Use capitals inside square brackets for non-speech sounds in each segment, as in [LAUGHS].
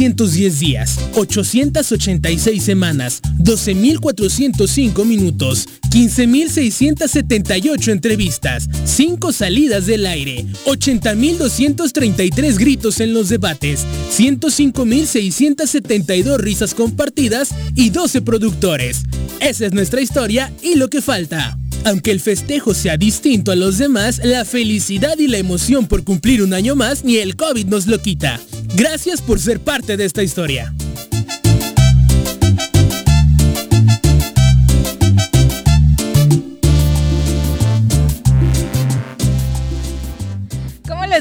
6.210 días, 886 semanas, 12.405 minutos, 15.678 entrevistas, 5 salidas del aire, 80.233 gritos en los debates, 105.672 risas compartidas y 12 productores. Esa es nuestra historia y lo que falta. Aunque el festejo sea distinto a los demás, la felicidad y la emoción por cumplir un año más ni el COVID nos lo quita. Gracias por ser parte de esta historia.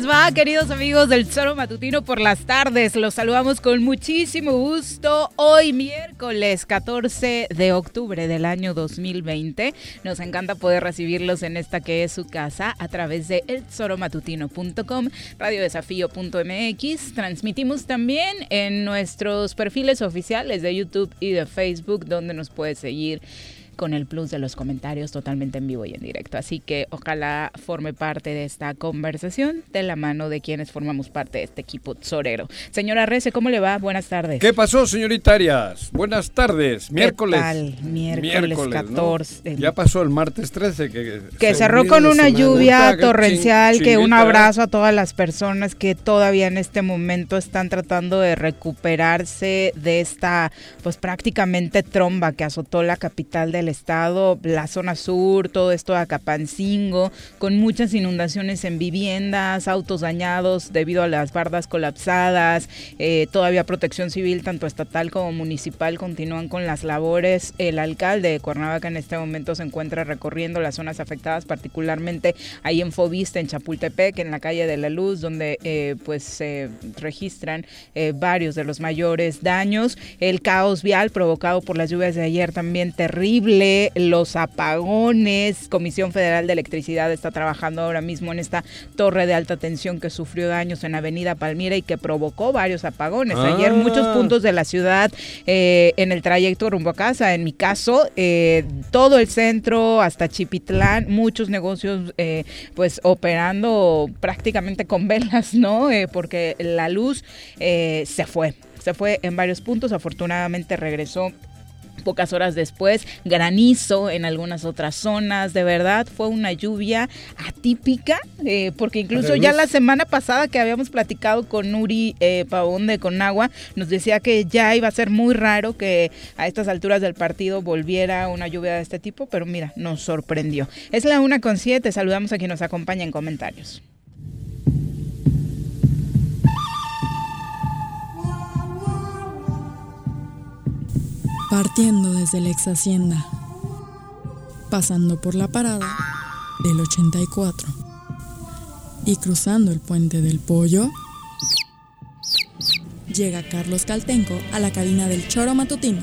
Va, queridos amigos del Zoro Matutino por las tardes? Los saludamos con muchísimo gusto. Hoy miércoles 14 de octubre del año 2020. Nos encanta poder recibirlos en esta que es su casa a través de elzoromatutino.com, radiodesafío.mx. Transmitimos también en nuestros perfiles oficiales de YouTube y de Facebook donde nos puede seguir con el plus de los comentarios totalmente en vivo y en directo. Así que ojalá forme parte de esta conversación de la mano de quienes formamos parte de este equipo Sorero. Señora Rece, ¿cómo le va? Buenas tardes. ¿Qué pasó, señorita Arias? Buenas tardes. Miércoles. Miércoles, 14. Ya pasó el martes 13. Que, que cerró con una lluvia torrencial. que un abrazo a todas las personas que todavía en este momento están tratando de recuperarse de esta, pues prácticamente tromba que azotó la capital del estado, la zona sur, todo esto de Acapancingo, con muchas inundaciones en viviendas, autos dañados debido a las bardas colapsadas, eh, todavía protección civil, tanto estatal como municipal, continúan con las labores. El alcalde de Cuernavaca en este momento se encuentra recorriendo las zonas afectadas, particularmente ahí en Fobista, en Chapultepec, en la calle de la Luz, donde eh, pues se registran eh, varios de los mayores daños. El caos vial provocado por las lluvias de ayer también terrible los apagones. Comisión Federal de Electricidad está trabajando ahora mismo en esta torre de alta tensión que sufrió daños en Avenida Palmira y que provocó varios apagones. Ayer muchos ah. puntos de la ciudad eh, en el trayecto rumbo a casa, en mi caso, eh, todo el centro hasta Chipitlán, muchos negocios eh, pues operando prácticamente con velas, ¿no? porque la luz se fue se fue en varios puntos, afortunadamente regresó pocas horas después, granizo en algunas otras zonas, de verdad fue una lluvia atípica, eh, porque incluso ya la semana pasada que habíamos platicado con Nuri eh, Pavón de Conagua, nos decía que ya iba a ser muy raro que a estas alturas del partido volviera una lluvia de este tipo, pero mira, nos sorprendió. Es la una con siete, saludamos a quien nos acompaña en comentarios. Partiendo desde la ex hacienda, pasando por la parada del 84 y cruzando el puente del pollo, llega Carlos Caltenco a la cabina del choro matutino.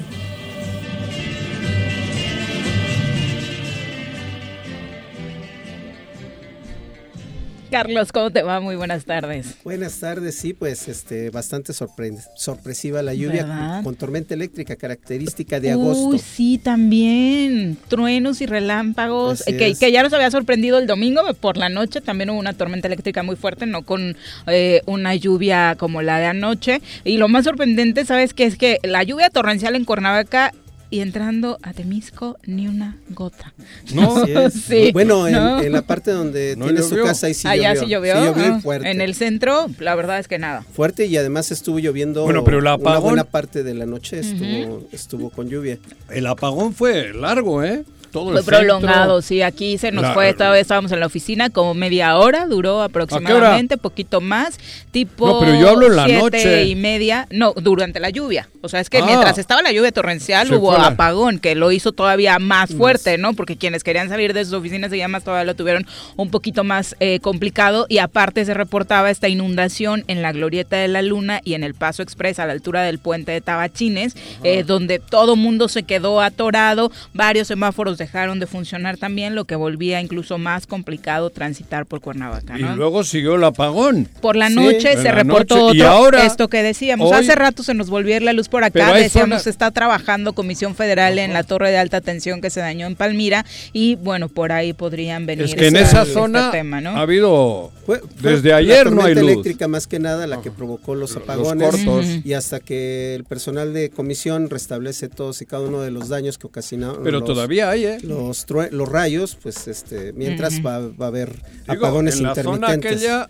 Carlos, ¿cómo te va? Muy buenas tardes. Buenas tardes, sí, pues este, bastante sorpresiva la lluvia con tormenta eléctrica característica de agosto. Uy, sí, también. Truenos y relámpagos, que, ya nos había sorprendido el domingo por la noche, también hubo una tormenta eléctrica muy fuerte, no con eh, una lluvia como la de anoche. Y lo más sorprendente, ¿sabes qué? Es que la lluvia torrencial en Cuernavaca y entrando a Temisco ni una gota. No, [LAUGHS] sí. Bueno, en, la parte donde tiene su casa ahí sí Allá llovió. sí llovió. Sí llovió ah, fuerte. En el centro, la verdad es que nada. Fuerte y además estuvo lloviendo bueno, pero el apagón, una buena parte de la noche estuvo, estuvo con lluvia. El apagón fue largo, ¿eh? Todo fue prolongado, sí, aquí se nos fue, todavía estábamos en la oficina como media hora, duró aproximadamente, poquito más, tipo no, pero yo hablo en la siete noche. y media, no, durante la lluvia, o sea, es que ah, mientras estaba la lluvia torrencial hubo apagón, que lo hizo todavía más fuerte, ¿no? Porque quienes querían salir de sus oficinas y demás todavía lo tuvieron un poquito más eh, complicado y aparte se reportaba esta inundación en la glorieta de la luna y en el paso express a la altura del puente de Tabachines, eh, donde todo mundo se quedó atorado, varios semáforos dejaron de funcionar también, lo que volvía incluso más complicado transitar por Cuernavaca. Y luego siguió el apagón. Por la noche sí, se reportó noche. otro, ahora, esto que decíamos. Hace rato se nos volvió la luz por acá. Decíamos, se está trabajando Comisión Federal en la torre de alta tensión que se dañó en Palmira y bueno, por ahí podrían venir. Es que en esa zona tema, ¿no? ha habido, fue, fue desde ayer no hay luz. eléctrica más que nada la que provocó los apagones los cortos. y hasta que el personal de comisión restablece todos y cada uno de los daños que ocasionaron. Pero los, todavía hay, ¿eh? Los, los rayos, pues este, mientras uh -huh. va, va, a haber Digo, apagones en la intermitentes. Zona aquella,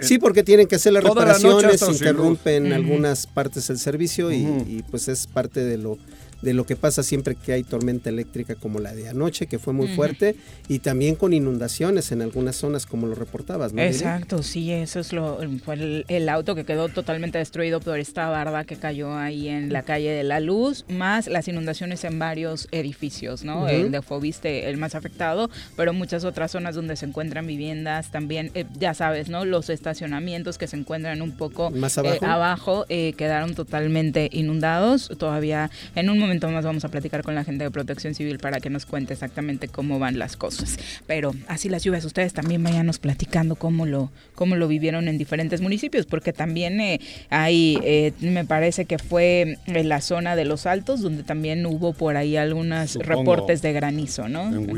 Sí, porque tienen que hacer las reparaciones, la interrumpen uh -huh. algunas partes del servicio uh -huh. y, y, pues es parte de lo de lo que pasa siempre que hay tormenta eléctrica como la de anoche, que fue muy fuerte, y también con inundaciones en algunas zonas, como lo reportabas, ¿no? Exacto, sí, eso es lo fue el, el, auto que quedó totalmente destruido por esta barda que cayó ahí en la calle de la Luz, más las inundaciones en varios edificios, ¿no? Uh -huh. El de Fobiste, el más afectado, pero muchas otras zonas donde se encuentran viviendas también, eh, ya sabes, ¿no? Los estacionamientos que se encuentran un poco más abajo, eh, abajo eh, quedaron totalmente inundados. Todavía en un momento más vamos a platicar con la gente de Protección Civil para que nos cuente exactamente cómo van las cosas. Pero así las lluvias, ustedes también vayanos platicando cómo lo, cómo lo vivieron en diferentes municipios, porque también eh, hay, eh, me parece que fue en la zona de los Altos, donde también hubo por ahí algunos reportes de granizo, ¿no? En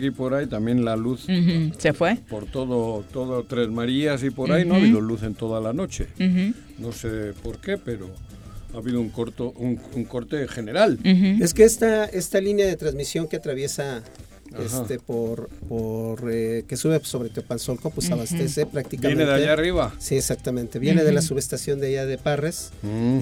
y por ahí también la luz. Uh -huh. ¿Se fue? Por todo, todo Tres Marías y por ahí uh -huh. no ha habido luz en toda la noche. Uh -huh. No sé por qué, pero ha habido un corto un, un corte general. Uh -huh. Es que esta, esta línea de transmisión que atraviesa este por, por eh, que sube sobre Teopanzolco, pues uh -huh. abastece prácticamente. Viene de allá arriba. Sí, exactamente. Viene uh -huh. de la subestación de allá de Parres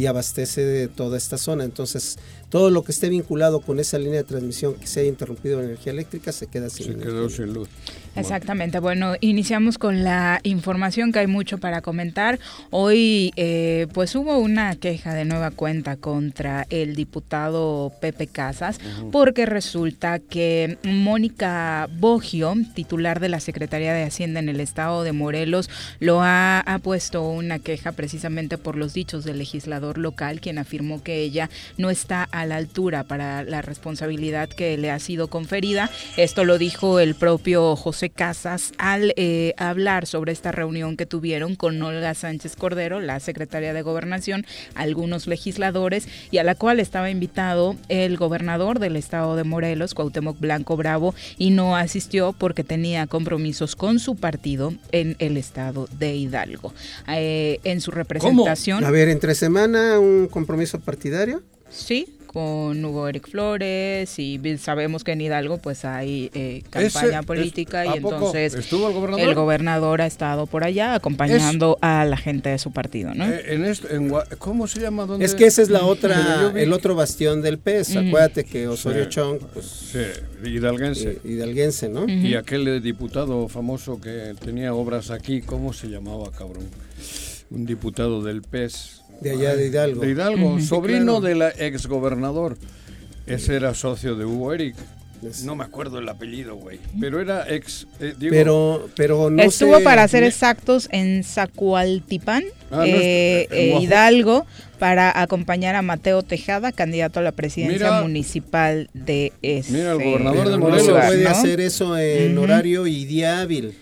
y abastece de toda esta zona. Entonces, todo lo que esté vinculado con esa línea de transmisión que se haya interrumpido de energía eléctrica se queda sin Se energía. quedó sin luz. Exactamente. Bueno, iniciamos con la información que hay mucho para comentar. Hoy, eh, pues hubo una queja de nueva cuenta contra el diputado Pepe Casas, uh -huh. porque resulta que Mónica Bogio, titular de la Secretaría de Hacienda en el estado de Morelos, lo ha, ha puesto una queja precisamente por los dichos del legislador local, quien afirmó que ella no está a la altura para la responsabilidad que le ha sido conferida. Esto lo dijo el propio José Casas al eh, hablar sobre esta reunión que tuvieron con Olga Sánchez Cordero, la secretaria de Gobernación, algunos legisladores y a la cual estaba invitado el gobernador del estado de Morelos, Cuauhtémoc Blanco Bravo, y no asistió porque tenía compromisos con su partido en el estado de Hidalgo. Eh, en su representación. ¿Cómo? A ver, entre semana un compromiso partidario. Sí, con Hugo Eric Flores y sabemos que en Hidalgo pues hay eh, campaña Ese, política es, y entonces ¿Estuvo el, gobernador? el gobernador ha estado por allá acompañando es, a la gente de su partido, ¿no? Eh, en esto, en, ¿Cómo se llama? ¿Dónde? Es que esa es la otra, el otro bastión del PES. Mm. Acuérdate que Osorio sí. Chong, pues, sí, hidalguense. Eh, hidalguense, ¿no? Uh -huh. Y aquel diputado famoso que tenía obras aquí, ¿cómo se llamaba, cabrón? Un diputado del PES. De allá de Hidalgo. De Hidalgo, uh -huh. sobrino sí, claro. del exgobernador. Ese era socio de Hugo Eric. No me acuerdo el apellido, güey. Pero era ex. Eh, digo, pero, pero no Estuvo sé, para ser exactos en Zacualtipán, ah, eh, no, eh, Hidalgo, para acompañar a Mateo Tejada, candidato a la presidencia mira, municipal de ese. Mira, el gobernador de Morelos. No se puede ¿no? hacer eso en uh -huh. horario y día hábil.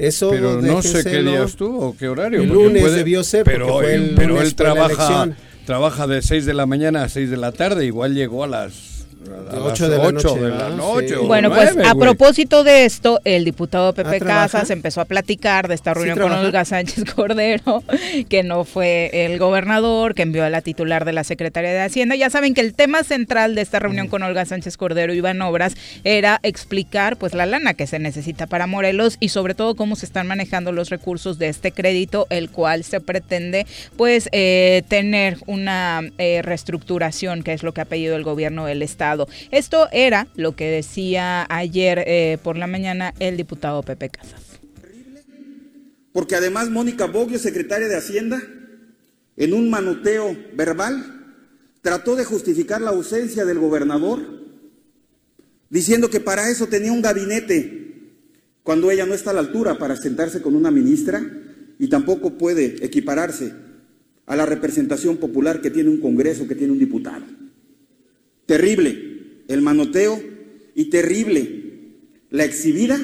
Eso pero no sé qué día estuvo o qué horario. El lunes puede, debió ser, pero, él, pero él trabaja, trabaja de 6 de la mañana a 6 de la tarde, igual llegó a las a las 8 de la noche. De la ah, Bueno, pues a propósito de esto, el diputado Pepe Casas empezó a platicar de esta reunión con Olga Sánchez Cordero, [LAUGHS] que no fue el gobernador, que envió a la titular de la Secretaría de Hacienda. Ya saben que el tema central de esta reunión con Olga Sánchez Cordero y Iván Obras era explicar pues la lana que se necesita para Morelos y sobre todo cómo se están manejando los recursos de este crédito, el cual se pretende pues eh, tener una eh, reestructuración, que es lo que ha pedido el gobierno del estado. Esto era lo que decía ayer eh, por la mañana el diputado Pepe Casas. Porque además Mónica Boglio, secretaria de Hacienda, en un manoteo verbal, trató de justificar la ausencia del gobernador, diciendo que para eso tenía un gabinete, cuando ella no está a la altura para sentarse con una ministra y tampoco puede equipararse a la representación popular que tiene un Congreso, que tiene un diputado. Terrible el manoteo y terrible la exhibida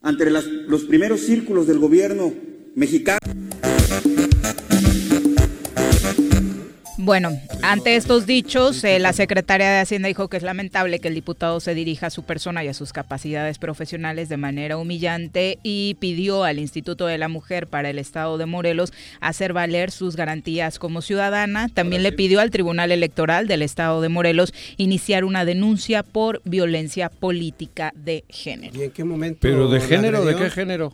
ante los primeros círculos del gobierno mexicano. Bueno, ante estos dichos, eh, la secretaria de Hacienda dijo que es lamentable que el diputado se dirija a su persona y a sus capacidades profesionales de manera humillante y pidió al Instituto de la Mujer para el Estado de Morelos hacer valer sus garantías como ciudadana. También le pidió al Tribunal Electoral del Estado de Morelos iniciar una denuncia por violencia política de género. ¿Y en qué momento? ¿Pero de género? ¿De qué género?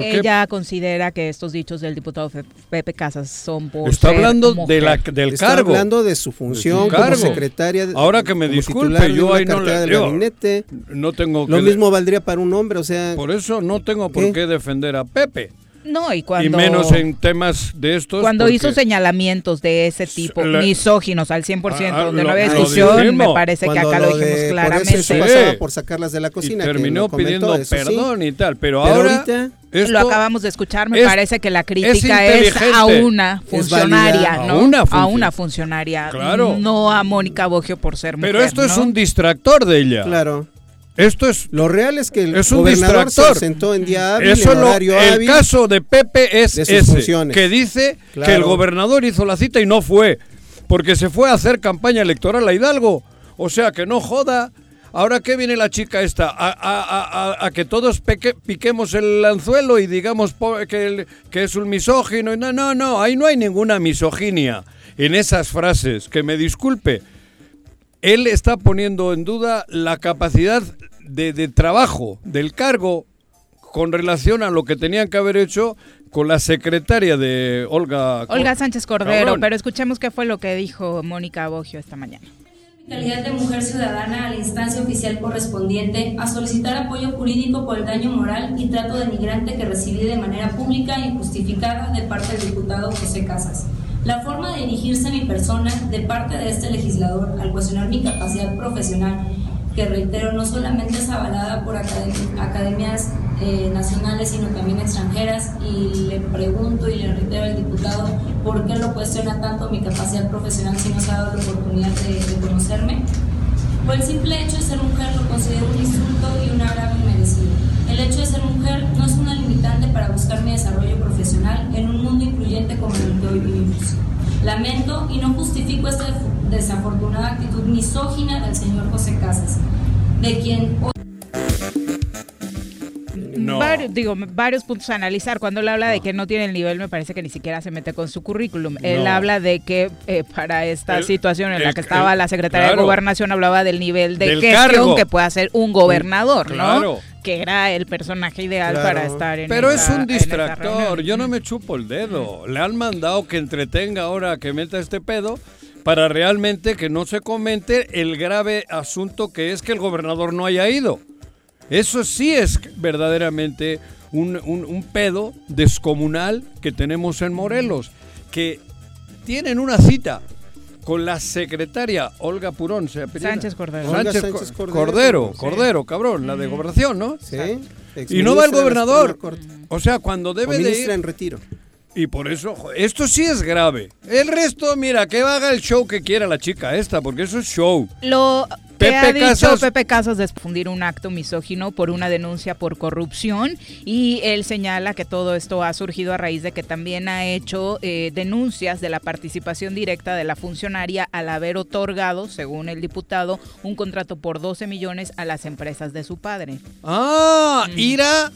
Ella considera que estos dichos del diputado Pepe Casas son por Está hablando de la, del Está cargo. hablando de su función como secretaria. Ahora que me disculpe, yo ahí no le gabinete. No tengo Lo mismo valdría para un hombre, o sea. Por eso no tengo por qué defender a Pepe. No, y cuando... Y menos en temas de estos. Cuando hizo señalamientos de ese tipo, misóginos al 100%, ah, donde no había discusión, me parece que acá lo dijimos claramente. Por, pasaba por sacarlas de la cocina. Y terminó pidiendo perdón y tal, pero, ahora... lo acabamos de escuchar, me parece que la crítica es, a una funcionaria, ¿no? A una, funcionaria, no a Mónica Bogio por ser mujer. Pero esto es un distractor de ella. Claro. Esto es lo real es que el es un gobernador se sentó en día hábil, Eso el caso de Pepe es ese, que dice que el gobernador hizo la cita y no fue, porque se fue a hacer campaña electoral a Hidalgo. O sea, que no joda. Ahora que viene la chica esta, a, que todos piquemos el anzuelo y digamos que, que es un misógino. No, no, no, ahí no hay ninguna misoginia en esas frases. Que me disculpe, él está poniendo en duda la capacidad de, trabajo del cargo con relación a lo que tenían que haber hecho con la secretaria de Olga Olga Sánchez Cordero, pero escuchemos qué fue lo que dijo Mónica Bogio esta mañana. Calidad de mujer ciudadana a la instancia oficial correspondiente a solicitar apoyo jurídico por el daño moral y trato denigrante que recibí de manera pública e injustificada de parte del diputado José Casas. La forma de dirigirse a mi persona de parte de este legislador al cuestionar mi capacidad profesional que reitero no solamente es avalada por academias eh, nacionales, sino también extranjeras, y le pregunto y le reitero al diputado por qué lo cuestiona tanto mi capacidad profesional si no se ha dado la oportunidad de, conocerme. Por el simple hecho de ser mujer lo considero un insulto y un agravio merecido. El hecho de ser mujer no es una limitante para buscar mi desarrollo profesional en un mundo incluyente como el que hoy vivimos. Lamento y no justifico esta desafortunada actitud misógina del señor José Casas, de quien hoy Varios, digo, varios puntos a analizar. Cuando él habla de que no tiene el nivel, me parece que ni siquiera se mete con su currículum. Él habla de que eh, para esta situación en la que estaba la secretaria de Gobernación, hablaba del nivel de gestión que puede hacer un gobernador, ¿no? que era el personaje ideal para estar en Pero es un distractor, yo no me chupo el dedo. Le han mandado que entretenga ahora que meta este pedo para realmente que no se comente el grave asunto que es que el gobernador no haya ido. Eso sí es verdaderamente un, pedo descomunal que tenemos en Morelos, que tienen una cita con la secretaria Olga Purón, se Sánchez Cordero. Sánchez, Cordero, Cordero, cabrón, la de gobernación, ¿no? Sí. Y no va el gobernador. O sea, cuando debe de ir en retiro. Y por eso, esto sí es grave. El resto, mira, que haga el show que quiera la chica esta, porque eso es show. Lo Pepe ha dicho Casas. Pepe Casas de fundir un acto misógino por una denuncia por corrupción y él señala que todo esto ha surgido a raíz de que también ha hecho eh, denuncias de la participación directa de la funcionaria al haber otorgado, según el diputado, un contrato por 12 millones a las empresas de su padre. Ah, ira.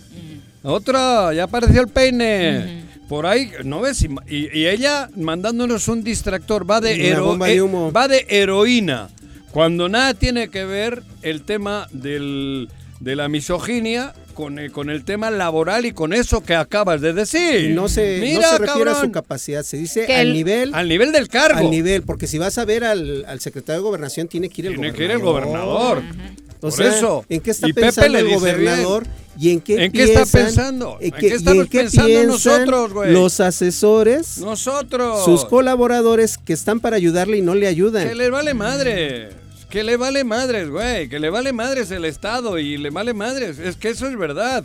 Otra, ya apareció el peine. Por ahí, ¿no ves? Y, ella mandándonos un distractor, va de, eh, va de heroína. Cuando nada tiene que ver el tema del, de la misoginia con el, con el tema laboral y con eso que acabas de decir. No se, Mira, refiere a su capacidad, se dice al nivel. Al nivel del cargo. Al nivel, porque si vas a ver al, secretario de gobernación, tiene que ir el gobernador. Tiene que ir el gobernador. Por eso. ¿En qué está pensando el gobernador? ¿Y en qué, está pensando? ¿En qué, estamos pensando nosotros, güey? Los asesores. Nosotros. Sus colaboradores que están para ayudarle y no le ayudan. Que le vale madre. Que le vale madres, güey. Que le vale madres el Estado y le vale madres. Es que eso es verdad.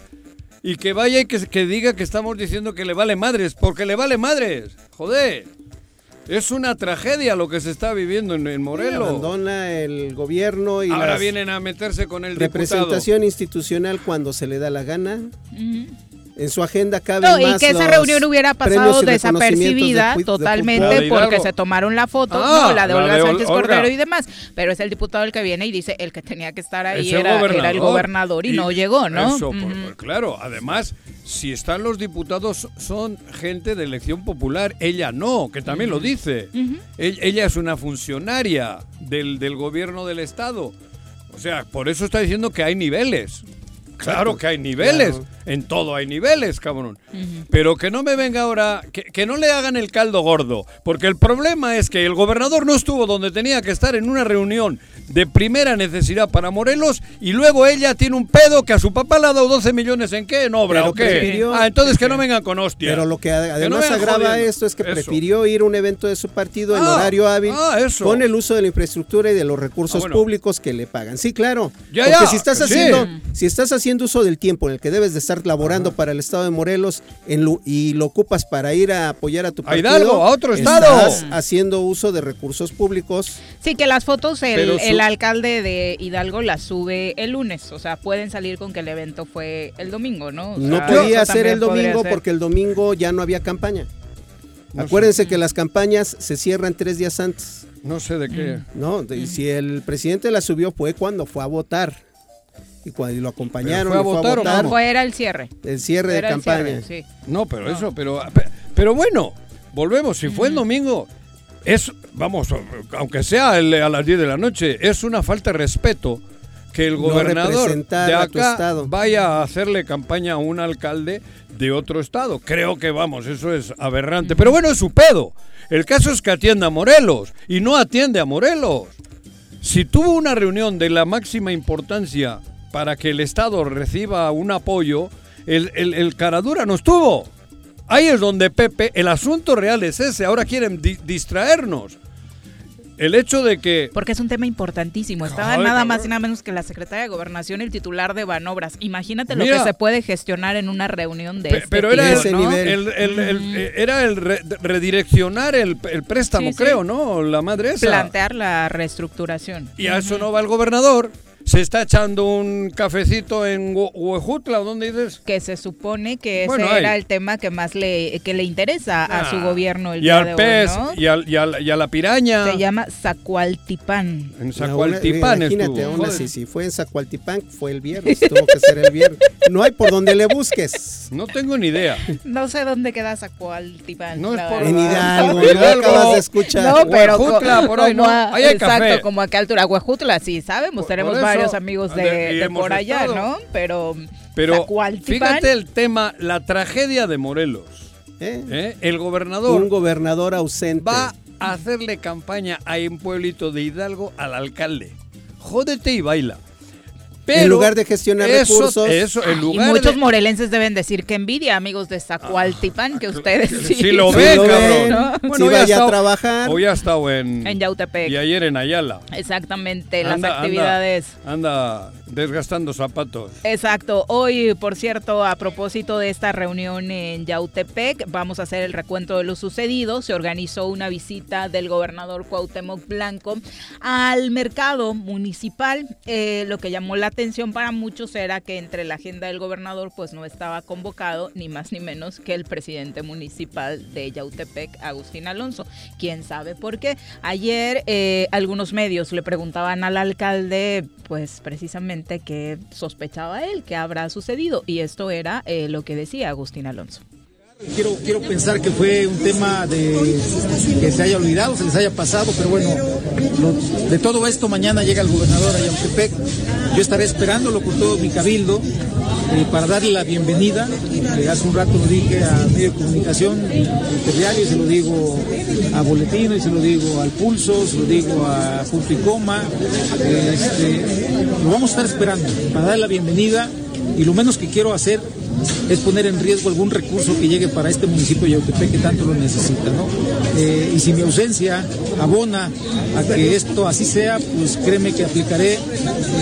Y que vaya y que, que diga que estamos diciendo que le vale madres. Porque le vale madres. Joder. Es una tragedia lo que se está viviendo en, Morelos. abandona el gobierno y ahora vienen a meterse con el representación institucional cuando se le da la gana en su agenda cabe no, y que esa reunión hubiera pasado desapercibida totalmente porque se tomaron la foto, ah, no, la de Olga Sánchez Cordero y demás, pero es el diputado el que viene y dice el que tenía que estar ahí era, el gobernador y, no llegó, ¿no? Eso, claro, además si están los diputados son gente de elección popular, ella no, que también lo dice. Ella es una funcionaria del, del gobierno del estado. O sea, por eso está diciendo que hay niveles. Claro que hay niveles. En todo hay niveles, cabrón. Pero que no me venga ahora, que, no le hagan el caldo gordo. Porque el problema es que el gobernador no estuvo donde tenía que estar en una reunión de primera necesidad para Morelos y luego ella tiene un pedo que a su papá le ha dado 12 millones en qué, en obra o qué. ah, entonces que no vengan con hostia. Pero lo que además agrava esto es que prefirió ir a un evento de su partido en ah, horario hábil ah, con el uso de la infraestructura y de los recursos ah, públicos que le pagan. Sí, claro. Ya, porque si estás haciendo, si estás haciendo uso del tiempo en el que debes de estar laborando para el estado de Morelos y lo ocupas para ir a apoyar a tu partido. A Hidalgo, a otro estado. Estás haciendo uso de recursos públicos. Sí, que las fotos el, alcalde de Hidalgo las sube el lunes. O sea, pueden salir con que el evento fue el domingo, ¿no? no podía ser el domingo porque el domingo ya no había campaña. Acuérdense que las campañas se cierran tres días antes. No sé de qué. No, si el presidente la subió fue cuando fue a votar y cuando lo acompañaron fue a, votar, fue era el cierre. El cierre de campaña. no pero eso pero pero bueno volvemos. Si fue el domingo es vamos aunque sea a las 10 de la noche es una falta de respeto que el gobernador de acá vaya a hacerle campaña a un alcalde de otro estado. Creo que vamos, eso es aberrante. Pero bueno, es su pedo. El caso es que atienda a Morelos y no atiende a Morelos. Si tuvo una reunión de la máxima importancia para que el Estado reciba un apoyo, el, el, Caradura no estuvo. Ahí es donde Pepe, el asunto real es ese, ahora quieren distraernos. El hecho de que... Porque es un tema importantísimo. Estaba nada más y nada menos que la secretaria de Gobernación y el titular de Banobras. Imagínate lo que se puede gestionar en una reunión de este Pero era, el, nivel. Eh, era el redireccionar el, préstamo, creo, ¿no? La madre esa. Plantear la reestructuración. Y a eso no va el gobernador se está echando un cafecito en Huejutla, ¿dónde dices? Que se supone que ese era el tema que más le, que le interesa a su ah, gobierno el y día al de pez, hoy, ¿no? y, al, y, al, y, a la piraña. Se llama Zacualtipán. En Zacualtipán Imagínate, aún así, si fue en Zacualtipán, fue el viernes, tuvo que ser el viernes. No hay por donde le busques. No tengo ni idea. No sé dónde queda Zacualtipán. No es por En Hidalgo, no acabas de escuchar. No, pero Huejutla, por ahí no. Ahí hay exacto, café. como a qué altura. Huejutla, sí, sabemos, tenemos varios varios amigos de, por allá, ¿no? Pero, pero fíjate el tema, la tragedia de Morelos. ¿Eh? ¿Eh? El gobernador. Un gobernador ausente. Va a hacerle campaña a un pueblito de Hidalgo al alcalde. Jódete y baila en lugar de gestionar recursos. Eso, en lugar y muchos morelenses deben decir que envidia, amigos de Zacualtipán, que ustedes sí, sí lo ven, cabrón. Bueno, vaya a trabajar. Hoy ha estado en, en Yautepec. Y ayer en Ayala. Exactamente, las actividades. Anda, Desgastando zapatos. Exacto. Hoy, por cierto, a propósito de esta reunión en Yautepec, vamos a hacer el recuento de lo sucedido. Se organizó una visita del gobernador Cuauhtémoc Blanco al mercado municipal. Eh, lo que llamó la atención para muchos era que entre la agenda del gobernador pues no estaba convocado ni más ni menos que el presidente municipal de Yautepec, Agustín Alonso. ¿Quién sabe por qué? Ayer eh, algunos medios le preguntaban al alcalde pues precisamente que sospechaba él que habrá sucedido y esto era eh, lo que decía Agustín Alonso. Quiero, quiero pensar que fue un tema de que se haya olvidado, se les haya pasado, pero bueno, de todo esto mañana llega el gobernador a. Yo estaré esperándolo con todo mi cabildo eh, para darle la bienvenida. Eh, hace un rato lo dije a medio de comunicación diario, se lo digo a Boletino, y se lo digo al Pulso, se lo digo a Punto y Coma. Este, lo vamos a estar esperando para darle la bienvenida y lo menos que quiero hacer es poner en riesgo algún recurso que llegue para este municipio de Yautepec que tanto lo necesita. ¿no? Eh, y si mi ausencia abona a que esto así sea, pues créeme que aplicaré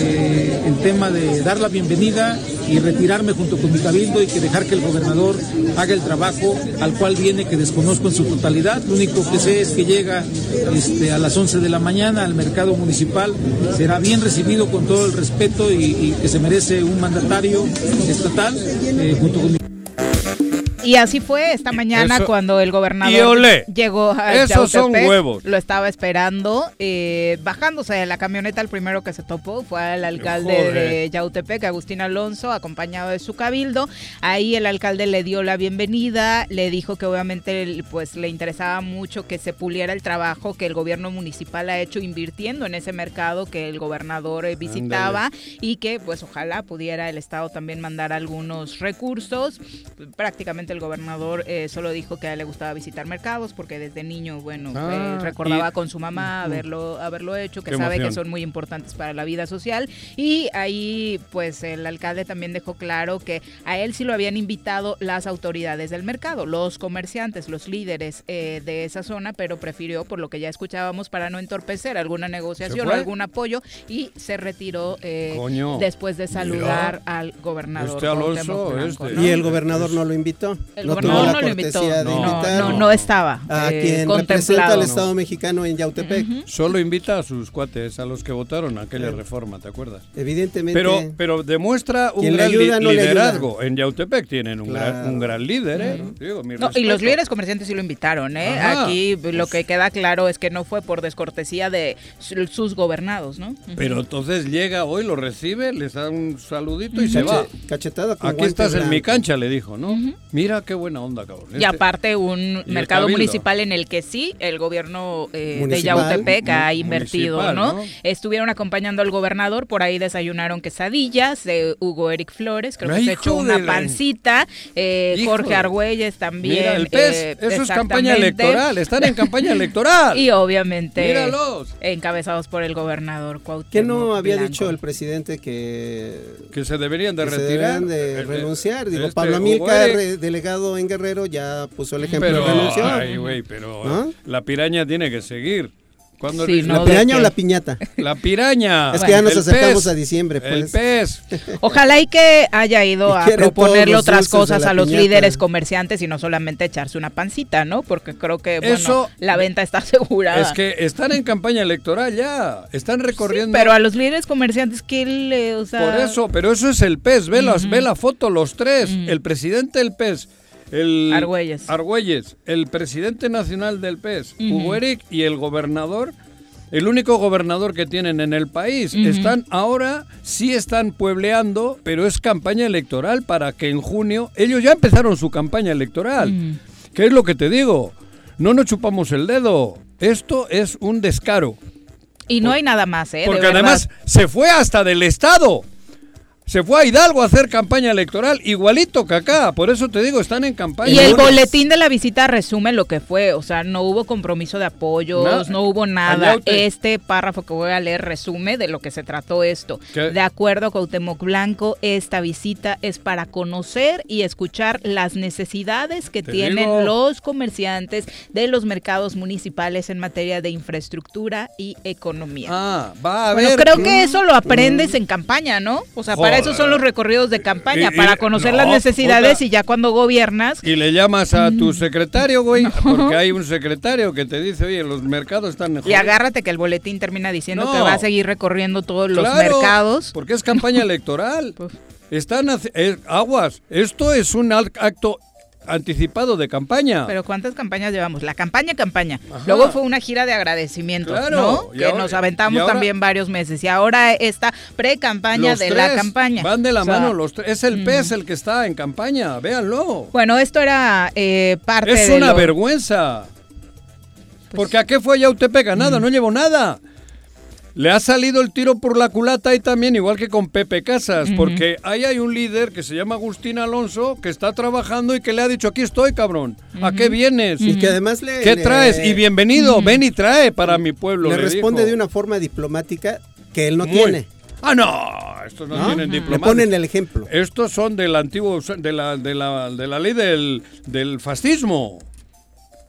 eh, el tema de dar la bienvenida y retirarme junto con mi cabildo y que dejar que el gobernador haga el trabajo al cual viene que desconozco en su totalidad. Lo único que sé es que llega este, a las 11 de la mañana al mercado municipal, será bien recibido con todo el respeto y, que se merece un mandatario estatal eh, junto con mi y así fue esta mañana cuando el gobernador llegó a Esos son huevos. Lo estaba esperando. Eh, bajándose de la camioneta, el primero que se topó fue el alcalde de Yautepec, Agustín Alonso, acompañado de su cabildo. Ahí el alcalde le dio la bienvenida, le dijo que obviamente pues le interesaba mucho que se puliera el trabajo que el gobierno municipal ha hecho invirtiendo en ese mercado que el gobernador eh, visitaba y que pues ojalá pudiera el estado también mandar algunos recursos. Prácticamente el gobernador eh, solo dijo que a él le gustaba visitar mercados porque desde niño, bueno, ah, recordaba con su mamá haberlo, haberlo hecho, que sabe que son muy importantes para la vida social. Y ahí, pues, el alcalde también dejó claro que a él sí lo habían invitado las autoridades del mercado, los comerciantes, los líderes eh, de esa zona, pero prefirió, por lo que ya escuchábamos, para no entorpecer alguna negociación o algún apoyo y se retiró eh, después de saludar al gobernador. Este Y el gobernador no lo invitó no tuvo la cortesía de invitar. No, no, estaba. A eh, quien representa al Estado mexicano en Yautepec. Solo invita a sus cuates, a los que votaron aquella reforma, ¿te acuerdas? Evidentemente. Pero, pero demuestra un gran liderazgo. En Yautepec tienen un, gran, un gran líder, ¿eh? y los líderes comerciantes sí lo invitaron, ¿eh? Aquí lo que queda claro es que no fue por descortesía de sus gobernados, ¿no? Pero entonces llega hoy, lo recibe, les da un saludito y se va. Cachetada Aquí estás en mi cancha, le dijo, ¿no? Mira qué buena onda, cabrón. Y este, aparte un mercado municipal en el que sí, el gobierno eh, de Yautepec ha invertido, ¿no? Estuvieron acompañando al gobernador, por ahí desayunaron quesadillas de Hugo Eric Flores, creo que se echó una pancita, eh, Jorge Argüelles también. Mira, el pez, eh, eso es campaña electoral, están en campaña [LAUGHS] electoral. y obviamente encabezados por el gobernador Cuauhtémoc ¿Qué no había dicho el presidente que... Que se deberían de retirar? de renunciar, digo, este, Pablo Amilcar delegado en Guerrero ya puso el ejemplo pero, renunció. Ay, güey, pero la piraña tiene que seguir. ¿La piraña o la piñata? La piraña. [LAUGHS] Es que ya nos acercamos a diciembre. Pues. El pez. [LAUGHS] Ojalá y que haya ido a proponerle otras cosas a los líderes comerciantes y no solamente echarse una pancita, ¿no? Porque creo que bueno, la venta está [LAUGHS] asegurada. Es que están en campaña electoral ya. Están recorriendo. pero a los líderes comerciantes, ¿qué le.? O Por eso, pero eso es el pez. Ve, las, ve la foto, los tres. El presidente del pez el Argüelles. Argüelles, el presidente nacional del PES, Hugo Eric, y el gobernador, el único gobernador que tienen en el país. Están ahora, sí están puebleando, pero es campaña electoral para que en junio, ellos ya empezaron su campaña electoral. ¿Qué es lo que te digo? No nos chupamos el dedo. Esto es un descaro. Y no hay nada más, ¿eh? Porque además se fue hasta del Estado Se fue a Hidalgo a hacer campaña electoral, igualito que acá, por eso te digo, están en campaña. Y el boletín de la visita resume lo que fue, o sea, no hubo compromiso de apoyos, no hubo nada. Este párrafo que voy a leer resume de lo que se trató esto. De acuerdo a Cuauhtémoc Blanco, esta visita es para conocer y escuchar las necesidades que tienen los comerciantes de los mercados municipales en materia de infraestructura y economía. Ah, va a ver. creo que eso lo aprendes en campaña, ¿no? O sea, para esos son los recorridos de campaña, para conocer las necesidades y ya cuando gobiernas. Y le llamas a tu mm. secretario, güey, porque hay un secretario que te dice, oye, los mercados están mejor. Y agárrate que el boletín termina diciendo que va a seguir recorriendo todos los mercados. Porque es campaña [LAUGHS] electoral. Pues. Están eh, aguas. Esto es un acto anticipado de campaña. Pero ¿cuántas campañas llevamos? La campaña, campaña. Luego fue una gira de agradecimiento, ¿no? Que nos aventamos también varios meses. Y ahora esta pre-campaña de la campaña. Van de la mano los tres. Es el mm. pez el que está en campaña, véanlo. Bueno, esto era eh, parte es una vergüenza. Pues Porque ¿a qué fue Yautepec? Nada, mm. no llevó nada. Le ha salido el tiro por la culata y también, igual que con Pepe Casas, porque ahí hay un líder que se llama Agustín Alonso que está trabajando y que le ha dicho: aquí estoy, cabrón. ¿A qué vienes? Y que además le. ¿Qué traes? Y bienvenido, ven y trae para mi pueblo. Le, responde de una forma diplomática que él no tiene. Ah, no, estos no, tienen diplomática. Le ponen el ejemplo. Estos son del antiguo, de la, de la, de la ley del, del fascismo.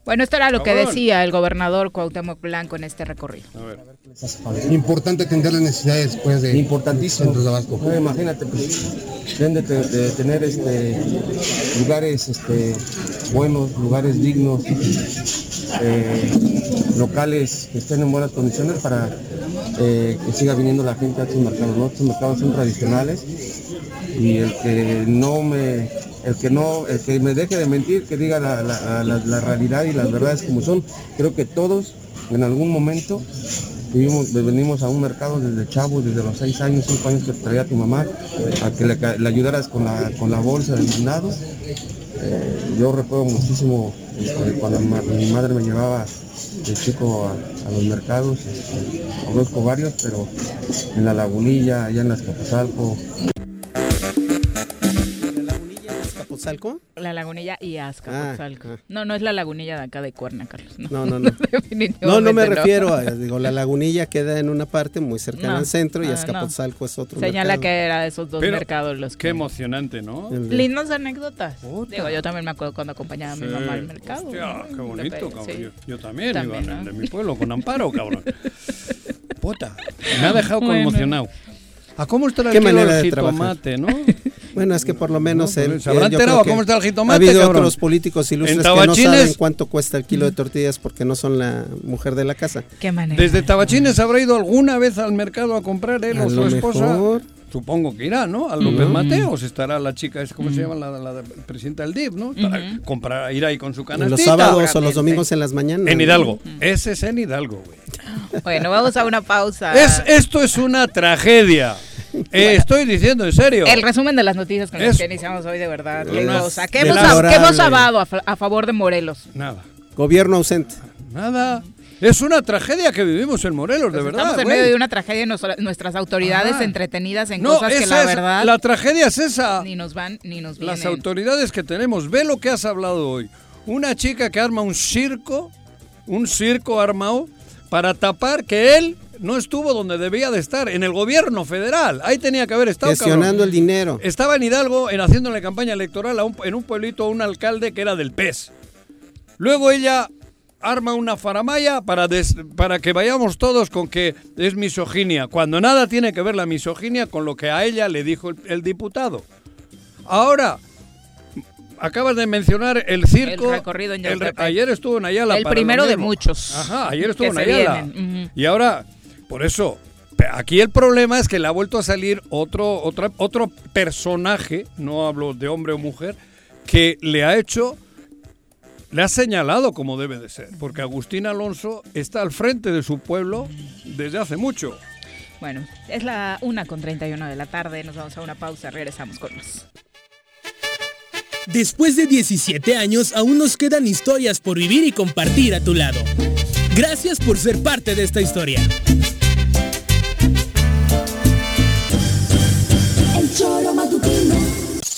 Bueno, esto era lo que decía el gobernador Cuauhtémoc Blanco en este recorrido. Importante atender las necesidades después de importantísimo de imagínate pues, de, tener este lugares este buenos, lugares dignos, eh, locales que estén en buenas condiciones para eh, que siga viniendo la gente a estos mercados. ¿no? Estos mercados son tradicionales y el que no me el que no, el que me deje de mentir, que diga la, realidad y las verdades como son. Creo que todos en algún momento vivimos, venimos a un mercado desde chavo, desde los seis años, cinco años que traía tu mamá, a que le, ayudaras con la, con la bolsa del guinado. Eh, yo recuerdo muchísimo este, cuando mi madre me llevaba de chico a, los mercados, este, conozco varios, pero en la lagunilla, allá en las Capazalco, La Lagunilla y Azcapotzalco. Ah, ah. No, no es la Lagunilla de acá de Cuerna, Carlos. No, no, [LAUGHS] no. no, no me refiero a, digo, la Lagunilla queda en una parte muy cercana al centro y ah, Azcapotzalco es otro Señala que era de esos dos mercados los Qué emocionante, ¿no? Lindas anécdotas. Digo, yo también me acuerdo cuando acompañaba a mi mamá al mercado. Hostia, qué bonito, cabrón. Yo, también, iba de mi pueblo, con Amparo, cabrón. [LAUGHS] Puta, me ha dejado conmocionado. ¿A cómo está el ¿Qué manera de jitomate, no? [LAUGHS] Bueno, es que por lo menos él, ¿Se habrá enterado cómo está el jitomate, Ha habido otros políticos ilustres que no saben cuánto cuesta el kilo de tortillas porque no son la mujer de la casa. ¿Qué manera? Desde Tabachines habrá ido alguna vez al mercado a comprar él o su esposa. Supongo que irá, ¿no? A López Mateos estará la chica, ¿cómo se llama? La, presidenta del DIF, ¿no? Para comprar, ir ahí con su canastita. Los sábados o los domingos en las mañanas. En Hidalgo. Ese es en Hidalgo, güey. [LAUGHS] Bueno, vamos a una pausa. Es, esto es una tragedia. [LAUGHS] Eh, estoy diciendo en serio. El resumen de las noticias con las que iniciamos hoy, de verdad. O sea, ¿qué hemos, a, favor de Morelos? Nada. Gobierno ausente. Nada. Es una tragedia que vivimos en Morelos, de pues verdad. Estamos en medio de una tragedia, nuestras autoridades entretenidas en cosas que la verdad. La tragedia es esa. Ni nos van ni nos vienen. Las autoridades que tenemos. Ve lo que has hablado hoy. Una chica que arma un circo, un circo armado, para tapar que él no estuvo donde debía de estar, en el gobierno federal. Ahí tenía que haber estado. Gestionando el dinero. Estaba en Hidalgo en haciendo la campaña electoral en un pueblito a un alcalde que era del PES. Luego ella arma una faramaya para, para que vayamos todos con que es misoginia, cuando nada tiene que ver la misoginia con lo que a ella le dijo el, diputado. Ahora, acabas de mencionar el circo. El recorrido en Ayer estuvo en Ayala. El primero de muchos. Ajá, ayer estuvo en Ayala. Y ahora por eso, aquí el problema es que le ha vuelto a salir otro, otro, otro personaje, no hablo de hombre o mujer, que le ha hecho, le ha señalado como debe de ser, porque Agustín Alonso está al frente de su pueblo desde hace mucho. Bueno, es la una con 31 de la tarde, nos vamos a una pausa, regresamos con más. Después de 17 años, aún nos quedan historias por vivir y compartir a tu lado. Gracias por ser parte de esta historia.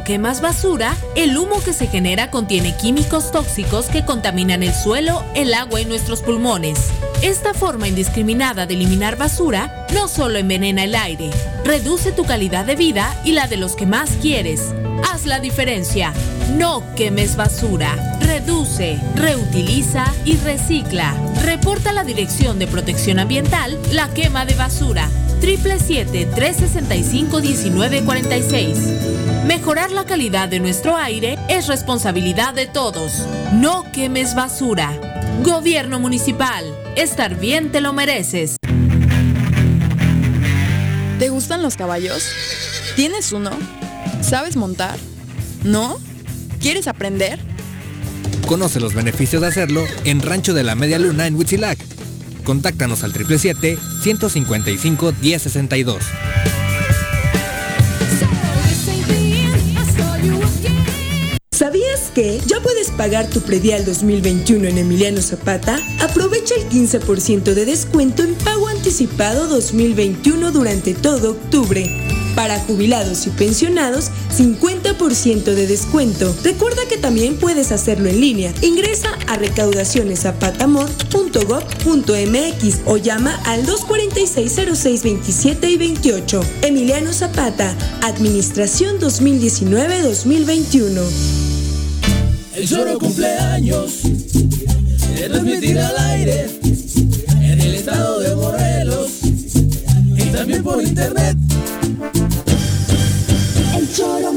Quemas basura, el humo que se genera contiene químicos tóxicos que contaminan el suelo, el agua y nuestros pulmones. Esta forma indiscriminada de eliminar basura no solo envenena el aire, reduce tu calidad de vida y la de los que más quieres. Haz la diferencia. No quemes basura. Reduce, reutiliza y recicla. Reporta la Dirección de Protección Ambiental la quema de basura 777-365-1946. Mejorar la calidad de nuestro aire es responsabilidad de todos. No quemes basura. Gobierno Municipal. Estar bien te lo mereces. ¿Te gustan los caballos? ¿Tienes uno? ¿Sabes montar? ¿No? ¿Quieres aprender? Conoce los beneficios de hacerlo en Rancho de la Media Luna en Huitzilac Contáctanos al 777-155-1062. Que ya puedes pagar tu predial 2021 en Emiliano Zapata? Aprovecha el 15% de descuento en pago anticipado 2021 durante todo octubre. Para jubilados y pensionados, 50% de descuento. Recuerda que también puedes hacerlo en línea. Ingresa a recaudacionesapatamor.gov.mx o llama al 246-0627 y 28. Emiliano Zapata, Administración 2019-2021. El solo cumpleaños se transmitirá al aire en el estado de Morelos y también por internet. Choro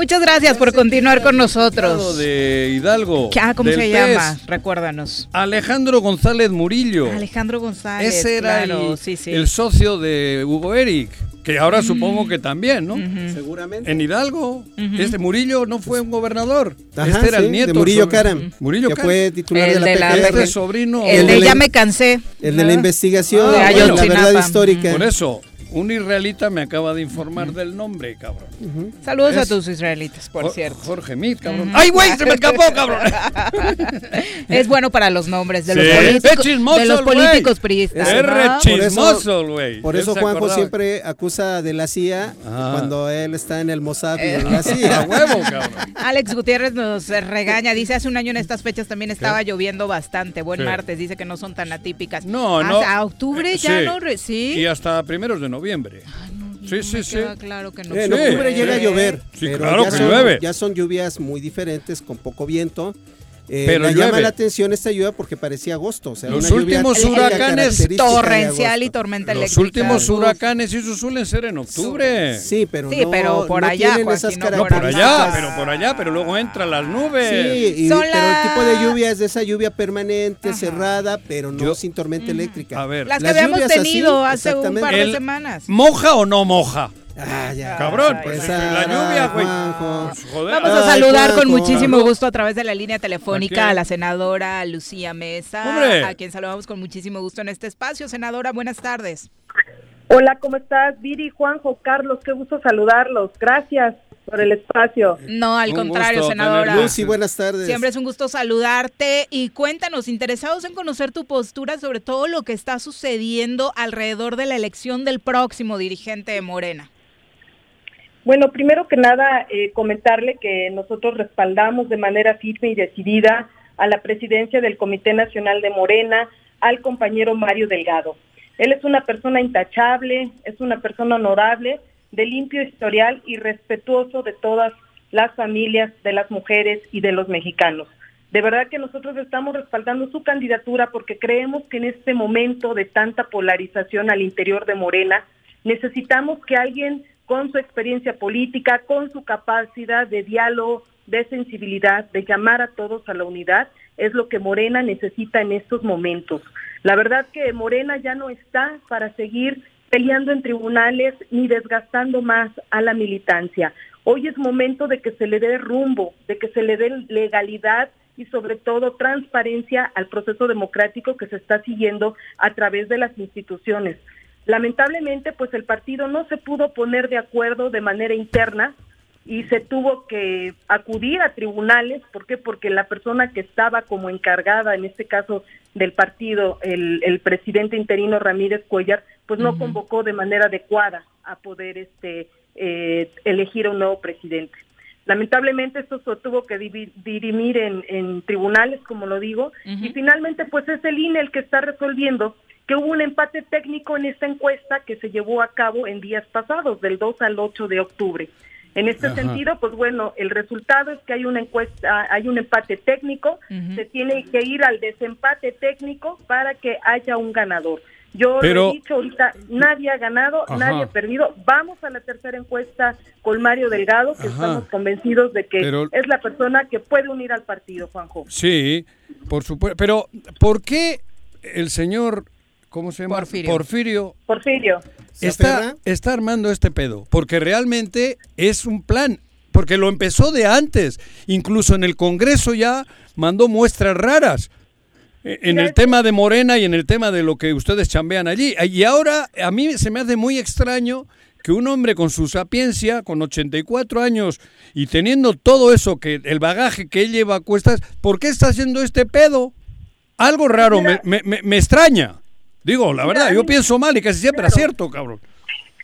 Muchas gracias por continuar con nosotros. De Hidalgo. Ah, ¿Cómo se llama? Recuérdanos. Alejandro González Murillo. Alejandro González. Ese era el, socio de Hugo Eric. Que ahora mm. supongo que también, ¿no? Seguramente. En Hidalgo. Este Murillo no fue un gobernador. este era el nieto. De Murillo Caram. Murillo que fue titular de la, Este sobrino. El de Ya me cansé. El de la investigación. Ah, de la verdad histórica. Por eso. Un israelita me acaba de informar del nombre, cabrón. Saludos a tus israelitas, por cierto. Jorge Mit, cabrón. ¡Ay, güey! ¡Se me escapó, [LAUGHS] cabrón! es bueno para los nombres de los políticos, de los políticos priistas. Es re chismoso, güey. Por eso, Juanjo siempre acusa de la CIA cuando él está en el Mossad y en la CIA. [LAUGHS] huevo, cabrón. Alex Gutiérrez nos regaña. Dice, hace un año en estas fechas también estaba lloviendo bastante. Buen martes. Dice que no son tan atípicas. No, no. Hasta octubre ya no... Sí. Y hasta primeros de noviembre noviembre. sí, sí, sí. Claro que no. En octubre llega a llover. Sí, claro que llueve. Ya son lluvias muy diferentes, con poco viento. Eh, Pero me llama la atención esta lluvia porque parecía agosto. O sea, los últimos huracanes torrencial y tormenta eléctrica. Los últimos huracanes eso suelen ser en octubre. Sí, pero sí, pero por allá, esas no, por allá, pero por allá, pero luego entran las nubes. Sí, pero el tipo de lluvia es de esa lluvia permanente, cerrada, pero no sin tormenta eléctrica. A ver, las, que habíamos tenido hace un par de semanas. ¿Moja o no moja? Ah, ya. Cabrón, pues la lluvia, güey. Pues, Vamos a saludar con muchísimo gusto a través de la línea telefónica ¿A, la senadora Lucía Mesa, a quien saludamos con muchísimo gusto en este espacio. Senadora, buenas tardes. Hola, ¿cómo estás? Viri, Juanjo, Carlos, qué gusto saludarlos. Gracias por el espacio. No, al contrario, senadora. Lucy, buenas tardes. Siempre es un gusto saludarte y cuéntanos, interesados en conocer tu postura sobre todo lo que está sucediendo alrededor de la elección del próximo dirigente de Morena. Bueno, primero que nada, eh, comentarle que nosotros respaldamos de manera firme y decidida a la presidencia del Comité Nacional de Morena, al compañero Mario Delgado. Él es una persona intachable, es una persona honorable, de limpio historial y respetuoso de todas las familias, de las mujeres y de los mexicanos. De verdad que nosotros estamos respaldando su candidatura porque creemos que en este momento de tanta polarización al interior de Morena, necesitamos que alguien con su experiencia política, con su capacidad de diálogo, de sensibilidad, de llamar a todos a la unidad, es lo que Morena necesita en estos momentos. La verdad que Morena ya no está para seguir peleando en tribunales ni desgastando más a la militancia. Hoy es momento de que se le dé rumbo, de que se le dé legalidad y sobre todo transparencia al proceso democrático que se está siguiendo a través de las instituciones. Lamentablemente, pues el partido no se pudo poner de acuerdo de manera interna y se tuvo que acudir a tribunales, ¿por qué? Porque la persona que estaba como encargada, en este caso del partido, el, presidente interino Ramírez Cuellar, pues no convocó de manera adecuada a poder este eh, elegir a un nuevo presidente. Lamentablemente esto se tuvo que dirimir en, tribunales, como lo digo, y finalmente pues es el INE el que está resolviendo que hubo un empate técnico en esta encuesta que se llevó a cabo en días pasados, del 2 al 8 de octubre. En este sentido, pues bueno, el resultado es que hay una encuesta, hay un empate técnico, se tiene que ir al desempate técnico para que haya un ganador. Yo he dicho ahorita, nadie ha ganado, nadie ha perdido. Vamos a la tercera encuesta con Mario Delgado, que estamos convencidos de que es la persona que puede unir al partido, Juanjo. Sí, por supuesto. Pero, ¿por qué el señor, ¿cómo se llama? Porfirio. Porfirio. Porfirio. Está, está armando este pedo, porque realmente es un plan, porque lo empezó de antes. Incluso en el Congreso ya mandó muestras raras eh, en el tema de Morena y en el tema de lo que ustedes chambean allí. Y ahora a mí se me hace muy extraño que un hombre con su sapiencia, con 84 años y teniendo todo eso, que el bagaje que él lleva a cuestas, ¿por qué está haciendo este pedo? Algo raro me, me, extraña. Digo, la verdad, yo pienso mal y casi siempre acierto, cabrón.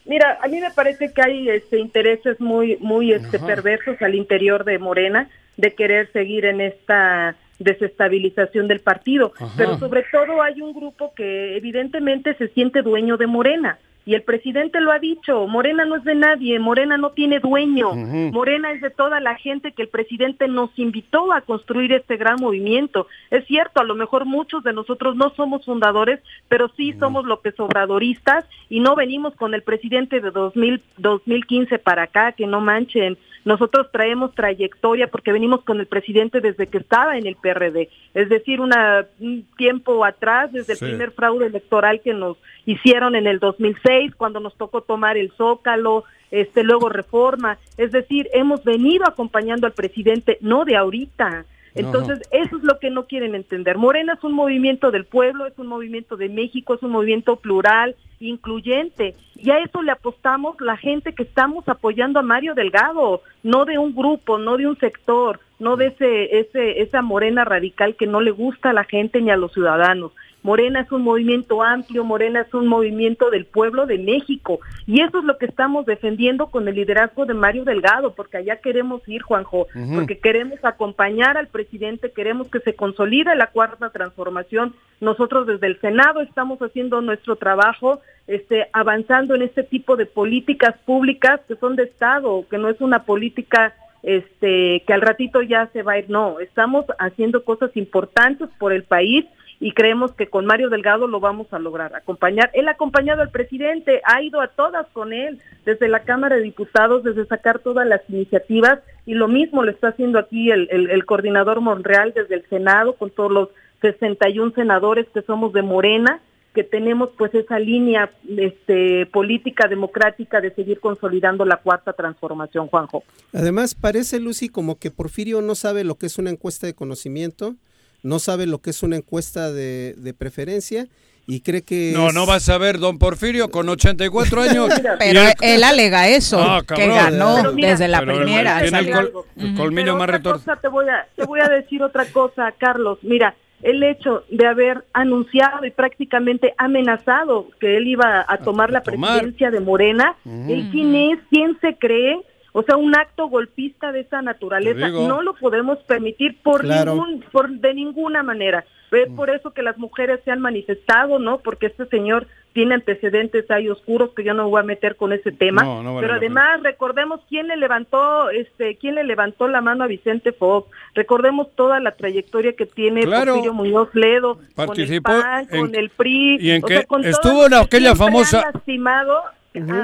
Mira, a mí me parece que hay este, intereses muy, muy este, perversos al interior de Morena de querer seguir en esta desestabilización del partido, pero sobre todo hay un grupo que evidentemente se siente dueño de Morena. Y el presidente lo ha dicho, Morena no es de nadie, Morena no tiene dueño, Morena es de toda la gente que el presidente nos invitó a construir este gran movimiento. Es cierto, a lo mejor muchos de nosotros no somos fundadores, pero sí somos López Obradoristas y no venimos con el presidente de 2000, 2015 para acá, que no manchen. Nosotros traemos trayectoria porque venimos con el presidente desde que estaba en el PRD, es decir, una, un tiempo atrás, desde el primer fraude electoral que nos hicieron en el 2006, cuando nos tocó tomar el Zócalo, este luego reforma, es decir, hemos venido acompañando al presidente no de ahorita, entonces, eso es lo que no quieren entender. Morena es un movimiento del pueblo, es un movimiento de México, es un movimiento plural, incluyente. Y a eso le apostamos la gente que estamos apoyando a Mario Delgado, no de un grupo, no de un sector, no de ese, ese, esa morena radical que no le gusta a la gente ni a los ciudadanos. Morena es un movimiento amplio, Morena es un movimiento del pueblo de México. Y eso es lo que estamos defendiendo con el liderazgo de Mario Delgado, porque allá queremos ir, Juanjo, porque queremos acompañar al presidente, queremos que se consolide la cuarta transformación. Nosotros desde el Senado estamos haciendo nuestro trabajo, este, avanzando en este tipo de políticas públicas que son de Estado, que no es una política este, que al ratito ya se va a ir, no, estamos haciendo cosas importantes por el país y creemos que con Mario Delgado lo vamos a lograr acompañar. Él ha acompañado al presidente, ha ido a todas con él, desde la Cámara de Diputados, desde sacar todas las iniciativas y lo mismo lo está haciendo aquí el, el, coordinador Monreal desde el Senado con todos los 61 senadores que somos de Morena que tenemos pues esa línea este, política democrática de seguir consolidando la cuarta transformación, Juanjo. Además, parece, Lucy, como que Porfirio no sabe lo que es una encuesta de conocimiento, no sabe lo que es una encuesta de, preferencia y cree que... No, no vas a ver, don Porfirio, con 84 [LAUGHS] años... Pero él alega eso, ah, que ganó desde la primera. Tiene el, colmillo más retorcido. Te voy, a, te voy a decir otra cosa, Carlos. Mira, el hecho de haber anunciado y prácticamente amenazado que él iba a tomar la presidencia de Morena, ¿el quién es? ¿Quién se cree? O sea, un acto golpista de esa naturaleza no lo podemos permitir por ningún, por de ninguna manera. Es por eso que las mujeres se han manifestado, ¿no? Porque este señor tiene antecedentes hay oscuros que yo no voy a meter con ese tema, pero además recordemos quién le levantó este quién le levantó la mano a Vicente Fox, recordemos toda la trayectoria que tiene Porfirio Muñoz Ledo Participó con el PAN, con el PRI, y en que estuvo en aquella famosa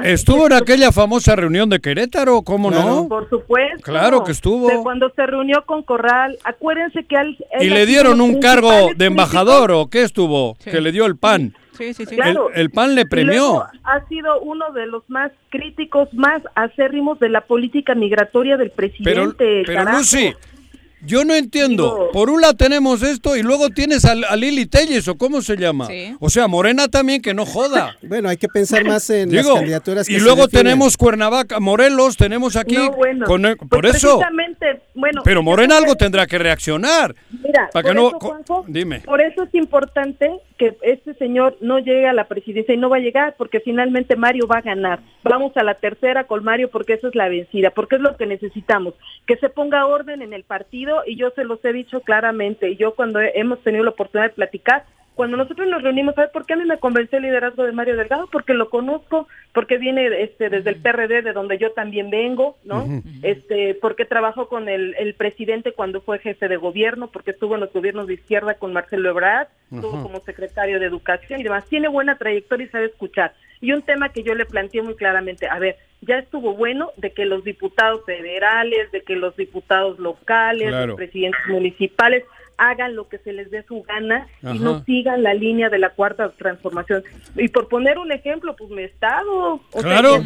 Estuvo en aquella famosa reunión de Querétaro, ¿cómo no? Por supuesto. Claro que estuvo. cuando se reunió con Corral, acuérdense que al, y le dieron un cargo de embajador o qué estuvo, que le dio el PAN. Sí, sí, sí. El, PAN le premió. ha sido uno de los más críticos, más acérrimos de la política migratoria del presidente. Pero, pero Lucy, yo no entiendo. Por un lado tenemos esto y luego tienes a, Lili Telles, o cómo se llama. O sea, Morena también, que no joda. [LAUGHS] bueno, hay que pensar más en las candidaturas que Y luego tenemos Cuernavaca, Morelos, tenemos aquí. con, pues por eso. Bueno, pero Morena algo tendrá que reaccionar. Mira, para que no. dime. Por eso es importante que este señor no llegue a la presidencia y no va a llegar porque finalmente Mario va a ganar. Vamos a la tercera con Mario porque esa es la vencida, porque es lo que necesitamos, que se ponga orden en el partido y yo se los he dicho claramente. Y yo cuando hemos tenido la oportunidad de platicar, cuando nosotros nos reunimos, ¿sabes por qué a mí me convenció el liderazgo de Mario Delgado? Porque lo conozco, porque viene este desde el PRD, de donde yo también vengo, ¿no? Este, porque trabajó con el, el, presidente cuando fue jefe de gobierno, porque estuvo en los gobiernos de izquierda con Marcelo Ebrard, estuvo como secretario de Educación y demás. Tiene buena trayectoria y sabe escuchar. Y un tema que yo le planteé muy claramente, a ver, ya estuvo bueno de que los diputados federales, de que los diputados locales, los presidentes municipales hagan lo que se les dé su gana y no sigan la línea de la cuarta transformación. Y por poner un ejemplo, pues mi estado. claro,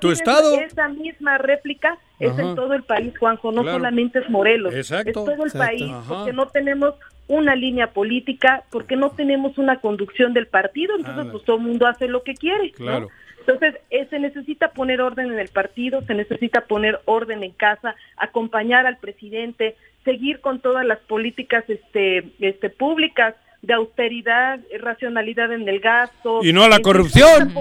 tu estado. Esa misma réplica es en todo el país, Juanjo, no solamente es Morelos, es todo el país, porque no tenemos una línea política, porque no tenemos una conducción del partido, entonces pues todo el mundo hace lo que quiere. Claro. Entonces, eh, se necesita poner orden en el partido, se necesita poner orden en casa, acompañar al presidente, seguir con todas las políticas este, este, públicas de austeridad, racionalidad en el gasto. Y no a la corrupción.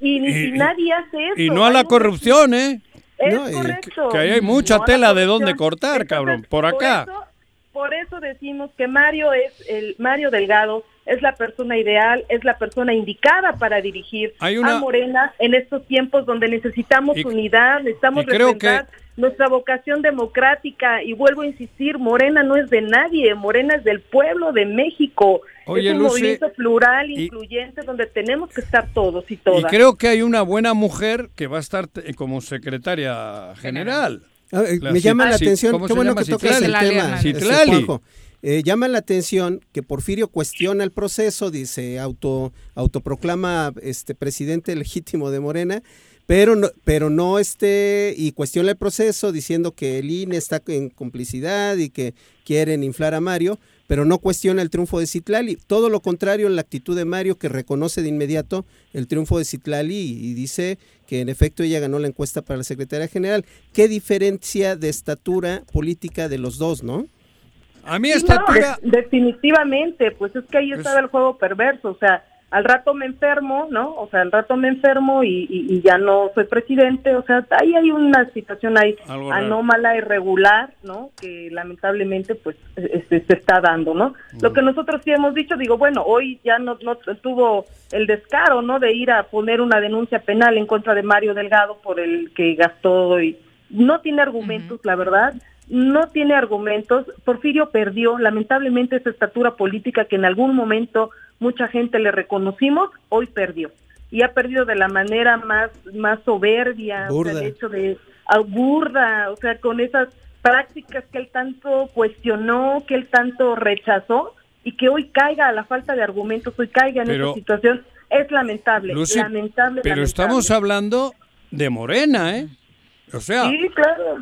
Y, nadie hace eso. Y no a la corrupción, ¿eh? Es correcto. Que, hay mucha tela de dónde cortar, cabrón, por acá. Por eso, decimos que Mario es el Mario Delgado es la persona ideal, es la persona indicada para dirigir a Morena en estos tiempos donde necesitamos unidad, necesitamos respetar nuestra vocación democrática y vuelvo a insistir, Morena no es de nadie, Morena es del pueblo de México. es un movimiento plural, incluyente, donde tenemos que estar todos y todas. Y creo que hay una buena mujer que va a estar como secretaria general. Ah, eh, me llama la atención, qué bueno que tocas el tema, eh, llama la atención que Porfirio cuestiona el proceso, dice, auto, autoproclama este presidente legítimo de Morena, pero no, pero no este, y cuestiona el proceso diciendo que el INE está en complicidad y que quieren inflar a Mario, pero no cuestiona el triunfo de Citlali. Todo lo contrario en la actitud de Mario, que reconoce de inmediato el triunfo de Citlali y, dice que en efecto ella ganó la encuesta para la secretaria general. ¿Qué diferencia de estatura política de los dos, no? A mí estatura... definitivamente, pues es que ahí estaba el juego perverso, o sea, al rato me enfermo, ¿no? O sea, al rato me enfermo y, ya no soy presidente, o sea, ahí hay una situación ahí anómala, irregular, ¿no? Que lamentablemente pues se, se está dando, ¿no? Mm. Lo que nosotros sí hemos dicho, digo, bueno, hoy ya no, no tuvo el descaro, ¿no? De ir a poner una denuncia penal en contra de Mario Delgado por el que gastó y no tiene argumentos, la verdad, no tiene argumentos. Porfirio perdió, lamentablemente, esa estatura política que en algún momento mucha gente le reconocimos, hoy perdió. Y ha perdido de la manera más, más soberbia, o sea, el hecho de burda, o sea, con esas prácticas que él tanto cuestionó, que él tanto rechazó, y que hoy caiga a la falta de argumentos, hoy caiga en esa situación, es lamentable, lamentable. Pero estamos hablando de Morena, ¿eh? O sea, sí, claro.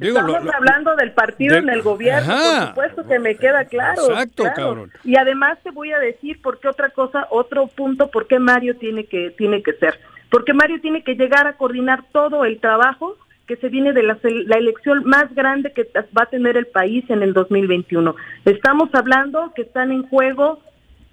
Estamos hablando del partido en el gobierno, por supuesto que me queda claro. Exacto, cabrón. Y además te voy a decir por qué otra cosa, otro punto, por qué Mario tiene que, tiene que ser. Porque Mario tiene que llegar a coordinar todo el trabajo que se viene de la, la, elección más grande que va a tener el país en el 2021. Estamos hablando que están en juego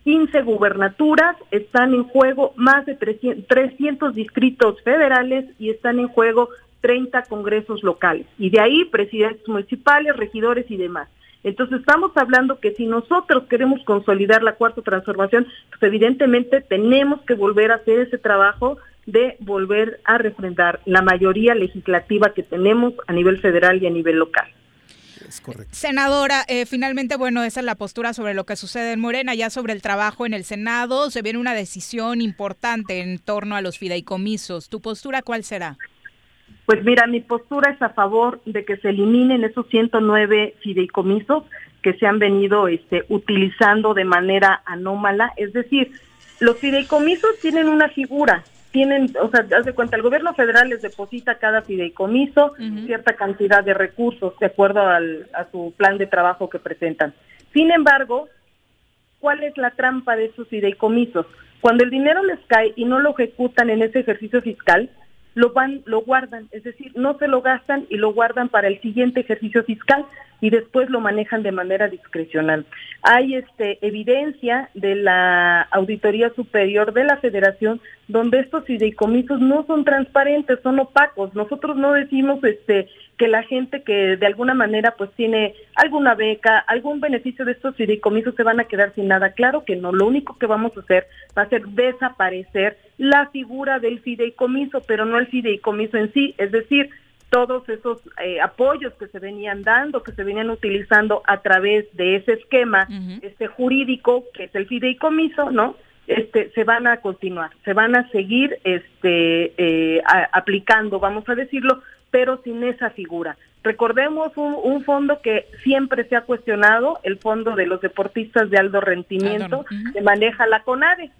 15 gubernaturas, están en juego más de 300 distritos federales y están en juego 30 congresos locales y de ahí presidentes municipales, regidores y demás. Entonces estamos hablando que si nosotros queremos consolidar la cuarta transformación, pues evidentemente tenemos que volver a hacer ese trabajo de volver a refrendar la mayoría legislativa que tenemos a nivel federal y a nivel local. Senadora, eh, finalmente, bueno, esa es la postura sobre lo que sucede en Morena, ya sobre el trabajo en el Senado, se viene una decisión importante en torno a los fideicomisos. ¿Tu postura cuál será? Pues mira, mi postura es a favor de que se eliminen esos 109 fideicomisos que se han venido este, utilizando de manera anómala. Es decir, los fideicomisos tienen una figura, tienen, o sea, haz de cuenta, el gobierno federal les deposita cada fideicomiso cierta cantidad de recursos de acuerdo al, a su plan de trabajo que presentan. Sin embargo, ¿cuál es la trampa de esos fideicomisos? Cuando el dinero les cae y no lo ejecutan en ese ejercicio fiscal, lo van, lo guardan, es decir, no se lo gastan y lo guardan para el siguiente ejercicio fiscal y después lo manejan de manera discrecional. Hay este evidencia de la Auditoría Superior de la Federación donde estos fideicomisos no son transparentes, son opacos. Nosotros no decimos este que la gente que de alguna manera pues tiene alguna beca, algún beneficio de estos fideicomisos se van a quedar sin nada. Claro que no, lo único que vamos a hacer va a ser desaparecer la figura del fideicomiso, pero no el fideicomiso en sí, es decir, todos esos eh, apoyos que se venían dando, que se venían utilizando a través de ese esquema este jurídico que es el fideicomiso, ¿no? Este, se van a continuar, se van a seguir este, eh, aplicando, vamos a decirlo, pero sin esa figura. Recordemos un, fondo que siempre se ha cuestionado, el fondo de los deportistas de alto rendimiento, que maneja la CONADE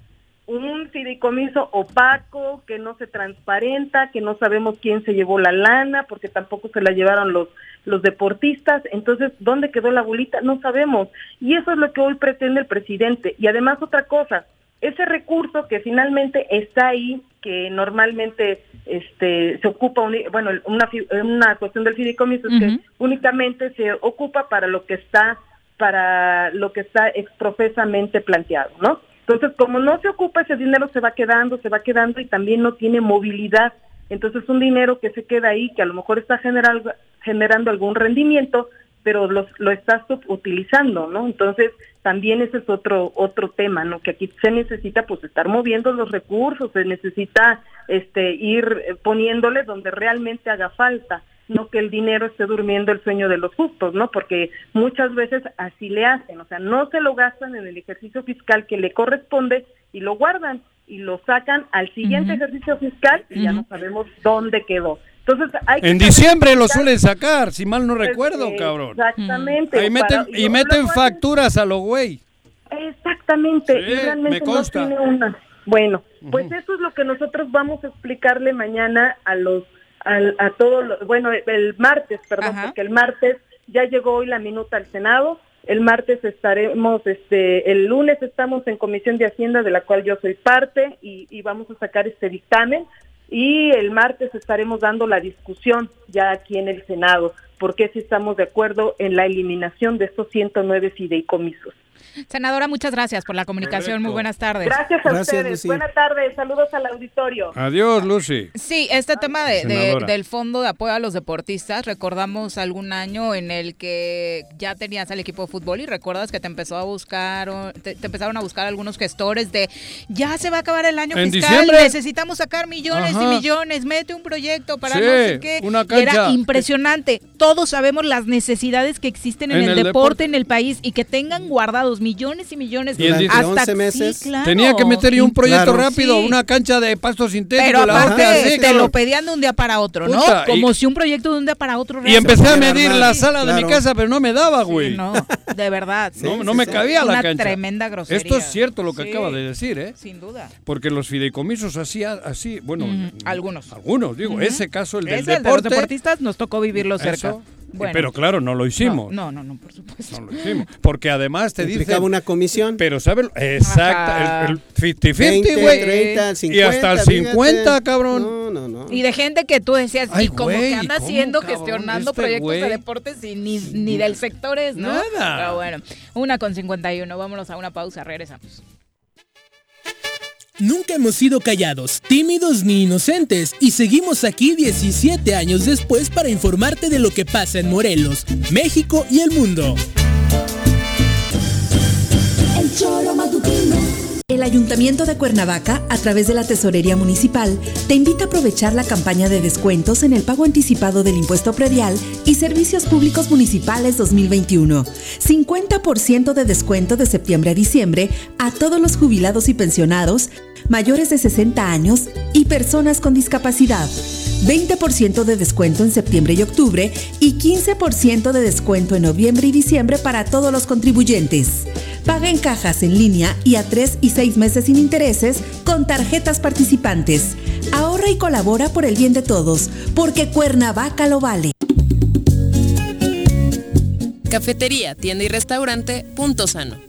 un fideicomiso opaco, que no se transparenta, que no sabemos quién se llevó la lana, porque tampoco se la llevaron los, los deportistas. Entonces, ¿dónde quedó la bolita? No sabemos. Y eso es lo que hoy pretende el presidente. Y además otra cosa, ese recurso que finalmente está ahí, que normalmente este, se ocupa, bueno, una, una cuestión del fideicomiso es que únicamente se ocupa para lo que está para lo que está exprofesamente planteado, ¿no? Entonces, como no se ocupa ese dinero, se va quedando, se va quedando y también no tiene movilidad. Entonces, un dinero que se queda ahí, que a lo mejor está generando, generando algún rendimiento, pero lo, lo estás utilizando, ¿no? Entonces, también ese es otro otro tema, ¿no? Que aquí se necesita pues estar moviendo los recursos, se necesita este ir poniéndole donde realmente haga falta no que el dinero esté durmiendo el sueño de los justos, ¿no? Porque muchas veces así le hacen, o sea, no se lo gastan en el ejercicio fiscal que le corresponde y lo guardan y lo sacan al siguiente ejercicio fiscal y ya no sabemos dónde quedó. Entonces, hay en diciembre lo suelen sacar, si mal no recuerdo, cabrón. Exactamente. Ahí meten, y, meten facturas a los güey. Exactamente. y realmente no tiene una. Bueno, pues eso es lo que nosotros vamos a explicarle mañana a los a todos, bueno, el martes, perdón, porque el martes ya llegó hoy la minuta al Senado, el martes estaremos, este, el lunes estamos en Comisión de Hacienda, de la cual yo soy parte, y, y vamos a sacar este dictamen, y el martes estaremos dando la discusión ya aquí en el Senado, porque si estamos de acuerdo en la eliminación de estos 109 fideicomisos. Senadora, muchas gracias por la comunicación. Muy buenas tardes. Gracias a ustedes. Buenas tardes. Saludos al auditorio. Adiós, Lucy. Sí, este tema de, del Fondo de Apoyo a los Deportistas, recordamos algún año en el que ya tenías al equipo de fútbol y recuerdas que te empezó a buscar, te, empezaron a buscar algunos gestores de ya se va a acabar el año fiscal, necesitamos sacar millones y millones, mete un proyecto para no sé qué. Una Era impresionante. Todos sabemos las necesidades que existen en, el, deporte en el país y que tengan guardados millones y millones hasta 11 meses. Tenía que meter un proyecto rápido, una cancha de pasto sintético. Pero aparte te lo pedían de un día para otro, ¿no? Como si un proyecto de un día para otro. Y empecé a medir la sala de mi casa, pero no me daba, güey. no, de verdad. no, me cabía la cancha. Una tremenda grosería. Esto es cierto lo que acaba de decir, ¿eh? Sin duda. Porque los fideicomisos así, así bueno. Algunos. Algunos, digo. Ese caso, el del deporte. de los deportistas nos tocó vivirlo cerca. Pero claro, no lo hicimos. No, no, no, por supuesto. No lo hicimos. Porque además te dice. una comisión. Pero, ¿sabes? Exacto. El 50-50, güey. Y hasta el 50, cabrón. No, no, no. Y de gente que tú decías, y como que anda haciendo, gestionando este proyectos de deportes y ni, ni del sector es, ¿no? Nada. Pero bueno, una con 51. Vámonos a una pausa. Regresamos. Nunca hemos sido callados, tímidos ni inocentes y seguimos aquí 17 años después para informarte de lo que pasa en Morelos, México y el mundo. El choro matutino. El Ayuntamiento de Cuernavaca, a través de la Tesorería Municipal, te invita a aprovechar la campaña de descuentos en el pago anticipado del impuesto predial y servicios públicos municipales 2021. 50% de descuento de septiembre a diciembre a todos los jubilados y pensionados, mayores de 60 años y personas con discapacidad. 20% de descuento en septiembre y octubre y 15% de descuento en noviembre y diciembre para todos los contribuyentes. Paga en cajas en línea y a 3 y 6 meses sin intereses con tarjetas participantes. Ahorra y colabora por el bien de todos, porque Cuernavaca lo vale. Cafetería, tienda y restaurante Punto Sano.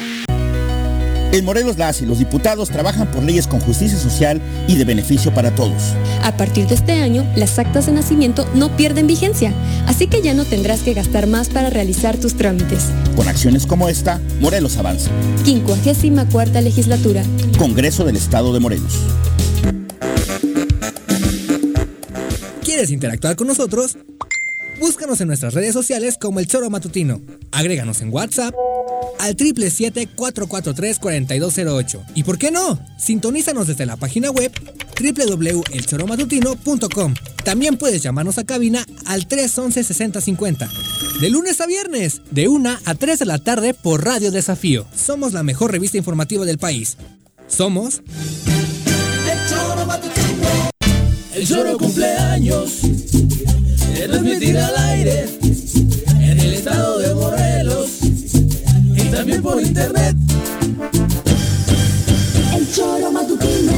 En Morelos las y los diputados trabajan por leyes con justicia social y de beneficio para todos. A partir de este año, las actas de nacimiento no pierden vigencia, así que ya no tendrás que gastar más para realizar tus trámites. Con acciones como esta, Morelos avanza. 54 legislatura. Congreso del Estado de Morelos. ¿Quieres interactuar con nosotros? Búscanos en nuestras redes sociales como El Choro Matutino. Agréganos en WhatsApp al 777-443-4208. ¿Y por qué no? Sintonízanos desde la página web www.elchoromatutino.com. También puedes llamarnos a cabina al 311-6050. De lunes a viernes, de 1 a 3 de la tarde por Radio Desafío. Somos la mejor revista informativa del país. Somos... El Choro Matutino. El Choro cumpleaños se transmitirá al aire en el estado de y también por internet. El choro matutino.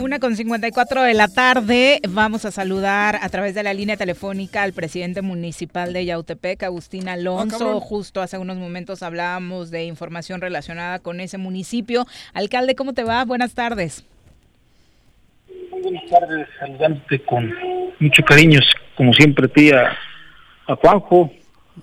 Una con 54 de la tarde, vamos a saludar a través de la línea telefónica al presidente municipal de Yautepec, Agustín Alonso. Justo hace unos momentos hablábamos de información relacionada con ese municipio. Alcalde, ¿cómo te va? Buenas tardes buenas tardes, saludándote con mucho cariño, como siempre, tía a, Juanjo,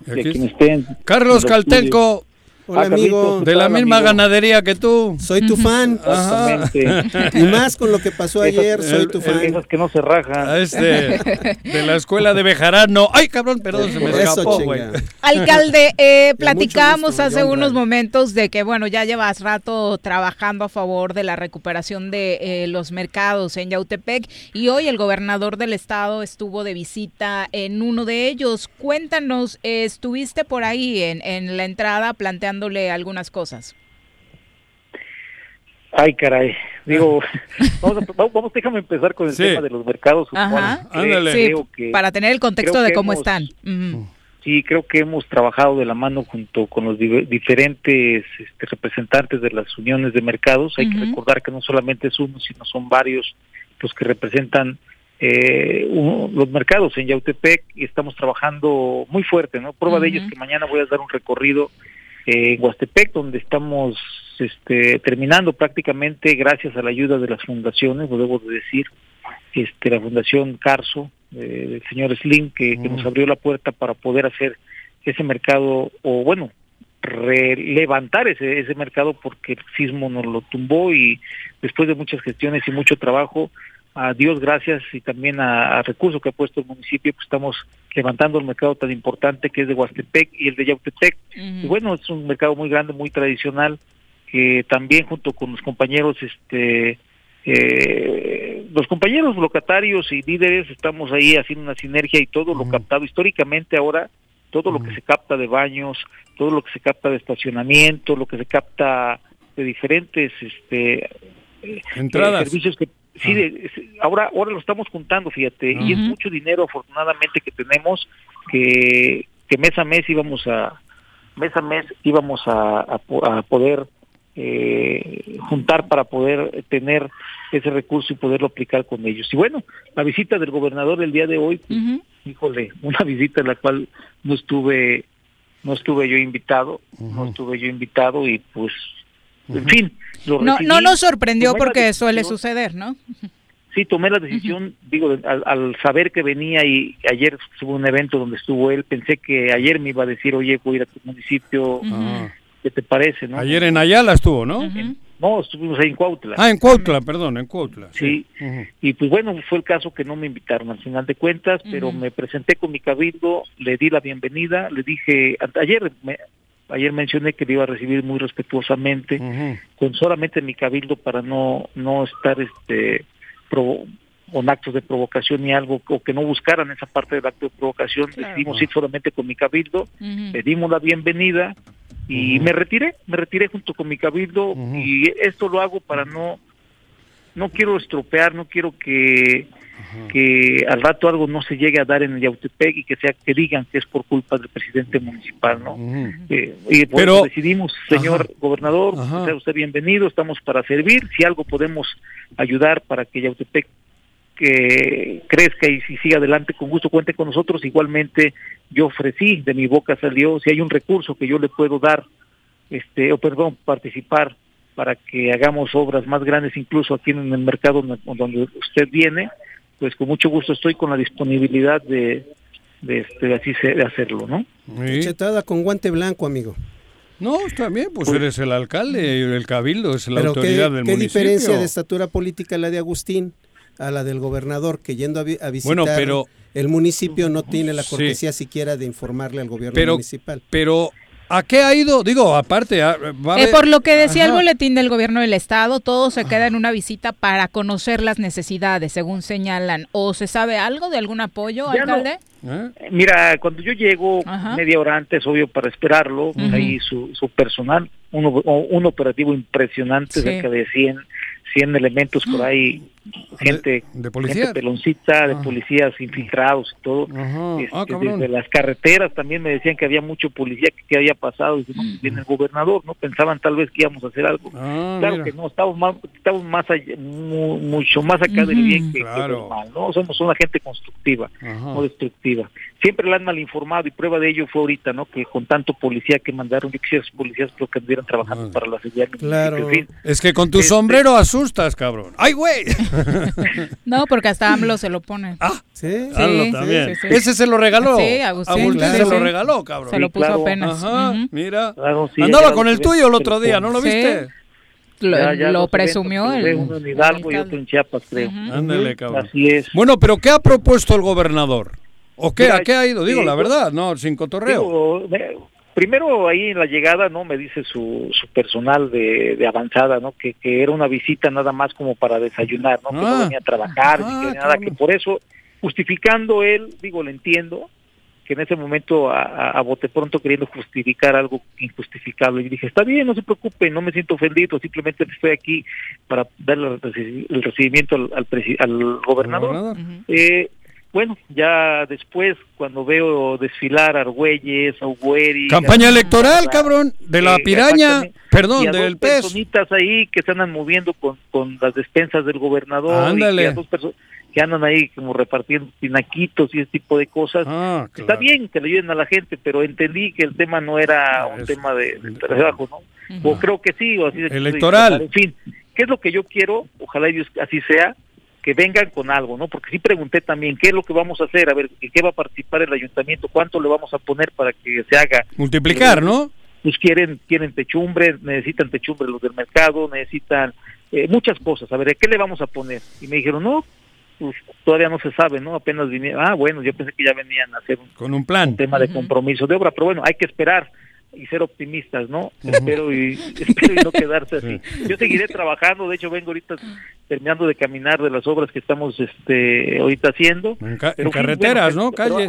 de quien estén. Carlos Caltenco. Hola, ah, amigo. De la misma ganadería que tú. Soy tu fan. [LAUGHS] y más con lo que pasó ayer, soy tu fan. Esas que no se rajan. Ah, este, de la escuela de Bejarano. Ay, cabrón, perdón, se me escapó, güey. Alcalde, [LAUGHS] eh, platicábamos hace unos momentos de que, bueno, ya llevas rato trabajando a favor de la recuperación de eh, los mercados en Yautepec y hoy el gobernador del estado estuvo de visita en uno de ellos. Cuéntanos, eh, estuviste por ahí en, en la entrada planteando algunas cosas. Ay, caray. Digo, [LAUGHS] vamos, déjame empezar con el tema de los mercados. para tener el contexto de cómo están. Sí, creo que hemos trabajado de la mano junto con los diferentes este, representantes de las uniones de mercados. Hay que recordar que no solamente es uno, sino son varios los que representan eh, los mercados en Yautepec y estamos trabajando muy fuerte, ¿no? Prueba de ello es que mañana voy a dar un recorrido en Huastepec, donde estamos este, terminando prácticamente gracias a la ayuda de las fundaciones, lo debo de decir, este, la Fundación Carso, eh, del señor Slim, que, nos abrió la puerta para poder hacer ese mercado, o bueno, levantar ese, ese mercado porque el sismo nos lo tumbó y después de muchas gestiones y mucho trabajo, a Dios gracias y también a, recursos que ha puesto el municipio, pues estamos levantando el mercado tan importante que es de Huastepec y el de Yautepec. Y bueno, es un mercado muy grande, muy tradicional, que también junto con los compañeros, este, eh, los compañeros locatarios y líderes estamos ahí haciendo una sinergia y todo lo captado históricamente ahora, todo lo que se capta de baños, todo lo que se capta de estacionamiento, lo que se capta de diferentes este, Entradas. servicios que sí, ahora, ahora lo estamos juntando, fíjate, y es mucho dinero afortunadamente que tenemos que, que mes a mes íbamos a, mes a mes íbamos a, a, poder eh, juntar para poder tener ese recurso y poderlo aplicar con ellos. Y bueno, la visita del gobernador el día de hoy, pues, híjole, una visita en la cual no estuve no estuve yo invitado, no estuve yo invitado y pues, en fin. Lo no, no nos sorprendió porque suele suceder, ¿no? Sí, tomé la decisión, digo, al, saber que venía y ayer hubo un evento donde estuvo él, pensé que ayer me iba a decir, oye, voy a ir a tu municipio, ¿qué te parece? no Ayer en Ayala estuvo, ¿no? No, estuvimos ahí en Cuautla. Ah, en Cuautla, perdón, en Cuautla. Sí, y pues bueno, fue el caso que no me invitaron al final de cuentas, pero me presenté con mi cabildo, le di la bienvenida, le dije, ayer ayer mencioné que le iba a recibir muy respetuosamente, con solamente mi cabildo para no, no estar este con actos de provocación ni algo, o que no buscaran esa parte del acto de provocación, decidimos ir solamente con mi cabildo, le dimos la bienvenida, y me retiré, me retiré junto con mi cabildo y esto lo hago para no no quiero estropear, no quiero que que al rato algo no se llegue a dar en el Yautepec y que sea que digan que es por culpa del presidente municipal, ¿no? Eh, y por Pero, eso decidimos, señor gobernador, sea usted bienvenido, estamos para servir, si algo podemos ayudar para que Yautepec que crezca y si siga adelante con gusto cuente con nosotros. Igualmente yo ofrecí de mi boca salió si hay un recurso que yo le puedo dar este o perdón participar para que hagamos obras más grandes incluso aquí en el mercado donde usted viene pues con mucho gusto estoy con la disponibilidad de de, este, así de hacerlo no Chetada con guante blanco amigo no, está bien, pues, pues eres el alcalde, el cabildo es la autoridad del municipio. ¿Qué diferencia de estatura política la de Agustín? a la del gobernador que yendo a, visitar el municipio no tiene la cortesía siquiera de informarle al gobierno municipal. Pero ¿A qué ha ido? Digo, aparte... Ah, eh, por lo que decía el boletín del gobierno del estado, todo se queda en una visita para conocer las necesidades, según señalan. ¿O se sabe algo de algún apoyo, alcalde? ¿Eh? Mira, cuando yo llego media hora antes, obvio, para esperarlo, ahí su, su personal, un, un operativo impresionante, cerca de 100 100 elementos por ahí, gente, de, policía? peloncita, de ah. policías infiltrados y todo. Este, ah, desde las carreteras también me decían que había mucho policía que, había pasado. Y no, pues viene el gobernador, ¿no? Pensaban tal vez que íbamos a hacer algo. Ah, claro que no, estamos más, estamos más allá, mucho más acá del bien que, del mal, ¿no? Somos una gente constructiva, no destructiva. Siempre la han mal informado y prueba de ello fue ahorita, ¿no? Que con tanto policía que mandaron, yo quisiera policías creo que anduvieran trabajando para la seguridad. Claro. Es que con tu este, sombrero asustas, cabrón. ¡Ay, güey! [LAUGHS] no, porque hasta AMLO se lo pone. Ah, sí. sí, también. Ese se lo regaló. Sí, Agustín. se lo regaló, cabrón. Se lo puso apenas. Ajá, mira. Andaba con el tuyo el otro día, ¿no lo viste? Lo, presumió el, uno en Hidalgo y otro en Chiapas, creo. Ándale, cabrón. Así es. Bueno, pero ¿qué ha propuesto el gobernador? ¿O qué, ¿A qué ha ido? Digo, la verdad, no, sin cotorreo primero ahí en la llegada, ¿no? Me dice su, su personal de, de avanzada, ¿no? Que, que, era una visita nada más como para desayunar, ¿no? que no ah. venía a trabajar, ni que ah, nada, que por eso, justificando él, digo, le entiendo, que en ese momento a, a, bote pronto queriendo justificar algo injustificable. Y dije, está bien, no se preocupe, no me siento ofendido, simplemente estoy aquí para darle el recibimiento al, al, al gobernador. eh, bueno, ya después cuando veo desfilar Argüelles, Augueri... Campaña electoral, cabrón, de la piraña, perdón, del dos personitas ahí que se andan moviendo con, con las despensas del gobernador. Ándale. dos que andan ahí como repartiendo pinaquitos y ese tipo de cosas. Ah, Está bien que le ayuden a la gente, pero entendí que el tema no era un tema de, trabajo, ¿no? O creo que sí, o así. Electoral. En fin, ¿qué es lo que yo quiero? Ojalá Dios así sea que vengan con algo, ¿no? Porque sí pregunté también qué es lo que vamos a hacer, a ver, qué va a participar el ayuntamiento, cuánto le vamos a poner para que se haga. Multiplicar, ¿no? Pues quieren, quieren techumbre, necesitan techumbre los del mercado, necesitan eh, muchas cosas, a ver, ¿qué le vamos a poner? Y me dijeron, no, pues todavía no se sabe, ¿no? Apenas vinieron, ah, bueno, yo pensé que ya venían a hacer un, con un plan, tema de compromiso de obra, pero bueno, hay que esperar y ser optimistas, ¿no? Espero y [LAUGHS] espero y no quedarse así. Yo seguiré trabajando, de hecho vengo ahorita terminando de caminar de las obras que estamos este ahorita haciendo. En, carreteras, ¿no? Calles.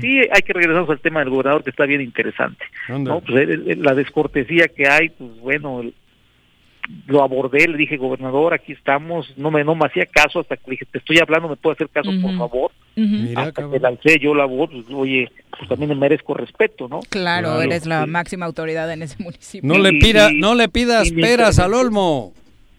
sí, hay que regresar al tema del gobernador que está bien interesante. ¿no? Pues, la descortesía que hay, pues bueno, lo abordé, le dije, gobernador, aquí estamos, no me, no me hacía caso hasta que le dije, te estoy hablando, me puede hacer caso, por favor. Hasta que lancé yo la voz, pues, oye, pues también me merezco respeto, ¿no? Claro, eres la máxima autoridad en ese [LAUGHS] municipio. No le pida, no le pidas peras al olmo.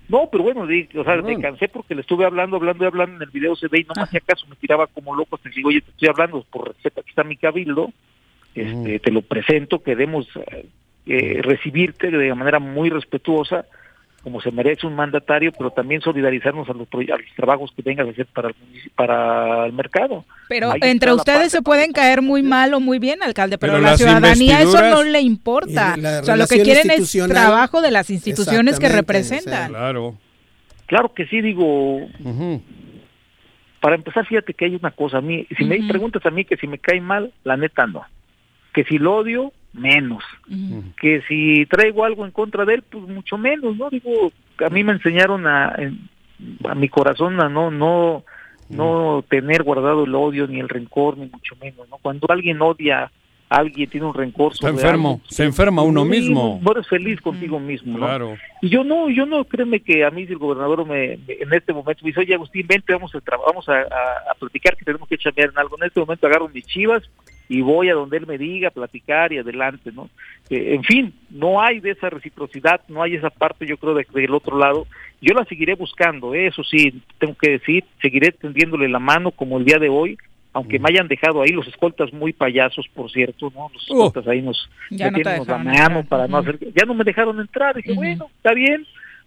No, pero bueno, o sea, me cansé porque le estuve hablando, hablando y hablando en el video se ve y no me hacía caso, me tiraba como loco, hasta digo, oye, te estoy hablando, por respeto, aquí está mi cabildo, este, te lo presento, queremos eh, recibirte de manera muy respetuosa, como se merece un mandatario, pero también solidarizarnos a los, trabajos que vengas a hacer para el, para el mercado. Pero entre ustedes se pueden caer muy mal o muy bien, alcalde, pero, a la ciudadanía eso no le importa. O sea, lo que quieren es trabajo de las instituciones que representan. claro. Claro que sí, digo. Para empezar, fíjate que hay una cosa. A mí, si me preguntas a mí que si me cae mal, la neta no. Que si lo odio, menos. Que si traigo algo en contra de él, pues mucho menos, ¿no? Digo, a mí me enseñaron a, a mi corazón a no, no, no tener guardado el odio ni el rencor, ni mucho menos, ¿no? Cuando alguien odia alguien tiene un rencor Está enfermo, se enferma uno mismo. No eres feliz contigo mismo, ¿no? Claro. Y yo no, yo no, créeme que a mí si el gobernador me, en este momento me dice, oye Agustín, vente, vamos a, vamos a, a, platicar que tenemos que chambear en algo. En este momento agarro mis chivas y voy a donde él me diga, a platicar y adelante, ¿no? Eh, en fin, no hay de esa reciprocidad, no hay esa parte, yo creo, del otro lado. Yo la seguiré buscando, ¿eh? eso sí, tengo que decir, seguiré tendiéndole la mano como el día de hoy, aunque me hayan dejado ahí los escoltas muy payasos, por cierto, ¿no? Los oh. escoltas ahí nos ya no la mano para no hacer, ya no me dejaron entrar, dije, bueno, está bien,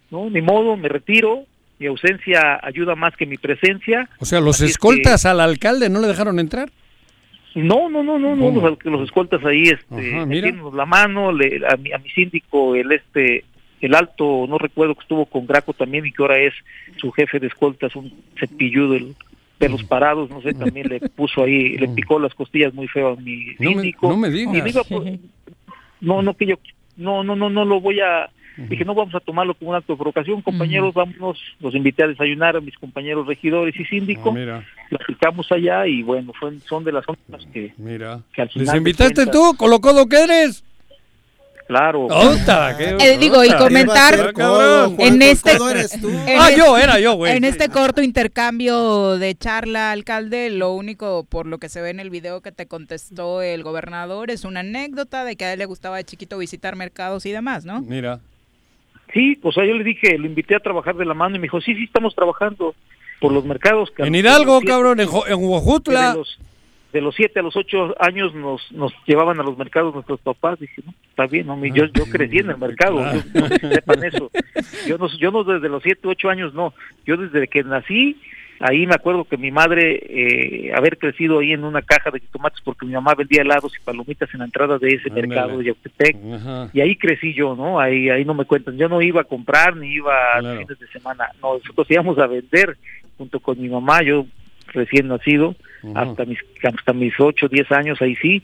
¿no? Ni modo, me retiro, mi ausencia ayuda más que mi presencia. O sea, los escoltas al alcalde no le dejaron entrar. No, no, no, no, no los, los, escoltas ahí, este, la mano, le, a, mi, a mi síndico, el este, el alto, no recuerdo que estuvo con Graco también y que ahora es su jefe de escoltas, un cepilludo de los parados, no sé, también le puso ahí, le picó las costillas muy feo a mi síndico. No me, digas. no, no, que yo, no, no, no, no lo voy a, Dije, no vamos a tomarlo como un acto de provocación, compañeros, vámonos, los invité a desayunar a mis compañeros regidores y síndicos, ah, platicamos allá y bueno, son de las zonas que, mira. ¿Les invitaste tú, Colocodo que eres? Claro. Eh, digo, y comentar en este ah, yo era yo, güey. En este corto intercambio de charla, alcalde, lo único por lo que se ve en el video que te contestó el gobernador es una anécdota de que a él le gustaba de chiquito visitar mercados y demás, ¿no? Mira. Sí, o sea, yo le dije, lo invité a trabajar de la mano y me dijo, sí, sí, estamos trabajando por los mercados. en Hidalgo, cabrón, en, en Huajutla. De los, de los siete a los ocho años nos, nos llevaban a los mercados nuestros papás. Dije, no, está bien, no, yo, yo crecí en el mercado, yo, no sepan eso. Yo no, yo no desde los siete, ocho años, no. Yo desde que nací Ahí me acuerdo que mi madre, eh, haber crecido ahí en una caja de tomates porque mi mamá vendía helados y palomitas en la entrada de ese mercado de Yautepec. Y ahí crecí yo, ¿no? Ahí ahí no me cuentan. Yo no iba a comprar ni iba a fines de semana. No, nosotros íbamos a vender junto con mi mamá. Yo recién nacido, hasta mis hasta mis 8, 10 años, ahí sí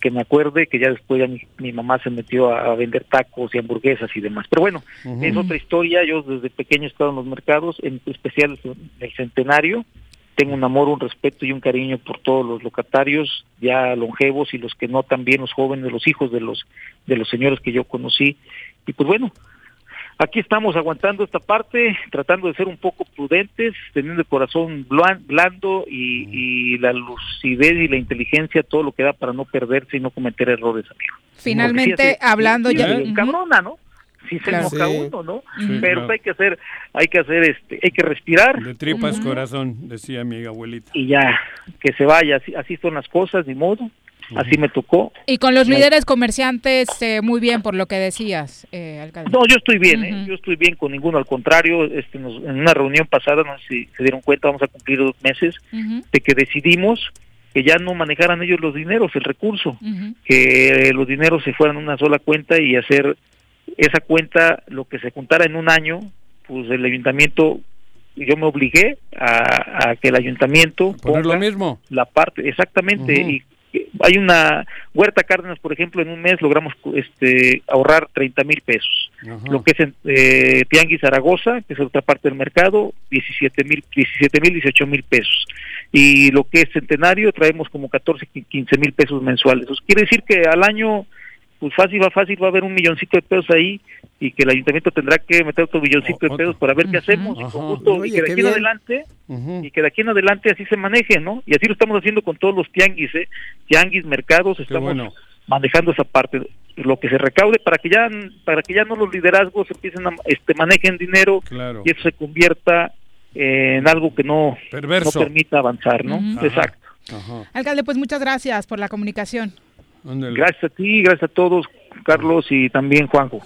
que me acuerde que ya después ya mi, mamá se metió a, vender tacos y hamburguesas y demás. Pero bueno, es otra historia. Yo desde pequeño he estado en los mercados, en especial el centenario. Tengo un amor, un respeto y un cariño por todos los locatarios, ya longevos y los que no también, los jóvenes, los hijos de los de los señores que yo conocí. Y pues bueno, aquí estamos aguantando esta parte, tratando de ser un poco prudentes, teniendo el corazón blando y, la lucidez y la inteligencia, todo lo que da para no perderse y no cometer errores, amigo. Finalmente, hablando ya... Cabrona, ¿no? Sí se enoja uno, ¿no? Pero hay que hacer, hay que hacer, este, hay que respirar. De tripas corazón, decía mi abuelita. Y ya, que se vaya, así, así son las cosas, ni modo así me tocó. Y con los líderes comerciantes, eh, muy bien por lo que decías, eh, alcalde. No, yo estoy bien, eh, yo estoy bien con ninguno, al contrario, este, en una reunión pasada, no sé si se dieron cuenta, vamos a cumplir dos meses, de que decidimos que ya no manejaran ellos los dineros, el recurso, que los dineros se fueran a una sola cuenta y hacer esa cuenta, lo que se juntara en un año, pues el ayuntamiento yo me obligué a, que el ayuntamiento poner lo mismo. la parte exactamente y hay una huerta Cárdenas, por ejemplo, en un mes logramos este ahorrar 30 mil pesos. Lo que es eh, Tianguis Zaragoza, que es otra parte del mercado, 17 mil, 17 mil, 18 mil pesos. Y lo que es Centenario, traemos como 14, 15 mil pesos mensuales. Eso quiere decir que al año pues fácil va fácil, va a haber un milloncito de pesos ahí y que el ayuntamiento tendrá que meter otro milloncito de pesos para ver qué hacemos y que de aquí en adelante y que de aquí en adelante así se maneje, ¿no? Y así lo estamos haciendo con todos los tianguis, ¿eh? Tianguis, mercados, estamos manejando esa parte. Lo que se recaude para que ya para que ya no los liderazgos empiecen a este manejen dinero y eso se convierta en algo que no, no permita avanzar, ¿no? Exacto. Alcalde, pues muchas gracias por la comunicación. Gracias a ti, gracias a todos, Carlos y también Juanjo.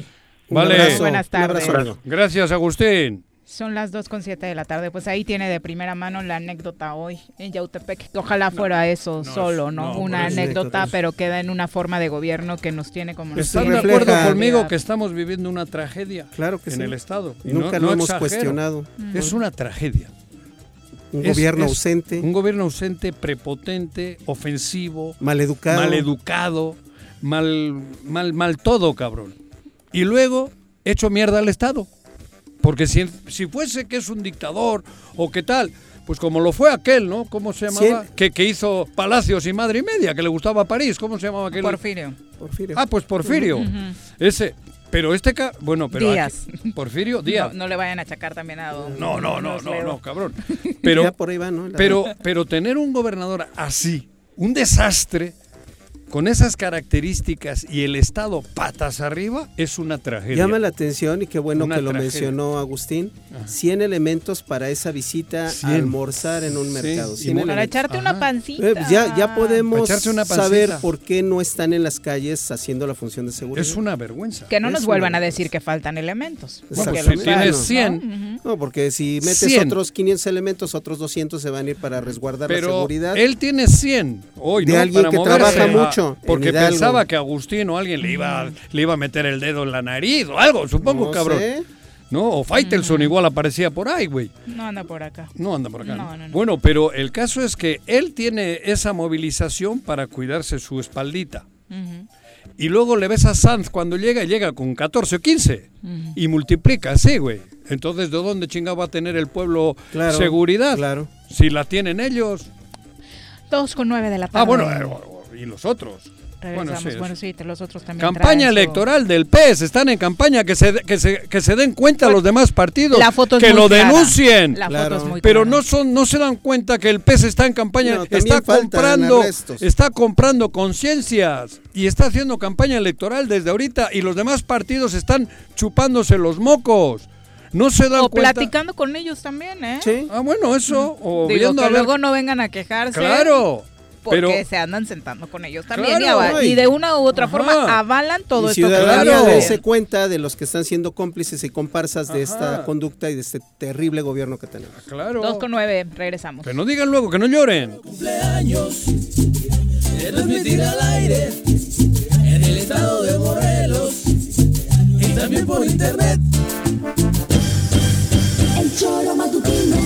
Vale. Buenas tardes. Gracias, Agustín. Son las 2 con siete de la tarde. Pues ahí tiene de primera mano la anécdota hoy en Yautepec. ojalá fuera eso solo, ¿no? una anécdota, pero queda en una forma de gobierno que nos tiene como... ¿Están de acuerdo conmigo que estamos viviendo una tragedia claro que en el Estado? Y Nunca lo hemos cuestionado. Es una tragedia. Un gobierno ausente. Un gobierno ausente, prepotente, ofensivo. Maleducado. Maleducado. Mal, mal, mal todo, cabrón. Y luego hecho mierda al Estado. Porque si, si fuese que es un dictador o qué tal, pues como lo fue aquel, ¿no? ¿Cómo se llamaba? Que, que, hizo Palacios y Madre y Media, que le gustaba París. ¿Cómo se llamaba aquel? Porfirio. Porfirio. Ah, pues Porfirio. Ese. Pero este, bueno, pero Díaz. Porfirio Díaz. No, le vayan a achacar también a don, No, no, no, no, no, cabrón. [LAUGHS] Pero, por ahí va, ¿no? pero, pero tener un gobernador así, un desastre, con esas características y el Estado patas arriba es una tragedia. Llama la atención y qué bueno que lo mencionó Agustín. 100 elementos para esa visita a almorzar en un mercado. para echarte una pancita. Eh, ya, ya podemos saber por qué no están en las calles haciendo la función de seguridad. Es una vergüenza. Que no nos vuelvan a decir que faltan elementos. Bueno, si tienes 100. ¿no? porque si metes otros 500 elementos, otros 200 se van a ir para resguardar la seguridad. Él tiene 100 hoy, De alguien que trabaja mucho porque pensaba que Agustín o alguien le iba, le iba a meter el dedo en la nariz o algo, supongo, cabrón. ¿no? O Faitelson igual aparecía por ahí, güey. No anda por acá. No anda por acá. bueno, pero el caso es que él tiene esa movilización para cuidarse su espaldita. Y luego le ves a Sanz cuando llega, llega con 14 o 15 y multiplica, sí, güey. Entonces, ¿de dónde chingado va a tener el pueblo seguridad? Claro. Si la tienen ellos. Dos con nueve de la tarde. Ah, bueno, eh, y los otros. Bueno sí, los otros también. Campaña electoral del PES, están en campaña que se, que se, que se den cuenta los demás partidos, que lo denuncien. pero no son no se dan cuenta que el PES está en campaña, está comprando está comprando conciencias y está haciendo campaña electoral desde ahorita y los demás partidos están chupándose los mocos. No se dan o cuenta. platicando con ellos también, ¿eh? Sí. Ah, bueno, eso. O viendo que luego no vengan a quejarse. Claro porque se andan sentando con ellos también y, de una u otra forma avalan todo esto. Ciudadanía claro. cuenta de los que están siendo cómplices y comparsas de esta conducta y de este terrible gobierno que tenemos. Claro. Dos con nueve, regresamos. Que no digan luego, que no lloren. Cumpleaños, transmitir al aire en el estado de Morelos y también por internet. El choro matutino.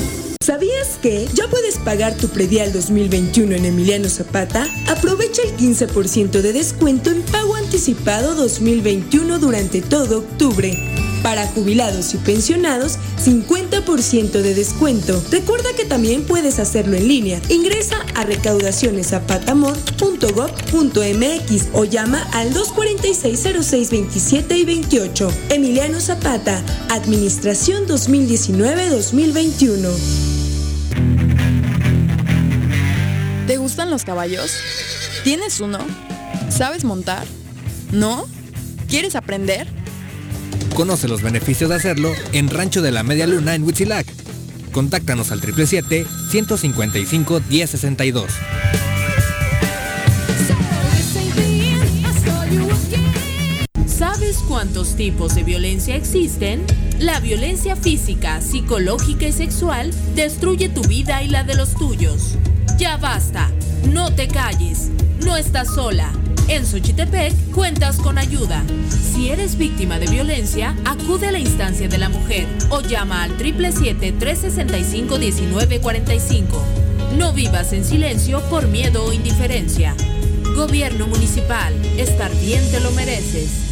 ¿Sabías que ya puedes pagar tu predial 2021 en Emiliano Zapata? Aprovecha el 15% de descuento en pago anticipado 2021 durante todo octubre. Para jubilados y pensionados, 50% de descuento. Recuerda que también puedes hacerlo en línea. Ingresa a recaudacioneszapatamor.gov.mx o llama al 246-0627 y 28. Emiliano Zapata, Administración 2019-2021. ¿Te gustan los caballos? ¿Tienes uno? ¿Sabes montar? ¿No? ¿Quieres aprender? Conoce los beneficios de hacerlo en Rancho de la Media Luna en Huitzilac. Contáctanos al 777-155-1062. ¿Sabes cuántos tipos de violencia existen? La violencia física, psicológica y sexual destruye tu vida y la de los tuyos. Ya basta, no te calles, no estás sola. En Xochitepec cuentas con ayuda. Si eres víctima de violencia, acude a la instancia de la mujer o llama al 777-365-1945. No vivas en silencio por miedo o indiferencia. Gobierno municipal, estar bien te lo mereces.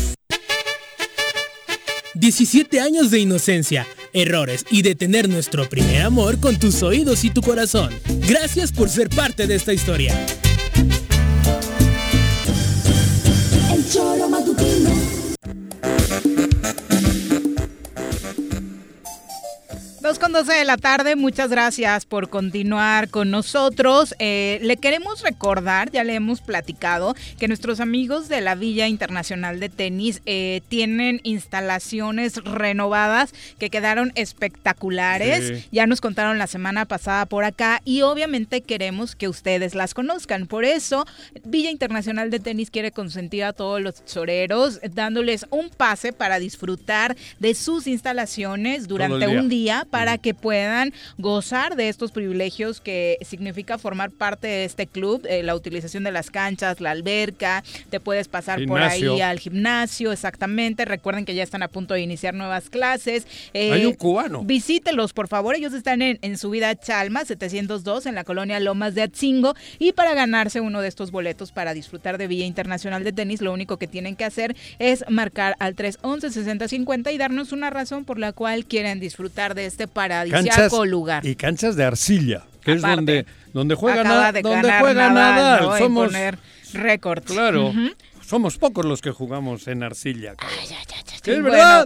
17 años de inocencia, errores y de tener nuestro primer amor con tus oídos y tu corazón. Gracias por ser parte de esta historia. 2 con 12 de la tarde, muchas gracias por continuar con nosotros. Eh, le queremos recordar, ya le hemos platicado, que nuestros amigos de la Villa Internacional de Tenis eh, tienen instalaciones renovadas que quedaron espectaculares. Ya nos contaron la semana pasada por acá y obviamente queremos que ustedes las conozcan. Por eso, Villa Internacional de Tenis quiere consentir a todos los tesoreros, dándoles un pase para disfrutar de sus instalaciones durante un día que puedan gozar de estos privilegios que significa formar parte de este club, eh, la utilización de las canchas, la alberca, te puedes pasar por ahí al gimnasio, exactamente. Recuerden que ya están a punto de iniciar nuevas clases. Eh, Hay un cubano. Visítelos, por favor. Ellos están en, en Subida Chalma, 702, en la colonia Lomas de Atzingo. Y para ganarse uno de estos boletos para disfrutar de Villa Internacional de Tenis, lo único que tienen que hacer es marcar al 311-6050 y darnos una razón por la cual quieren disfrutar de este paradisíaco lugar. Y canchas de arcilla, que es donde, donde juega, donde juega Nadal. Somos poner récord. Claro. Somos pocos los que jugamos en arcilla. Ay, es verdad.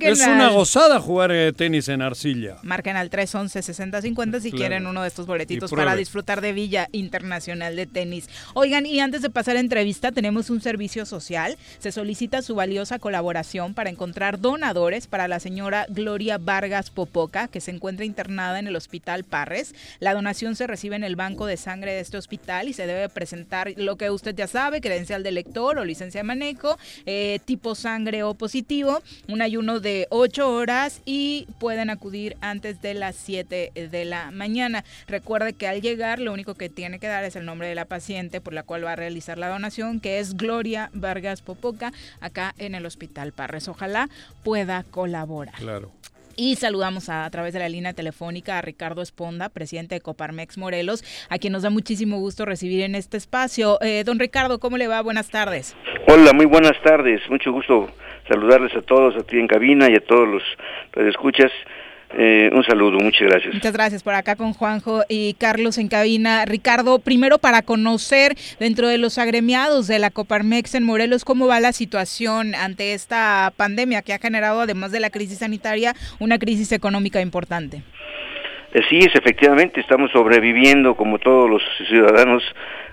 es una gozada jugar eh, tenis en arcilla. Marquen al 311-6050 si quieren uno de estos boletitos para disfrutar de Villa Internacional de Tenis. Oigan, y antes de pasar a entrevista, tenemos un servicio social. Se solicita su valiosa colaboración para encontrar donadores para la señora Gloria Vargas Popoca, que se encuentra internada en el Hospital Parres. La donación se recibe en el banco de sangre de este hospital y se debe presentar lo que usted ya sabe, credencial de lector o licencia de manejo, eh, tipo sangre o positivo, un ayuno de 8 horas y pueden acudir antes de las 7 de la mañana. Recuerde que al llegar lo único que tiene que dar es el nombre de la paciente por la cual va a realizar la donación, que es Gloria Vargas Popoca, acá en el Hospital Parres. Ojalá pueda colaborar. Claro. Y saludamos a, través de la línea telefónica a Ricardo Esponda, presidente de Coparmex Morelos, a quien nos da muchísimo gusto recibir en este espacio. Eh, don Ricardo, ¿cómo le va? Buenas tardes. Hola, muy buenas tardes. Mucho gusto saludarles a todos, a ti en cabina y a todos los escuchas. Eh, un saludo, muchas gracias. Muchas gracias por acá con Juanjo y Carlos en cabina. Ricardo, primero para conocer dentro de los agremiados de la Coparmex en Morelos, cómo va la situación ante esta pandemia que ha generado, además de la crisis sanitaria, una crisis económica importante. Eh, sí, es, efectivamente, estamos sobreviviendo como todos los ciudadanos,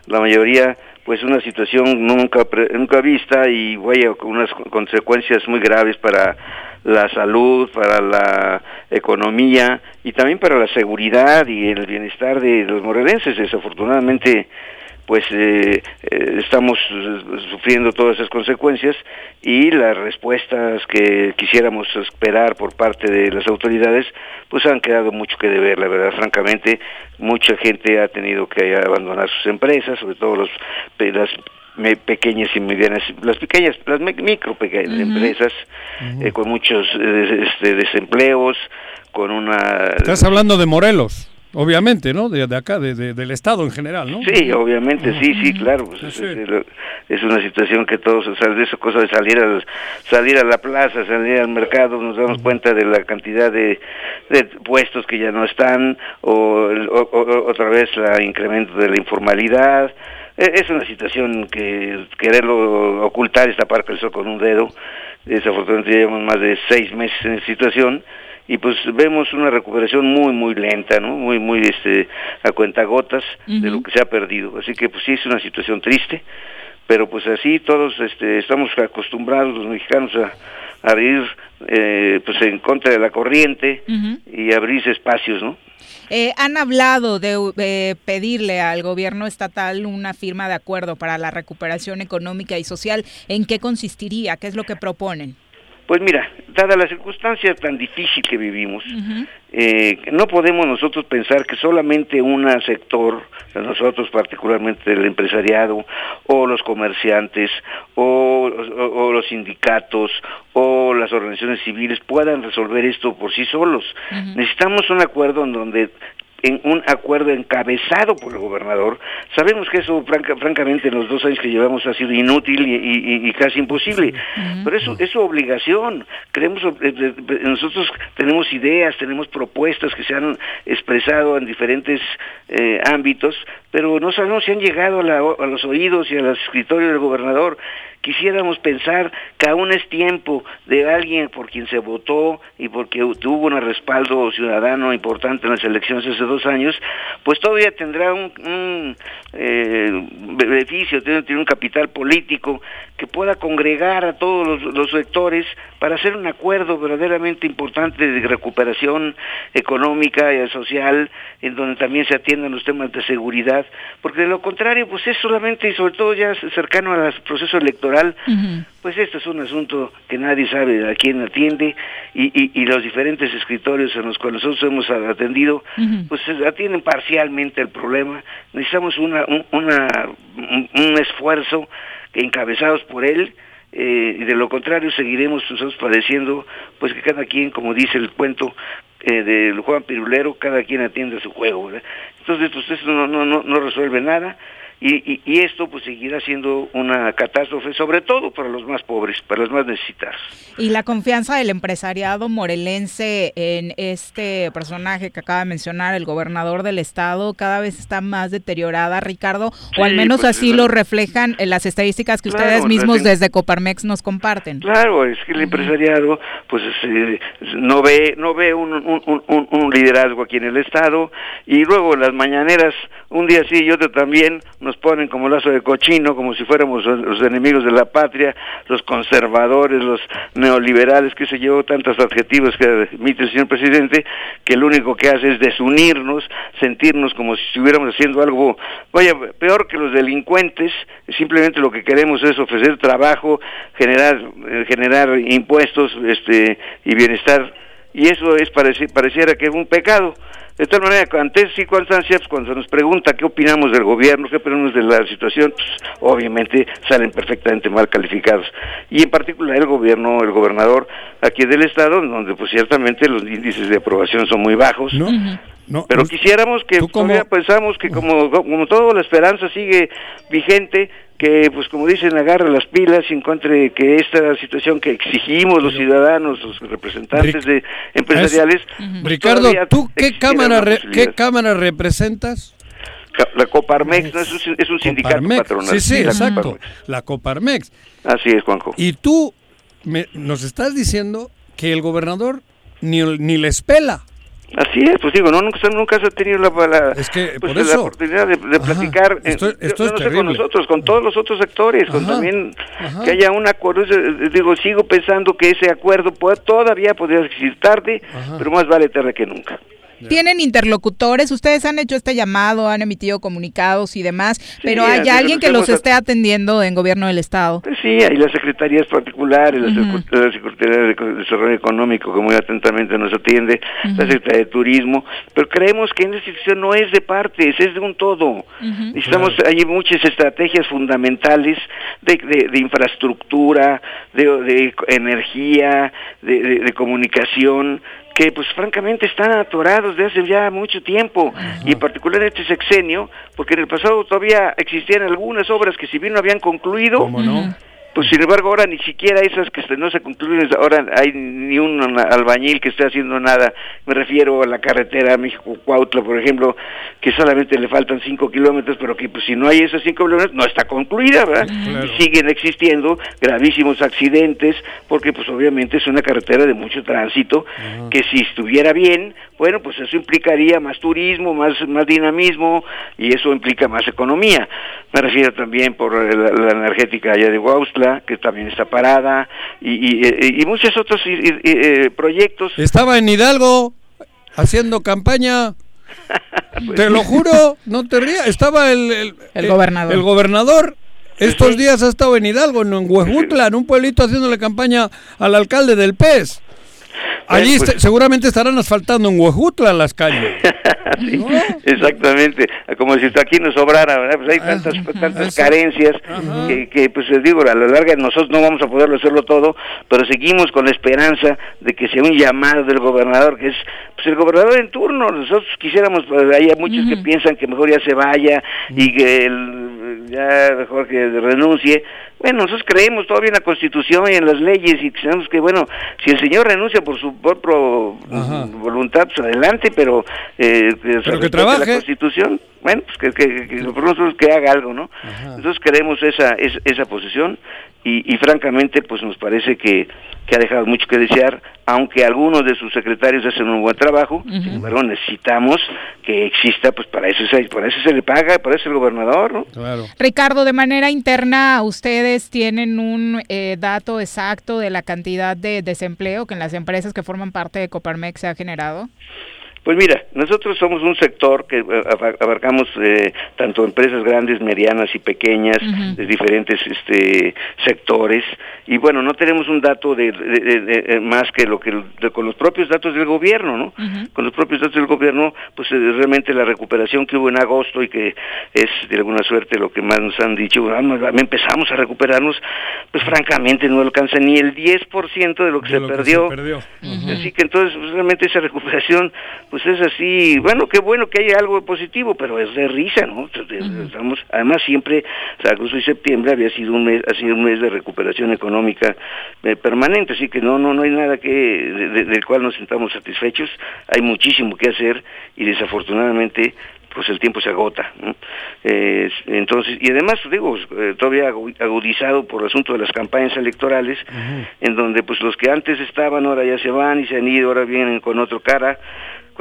la mayoría pues una situación nunca nunca vista y vaya con unas consecuencias muy graves para la salud, para la economía y también para la seguridad y el bienestar de los morelenses. Desafortunadamente, pues eh, eh, estamos sufriendo todas esas consecuencias y las respuestas que quisiéramos esperar por parte de las autoridades pues han quedado mucho que deber la verdad francamente mucha gente ha tenido que abandonar sus empresas sobre todo los las pequeñas y medianas, las pequeñas, las micro pequeñas empresas eh, con muchos eh, este, desempleos, con una... Estás hablando de Morelos. Obviamente, ¿no? De, acá, de, del Estado en general, ¿no? Sí, obviamente, sí, sí, claro. Pues, es, una situación que todos, o sea, de esa cosa de salir, al, salir a la plaza, salir al mercado, nos damos cuenta de la cantidad de, de puestos que ya no están, o, otra vez el incremento de la informalidad, es una situación que quererlo ocultar esta parte del sol con un dedo desafortunadamente llevamos más de seis meses en situación y pues vemos una recuperación muy muy lenta, ¿no? Muy muy este a cuentagotas de lo que se ha perdido. Así que pues sí es una situación triste, pero pues así todos este estamos acostumbrados los mexicanos a, abrir eh, pues en contra de la corriente y abrirse espacios, ¿no? Eh, han hablado de pedirle al gobierno estatal una firma de acuerdo para la recuperación económica y social. ¿En qué consistiría? ¿Qué es lo que proponen? Pues mira, dada la circunstancia tan difícil que vivimos, eh, no podemos nosotros pensar que solamente un sector, nosotros particularmente el empresariado, o los comerciantes, o, los sindicatos, o las organizaciones civiles puedan resolver esto por sí solos. Necesitamos un acuerdo en donde en un acuerdo encabezado por el gobernador. Sabemos que eso, francamente, en los dos años que llevamos ha sido inútil y, casi imposible, pero eso es su obligación. Creemos, eh, nosotros tenemos ideas, tenemos propuestas que se han expresado en diferentes eh, ámbitos, pero no sabemos si han llegado a, a los oídos y al escritorio del gobernador quisiéramos pensar que aún es tiempo de alguien por quien se votó y porque tuvo un respaldo ciudadano importante en las elecciones hace dos años, pues todavía tendrá un, eh, beneficio, tiene, un capital político que pueda congregar a todos los, sectores para hacer un acuerdo verdaderamente importante de recuperación económica y social, en donde también se atiendan los temas de seguridad, porque de lo contrario, pues es solamente y sobre todo ya cercano al proceso electoral, pues este es un asunto que nadie sabe a quién atiende y, y, los diferentes escritorios en los cuales nosotros hemos atendido, pues atienden parcialmente el problema. Necesitamos una, un, una, un esfuerzo encabezados por él, eh, y de lo contrario seguiremos nosotros padeciendo, pues que cada quien, como dice el cuento eh, del Juan Pirulero, cada quien atiende su juego. Entonces, pues eso no, no, no, no resuelve nada y, y, esto pues seguirá siendo una catástrofe, sobre todo para los más pobres, para los más necesitados. Y la confianza del empresariado morelense en este personaje que acaba de mencionar, el gobernador del estado, cada vez está más deteriorada, Ricardo, o al menos pues, así lo reflejan en las estadísticas que ustedes mismos desde Coparmex nos comparten. Claro, es que el empresariado pues eh, no ve no ve un, un, un, un, liderazgo aquí en el estado y luego las mañaneras un día sí y otro también nos ponen como lazo de cochino, como si fuéramos los enemigos de la patria, los conservadores, los neoliberales, que se llevó tantos adjetivos que emite el señor presidente, que lo único que hace es desunirnos, sentirnos como si estuviéramos haciendo algo, vaya, peor que los delincuentes, simplemente lo que queremos es ofrecer trabajo, generar, eh, generar impuestos este, y bienestar, y eso es pareciera que es un pecado de tal manera, ante esas circunstancias, cuando se nos pregunta qué opinamos del gobierno, qué opinamos de la situación, pues, obviamente salen perfectamente mal calificados. Y en particular el gobierno, el gobernador aquí del estado, donde pues ciertamente los índices de aprobación son muy bajos. No. No, pero quisiéramos que todavía pensamos que como, como todo la esperanza sigue vigente, que, pues como dicen, agarre las pilas y encuentre que esta situación que exigimos los ciudadanos, los representantes de empresariales... Ricardo, ¿tú qué cámara, qué cámara representas? La Coparmex, es, un, sindicato patronal. Sí, sí, exacto. La Coparmex. Así es, Juanjo. Y tú me, nos estás diciendo que el gobernador ni, ni les pela. Así es, pues digo, no nunca, nunca se ha tenido la, la, pues, la oportunidad de, platicar, esto, esto es con nosotros, con todos los otros sectores, con también que haya un acuerdo. Digo, sigo pensando que ese acuerdo puede, todavía podría existir tarde, pero más vale tarde que nunca. Tienen interlocutores, ustedes han hecho este llamado, han emitido comunicados y demás, pero hay alguien que los esté atendiendo en gobierno del Estado. Pues sí, hay las secretarías particulares, la Secretaría de Desarrollo Económico que muy atentamente nos atiende, la Secretaría de Turismo, pero creemos que en esta institución no es de partes, es de un todo. Necesitamos, hay muchas estrategias fundamentales de, de, infraestructura, de, de energía, de comunicación, que pues francamente están atorados de hace ya mucho tiempo y en particular este sexenio porque en el pasado todavía existían algunas obras que si bien no habían concluido Pues sin embargo ahora ni siquiera esas que no se concluyen, ahora hay ni un albañil que esté haciendo nada. Me refiero a la carretera México-Cuautla, por ejemplo, que solamente le faltan cinco kilómetros, pero que pues si no hay esos cinco kilómetros no está concluida, ¿verdad? Y siguen existiendo gravísimos accidentes, porque pues obviamente es una carretera de mucho tránsito, que si estuviera bien, bueno, pues eso implicaría más turismo, más, más dinamismo, y eso implica más economía. Me refiero también por la, energética allá de Guausla, que también está parada, y, muchos otros eh, proyectos. Estaba en Hidalgo haciendo campaña. [LAUGHS] te lo juro, no te rías. Estaba el, el, gobernador. El gobernador estos días ha estado en Hidalgo, en Huejutla, en un pueblito haciéndole campaña al alcalde del PES. Allí pues seguramente estarán asfaltando en Huejutla las calles. [LAUGHS] Exactamente, como si aquí nos sobrara, ¿verdad? Pues hay tantas, tantas carencias que, pues les digo, a la larga nosotros no vamos a poderlo hacerlo todo, pero seguimos con la esperanza de que sea un llamado del gobernador, que es pues el gobernador en turno. Nosotros quisiéramos, pues, hay muchos que piensan que mejor ya se vaya y que el, ya mejor que renuncie. Bueno, nosotros creemos todavía en la Constitución y en las leyes y sabemos que, bueno, si el señor renuncia por su propia voluntad, pues adelante, pero, eh, pero que trabaje. la Constitución, bueno, pues que, que, que, que haga algo, ¿no? Nosotros queremos esa, esa, esa posición y, y, francamente, pues nos parece que, que ha dejado mucho que desear, aunque algunos de sus secretarios hacen un buen trabajo, sin embargo necesitamos que exista, pues para eso, se, para eso se le paga, para eso el gobernador, ¿no? Claro. Ricardo, de manera interna, ¿ustedes tienen un eh, dato exacto de la cantidad de desempleo que en las empresas que forman parte de Coparmex se ha generado? Pues mira, nosotros somos un sector que eh, abarcamos eh, tanto empresas grandes, medianas y pequeñas de diferentes este, sectores. Y bueno, no tenemos un dato de, eh, más que lo que con los propios datos del gobierno, ¿no? Con los propios datos del gobierno, pues realmente la recuperación que hubo en agosto y que es de alguna suerte lo que más nos han dicho, vamos, empezamos a recuperarnos, pues francamente no alcanza ni el 10% de lo que, se, perdió. Así que entonces pues, realmente esa recuperación pues es así, bueno, qué bueno que haya algo positivo, pero es de risa, ¿no? Estamos, además siempre, o sea, agosto y septiembre había sido un mes, ha sido un mes de recuperación económica eh, permanente, así que no, no, no hay nada que, del cual nos sintamos satisfechos, hay muchísimo que hacer y desafortunadamente pues el tiempo se agota. entonces, y además, digo, eh, todavía agudizado por el asunto de las campañas electorales, en donde pues los que antes estaban ahora ya se van y se han ido, ahora vienen con otro cara,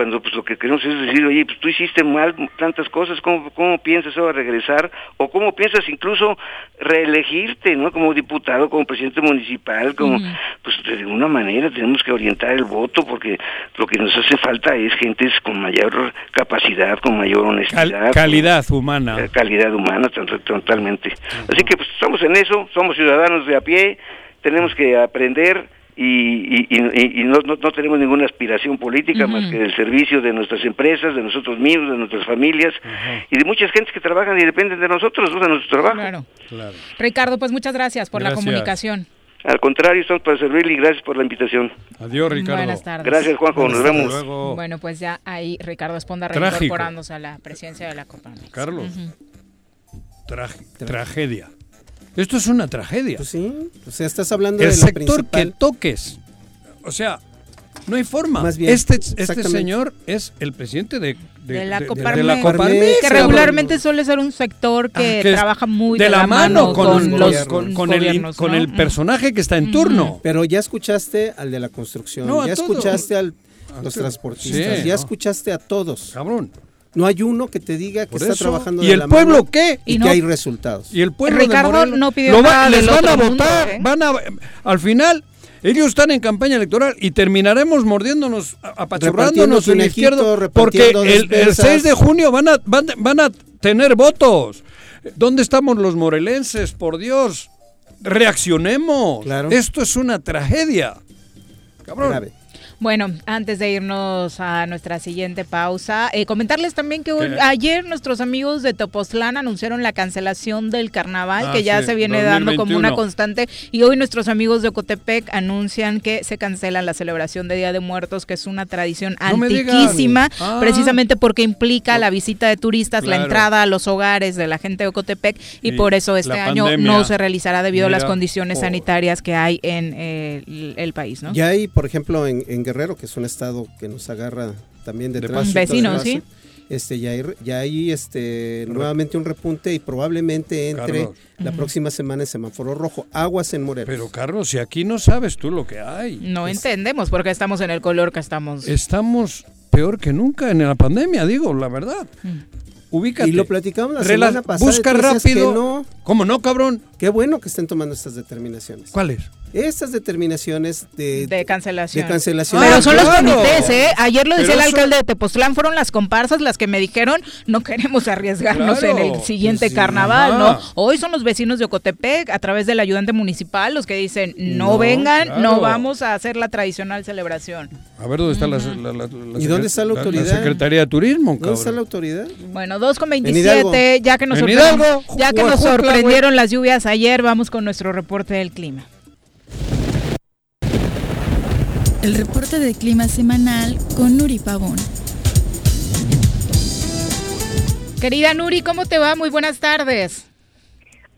cuando pues lo que queremos es decir, oye, pues tú hiciste mal tantas cosas, ¿cómo, cómo piensas ahora regresar? O cómo piensas incluso reelegirte, ¿no? Como diputado, como presidente municipal, como, pues de alguna manera tenemos que orientar el voto porque lo que nos hace falta es gentes con mayor capacidad, con mayor honestidad. calidad humana. Eh, calidad humana, totalmente. Así que pues estamos en eso, somos ciudadanos de a pie, tenemos que aprender y, y, no, no, tenemos ninguna aspiración política más que el servicio de nuestras empresas, de nosotros mismos, de nuestras familias y de muchas gentes que trabajan y dependen de nosotros, de nuestro trabajo. Claro. Ricardo, pues muchas gracias por la comunicación. Al contrario, estamos para servirle y gracias por la invitación. Adiós, Ricardo. Buenas tardes. Gracias, Juanjo. nos vemos. Bueno, pues ya ahí Ricardo Esponda reincorporándose a la presidencia de la Copa. Carlos. tragedia. Esto es una tragedia. Pues sí, o sea, estás hablando el de sector que toques. O sea, no hay forma. Más bien, este, este señor es el presidente de, de, la, Coparmex, que regularmente suele ser un sector que, trabaja muy de, la, mano, con, los con, el, con el personaje que está en turno. Pero ya escuchaste al de la construcción, ya escuchaste a los transportistas, ya escuchaste a todos. Cabrón. No hay uno que te diga que está trabajando ¿Y de el pueblo qué? Y, que hay resultados. Y el pueblo Ricardo no pidió nada les van a votar, ¿eh? van a al final ellos están en campaña electoral y terminaremos mordiéndonos, apachurrándonos en la izquierda porque el, 6 de junio van a, van, a tener votos. ¿Dónde estamos los morelenses? Por Dios, reaccionemos. Esto es una tragedia. Cabrón. Bueno, antes de irnos a nuestra siguiente pausa, eh, comentarles también que ayer nuestros amigos de Topoztlán anunciaron la cancelación del carnaval, ah, que ya se viene dando como una constante, y hoy nuestros amigos de Ocotepec anuncian que se cancela la celebración de Día de Muertos, que es una tradición antiquísima, ah. precisamente porque implica la visita de turistas, la entrada a los hogares de la gente de Ocotepec, y, por eso este año no se realizará debido a las condiciones oh. sanitarias que hay en eh, el, país. ¿no? Ya hay, por ejemplo, en, en Guerrero, que es un estado que nos agarra también de, Vecinos, sí. Este, ya hay, ya hay este, nuevamente un repunte y probablemente entre la próxima semana en semáforo rojo. Aguas en Morelos. Pero Carlos, si aquí no sabes tú lo que hay. No entendemos porque estamos en el color que estamos. Estamos peor que nunca en la pandemia, digo, la verdad. Mm. Ubícate. Y lo platicamos la semana pasada. Busca rápido. No. ¿Cómo no, cabrón? Qué bueno que estén tomando estas determinaciones. ¿Cuáles? Estas determinaciones de, de cancelación. De cancelación. Pero son los comités, ¿eh? Ayer lo decía el alcalde de Tepoztlán, fueron las comparsas las que me dijeron, no queremos arriesgarnos en el siguiente carnaval, ¿no? Hoy son los vecinos de Ocotepec, a través del ayudante municipal, los que dicen, no, vengan, no vamos a hacer la tradicional celebración. A ver, ¿dónde está la, ¿Y dónde está la autoridad? Secretaría de Turismo, ¿Dónde está la autoridad? Bueno, 2.27, ya que nos, ya que nos sorprendieron las lluvias ayer, vamos con nuestro reporte del clima. El reporte de clima semanal con Nuri Pavón. Querida Nuri, ¿cómo te va? Muy buenas tardes.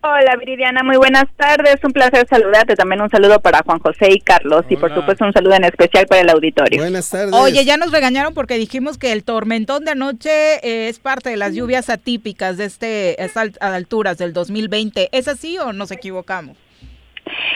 Hola Viridiana, muy buenas tardes, un placer saludarte, también un saludo para Juan José y Carlos y por supuesto un saludo en especial para el auditorio. Buenas tardes. Oye, ya nos regañaron porque dijimos que el tormentón de anoche eh, es parte de las lluvias atípicas de este, estas alturas del 2020, ¿es así o nos equivocamos?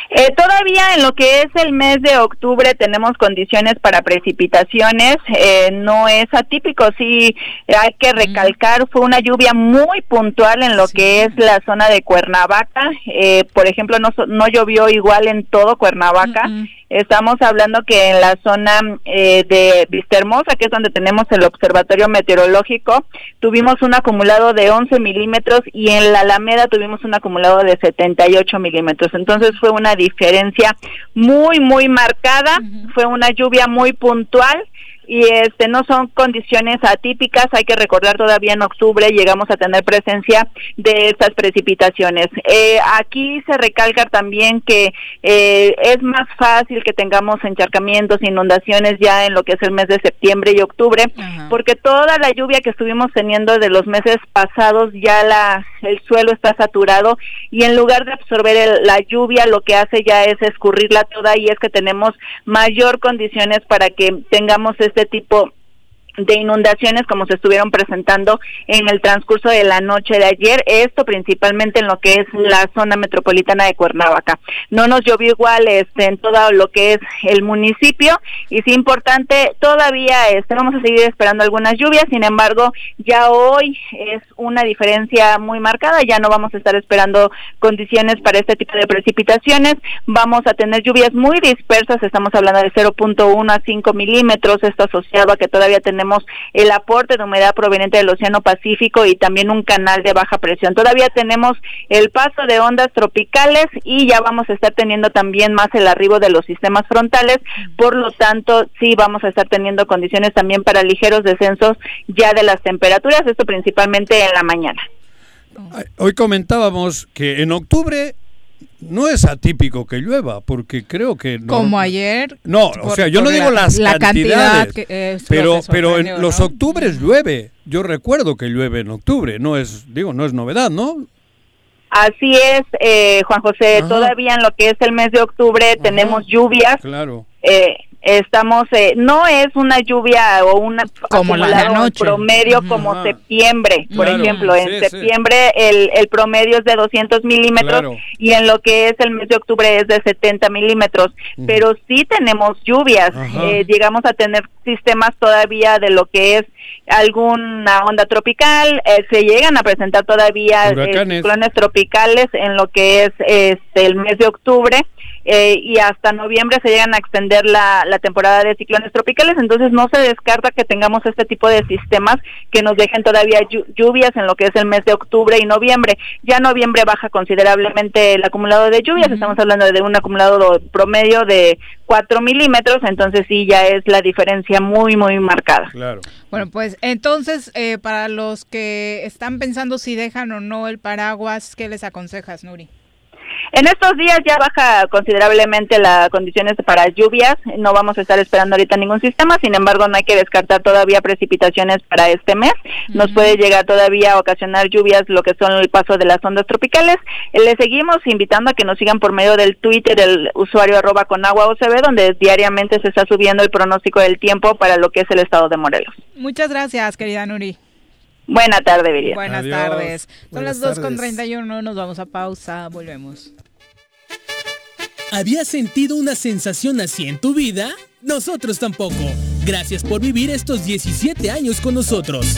Eh, todavía en lo que es el mes de octubre tenemos condiciones para precipitaciones, eh, no es atípico, sí hay que recalcar, fue una lluvia muy puntual en lo que es la zona de Cuernavaca, eh, por ejemplo no, no llovió igual en todo Cuernavaca, Estamos hablando que en la zona eh, de Vistahermosa, que es donde tenemos el observatorio meteorológico, tuvimos un acumulado de 11 milímetros y en la Alameda tuvimos un acumulado de 78 milímetros. Entonces fue una diferencia muy, muy marcada, fue una lluvia muy puntual y este no son condiciones atípicas hay que recordar todavía en octubre llegamos a tener presencia de estas precipitaciones. Eh, aquí se recalca también que eh, es más fácil que tengamos encharcamientos inundaciones ya en lo que es el mes de septiembre y octubre porque toda la lluvia que estuvimos teniendo de los meses pasados ya la el suelo está saturado y en lugar de absorber la lluvia lo que hace ya es escurrirla toda y es que tenemos mayor condiciones para que tengamos este tipo de inundaciones como se estuvieron presentando en el transcurso de la noche de ayer, esto principalmente en lo que es la zona metropolitana de Cuernavaca. No nos llovió igual este, en todo lo que es el municipio y sí importante, todavía este, vamos a seguir esperando algunas lluvias, sin embargo, ya hoy es una diferencia muy marcada, ya no vamos a estar esperando condiciones para este tipo de precipitaciones, vamos a tener lluvias muy dispersas, estamos hablando de 0.1 a 5 milímetros, esto asociado a que todavía tenemos el aporte de humedad proveniente del Océano Pacífico y también un canal de baja presión. Todavía tenemos el paso de ondas tropicales y ya vamos a estar teniendo también más el arribo de los sistemas frontales, por lo tanto sí vamos a estar teniendo condiciones también para ligeros descensos ya de las temperaturas, esto principalmente en la mañana. Hoy comentábamos que en octubre no es atípico que llueva, porque creo que... Como ayer. No, o sea, yo no digo las la cantidades, cantidad pero, pero en los octubres llueve. Yo recuerdo que llueve en octubre, no es, digo, no es novedad, ¿no? Así es, eh, Juan José, todavía en lo que es el mes de octubre tenemos lluvias. Claro. Eh, estamos eh, no es una lluvia o una como la promedio como septiembre por ejemplo. En septiembre el, el promedio es de 200 milímetros y en lo que es el mes de octubre es de 70 milímetros pero sí tenemos lluvias. Eh, llegamos a tener sistemas todavía de lo que es alguna onda tropical eh, se llegan a presentar todavía ciclones tropicales en lo que es este el mes de octubre eh, y hasta noviembre se llegan a extender la, la temporada de ciclones tropicales, entonces no se descarta que tengamos este tipo de sistemas que nos dejen todavía lluvias en lo que es el mes de octubre y noviembre. Ya noviembre baja considerablemente el acumulado de lluvias, estamos hablando de un acumulado promedio de 4 milímetros, entonces sí ya es la diferencia muy, muy marcada. Claro. Bueno, pues entonces, eh, para los que están pensando si dejan o no el paraguas, ¿qué les aconsejas, Nuri? En estos días ya baja considerablemente las condiciones para lluvias, no vamos a estar esperando ahorita ningún sistema, sin embargo no hay que descartar todavía precipitaciones para este mes, nos puede llegar todavía a ocasionar lluvias lo que son el paso de las ondas tropicales. Eh, le seguimos invitando a que nos sigan por medio del Twitter del usuario arroba con agua OCB, donde diariamente se está subiendo el pronóstico del tiempo para lo que es el estado de Morelos. Muchas gracias, querida Nuri. Buena tarde, Viridiana. Buenas tardes. Son las 2 con 31, nos vamos a pausa, volvemos. ¿Habías sentido una sensación así en tu vida? Nosotros tampoco. Gracias por vivir estos 17 años con nosotros.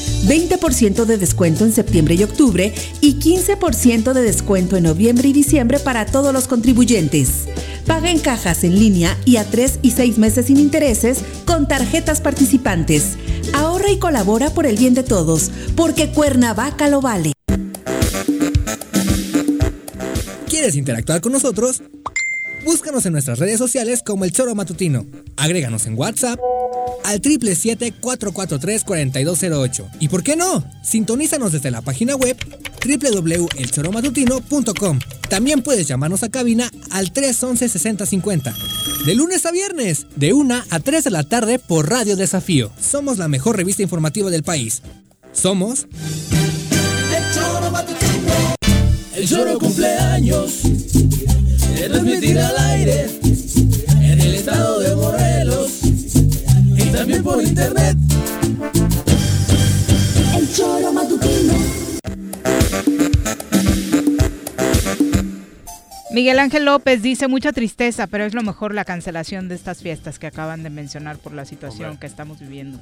20% de descuento en septiembre y octubre y 15% de descuento en noviembre y diciembre para todos los contribuyentes. Paga en cajas en línea y a 3 y 6 meses sin intereses con tarjetas participantes. Ahorra y colabora por el bien de todos, porque Cuernavaca lo vale. ¿Quieres interactuar con nosotros? Búscanos en nuestras redes sociales como El Choro Matutino. Agréganos en WhatsApp al 777-443-4208. ¿Y por qué no? Sintonízanos desde la página web www.elchoromatutino.com. También puedes llamarnos a cabina al 311-6050. De lunes a viernes, de 1 a 3 de la tarde por Radio Desafío. Somos la mejor revista informativa del país. Somos... El Choro Matutino. El Choro cumpleaños transmitirá al aire en el estado de Morelos y también por internet. El choro matutino. Miguel Ángel López dice mucha tristeza, pero es lo mejor la cancelación de estas fiestas que acaban de mencionar por la situación que estamos viviendo.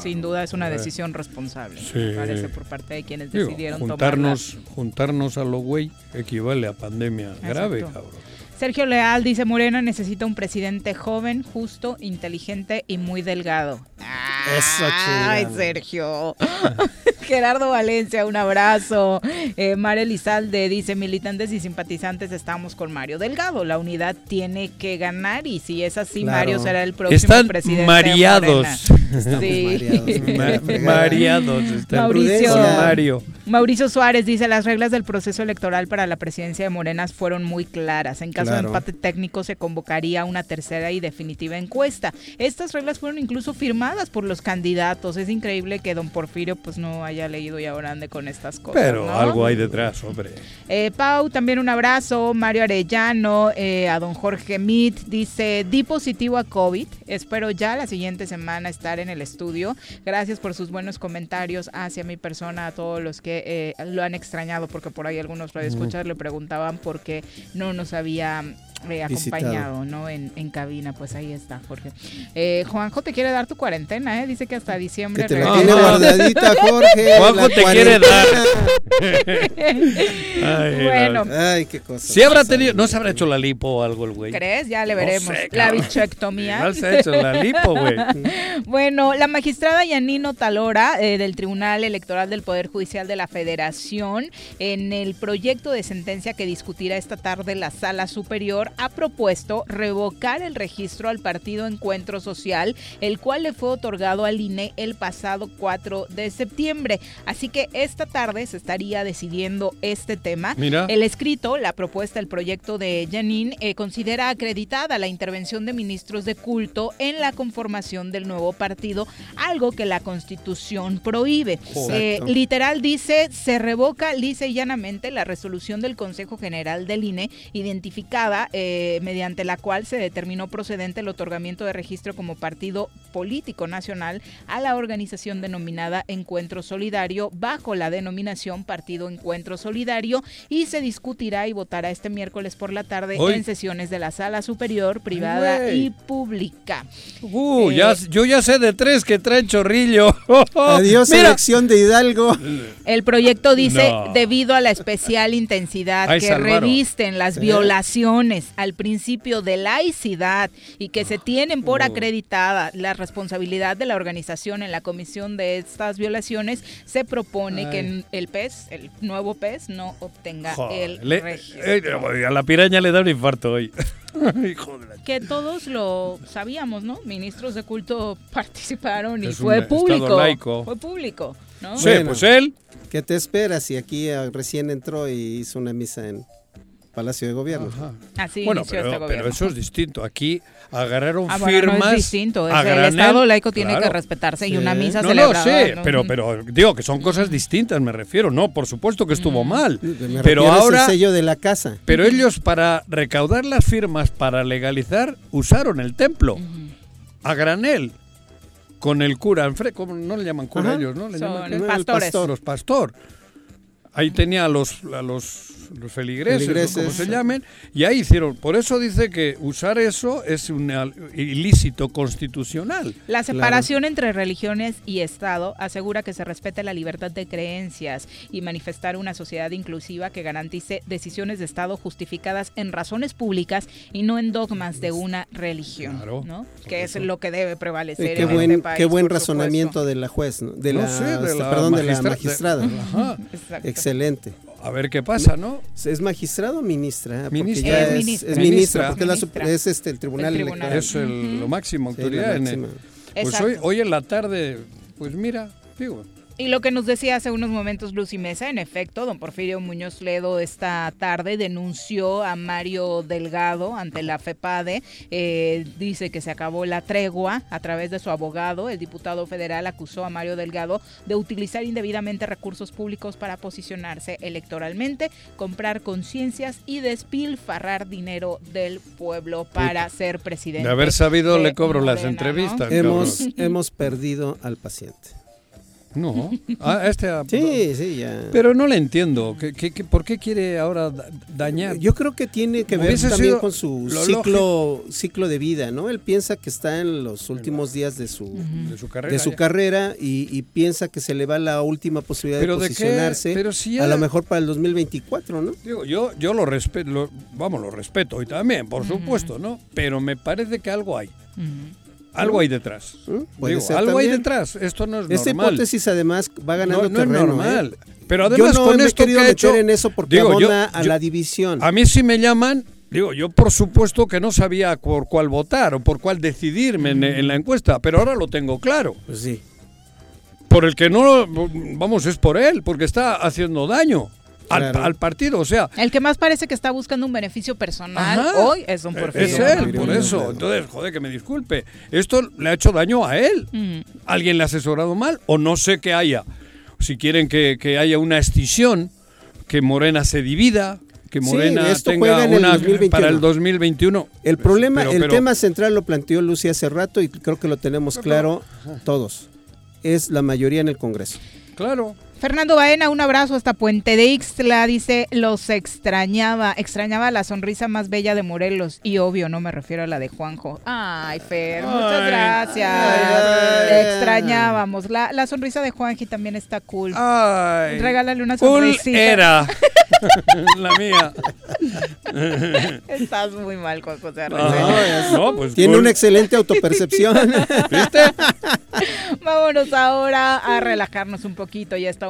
Sin duda es una decisión responsable, me parece, por parte de quienes decidieron juntarnos, Juntarnos a lo güey equivale a pandemia grave, cabrón. Sergio Leal dice, Morena necesita un presidente joven, justo, inteligente y muy delgado. Eso, Ay, Sergio. [LAUGHS] Gerardo Valencia, un abrazo. Eh, María Elizalde dice, militantes y simpatizantes estamos con Mario Delgado. La unidad tiene que ganar y si es así, Mario será el próximo Están presidente. Mareados. Sí. mareados. [LAUGHS] Mauricio, Mario. Mauricio Suárez dice, las reglas del proceso electoral para la presidencia de Morenas fueron muy claras. En caso de empate técnico se convocaría una tercera y definitiva encuesta. Estas reglas fueron incluso firmadas por los candidatos. Es increíble que don Porfirio pues no haya leído y ahora ande con estas cosas. Pero algo hay detrás, hombre. Eh, Pau, también un abrazo. Mario Arellano, eh, a don Jorge Mit, dice, di positivo a COVID. Espero ya la siguiente semana estar estar en el estudio. Gracias por sus buenos comentarios hacia mi persona, a todos los que eh, lo han extrañado, porque por ahí algunos escuchar le preguntaban por qué no nos había eh, acompañado, ¿no? En, en, cabina, pues ahí está, Jorge. Eh, Juanjo te quiere dar tu cuarentena, ¿eh? Dice que hasta diciembre. Que te la tiene guardadita, [LAUGHS] Jorge. Juanjo te quiere dar. Ay, bueno. Ay, qué cosa. Si habrá tenido, no se habrá hecho la lipo o algo el güey. ¿Crees? Ya le veremos. No sé, la bichectomía. No se ha hecho la lipo, güey. [LAUGHS] bueno, la magistrada Yanino Talora eh, del Tribunal Electoral del Poder Judicial de la Federación, en el proyecto de sentencia que discutirá esta tarde la Sala Superior, ha propuesto revocar el registro al partido Encuentro Social, el cual le fue otorgado al INE el pasado 4 de septiembre. Así que esta tarde se estaría decidiendo este tema. Mira. El escrito, la propuesta, el proyecto de Janine, eh, considera acreditada la intervención de ministros de culto en la conformación del nuevo partido, algo que la Constitución prohíbe. Eh, literal dice, se revoca lisa y llanamente la resolución del Consejo General del INE identificada eh, mediante la cual se determinó procedente el otorgamiento de registro como partido político nacional a la organización denominada Encuentro Solidario bajo la denominación Partido Encuentro Solidario y se discutirá y votará este miércoles por la tarde en sesiones de la Sala Superior, privada y pública. Uh, ya, eh, yo ya sé de tres que traen chorrillo. [LAUGHS] Adiós, elección de Hidalgo. El proyecto dice, debido a la especial intensidad que revisten las violaciones al principio de laicidad y que se tienen por acreditada la responsabilidad de la organización en la comisión de estas violaciones, se propone que el PES, el nuevo PES, no obtenga el registro. Eh, a la piraña le da un infarto hoy. [LAUGHS] que todos lo sabíamos, ¿no? Ministros de culto [LAUGHS] participaron y fue público. Fue público, ¿no? Sí, pues él. ¿Qué te esperas si aquí eh, recién entró y hizo una misa en Palacio de Gobierno. Así bueno, pero, este pero eso es distinto. Aquí agarraron ah, bueno, firmas. No es distinto. Es el granel, Estado laico tiene claro. que respetarse y una misa no, celebrada. No, sí, ¿no? pero, pero digo que son cosas distintas, me refiero. No, por supuesto que estuvo mal. Me pero ahora. sello de la casa. Pero ellos, para recaudar las firmas para legalizar, usaron el templo. A granel. Con el cura, Alfredo, ¿cómo no le llaman cura Ajá. ellos? ¿no? Le Son llaman, pastores. pastor, los pastor. Ahí tenía a los, a los, los feligreses, como se llamen, y ahí hicieron. Por eso dice que usar eso es un al- ilícito constitucional. La separación entre religiones y Estado asegura que se respete la libertad de creencias y manifestar una sociedad inclusiva que garantice decisiones de Estado justificadas en razones públicas y no en dogmas de una religión, Claro, ¿no? Que es lo que debe Eh, prevalecer qué en buen, este país. qué buen supuesto. razonamiento de la juez, ¿no? de, No la, sé, de este, la perdón, de la de- magistrada. Ajá. Exacto. Excelente. A ver qué pasa, ¿no? ¿Es magistrado o ministra? Porque Ministra. ya Es es, ministra. es ministra, Ministra. porque es, la es este, el tribunal, El tribunal. electoral. Es el- lo máximo Sí, autoridad. en el- máxima. pues hoy, hoy en la tarde, pues mira, digo, Y lo que nos decía hace unos momentos Lucy Mesa, en efecto, don Porfirio Muñoz Ledo esta tarde denunció a Mario Delgado ante la FEPADE. Eh, dice que se acabó la tregua a través de su abogado. El diputado federal acusó a Mario Delgado de utilizar indebidamente recursos públicos para posicionarse electoralmente, comprar conciencias y despilfarrar dinero del pueblo para ser presidente. de haber sabido de le cobro las entrevistas. Hemos, hemos perdido al paciente. No. Ah, este, ah, Sí, sí, ya. Pero no le entiendo. ¿Qué, qué, qué- por qué quiere ahora da- dañar? Yo creo que tiene que ver también con su lo ciclo, ciclo de vida, ¿no? Él piensa que está en los últimos días de su, de su carrera. de su carrera y, y piensa que se le va la última posibilidad ¿Pero de posicionarse Pero si a lo mejor para el 2024, ¿no? Digo, yo, yo lo respeto, lo- vamos, lo respeto hoy también, por supuesto, ¿no? Pero me parece que algo hay. Algo hay detrás. Digo, algo hay detrás. Esto no es Esta normal. hipótesis además va ganando no, no es terreno. normal. ¿eh? Pero además yo no con me he esto que querido meter hecho, en eso porque digo, yo- a yo- la división. A mí si me llaman, digo, yo por supuesto que no sabía por cuál votar o por cuál decidirme en, en la encuesta, pero ahora lo tengo claro. Pues sí. Por el que no, vamos, es por él, porque está haciendo daño al, Claro. al partido, o sea, El que más parece que está buscando un beneficio personal Ajá. hoy es don Porfirio. es él, por eso. Entonces, joder, que me disculpe. Esto le ha hecho daño a él. ¿Alguien le ha asesorado mal? O no sé qué haya. Si quieren que, que haya una escisión, que Morena se divida, que Morena tenga una para el 2021. El problema, el tema central lo planteó Lucy hace rato y creo que lo tenemos claro todos. Es la mayoría en el Congreso. Claro. Fernando Baena, un abrazo hasta Puente de Ixtla, dice, los extrañaba, extrañaba la sonrisa más bella de Morelos y obvio, no me refiero a la de Juanjo. Ay, Fer, muchas gracias. extrañábamos. La, la, sonrisa de Juanji también está cool. Ay, Regálale una sonrisita. era [LAUGHS] la mía. Estás muy mal con José no, pues [LAUGHS] Tiene una excelente autopercepción. [LAUGHS] ¿Viste? Vámonos ahora a relajarnos un poquito. Ya está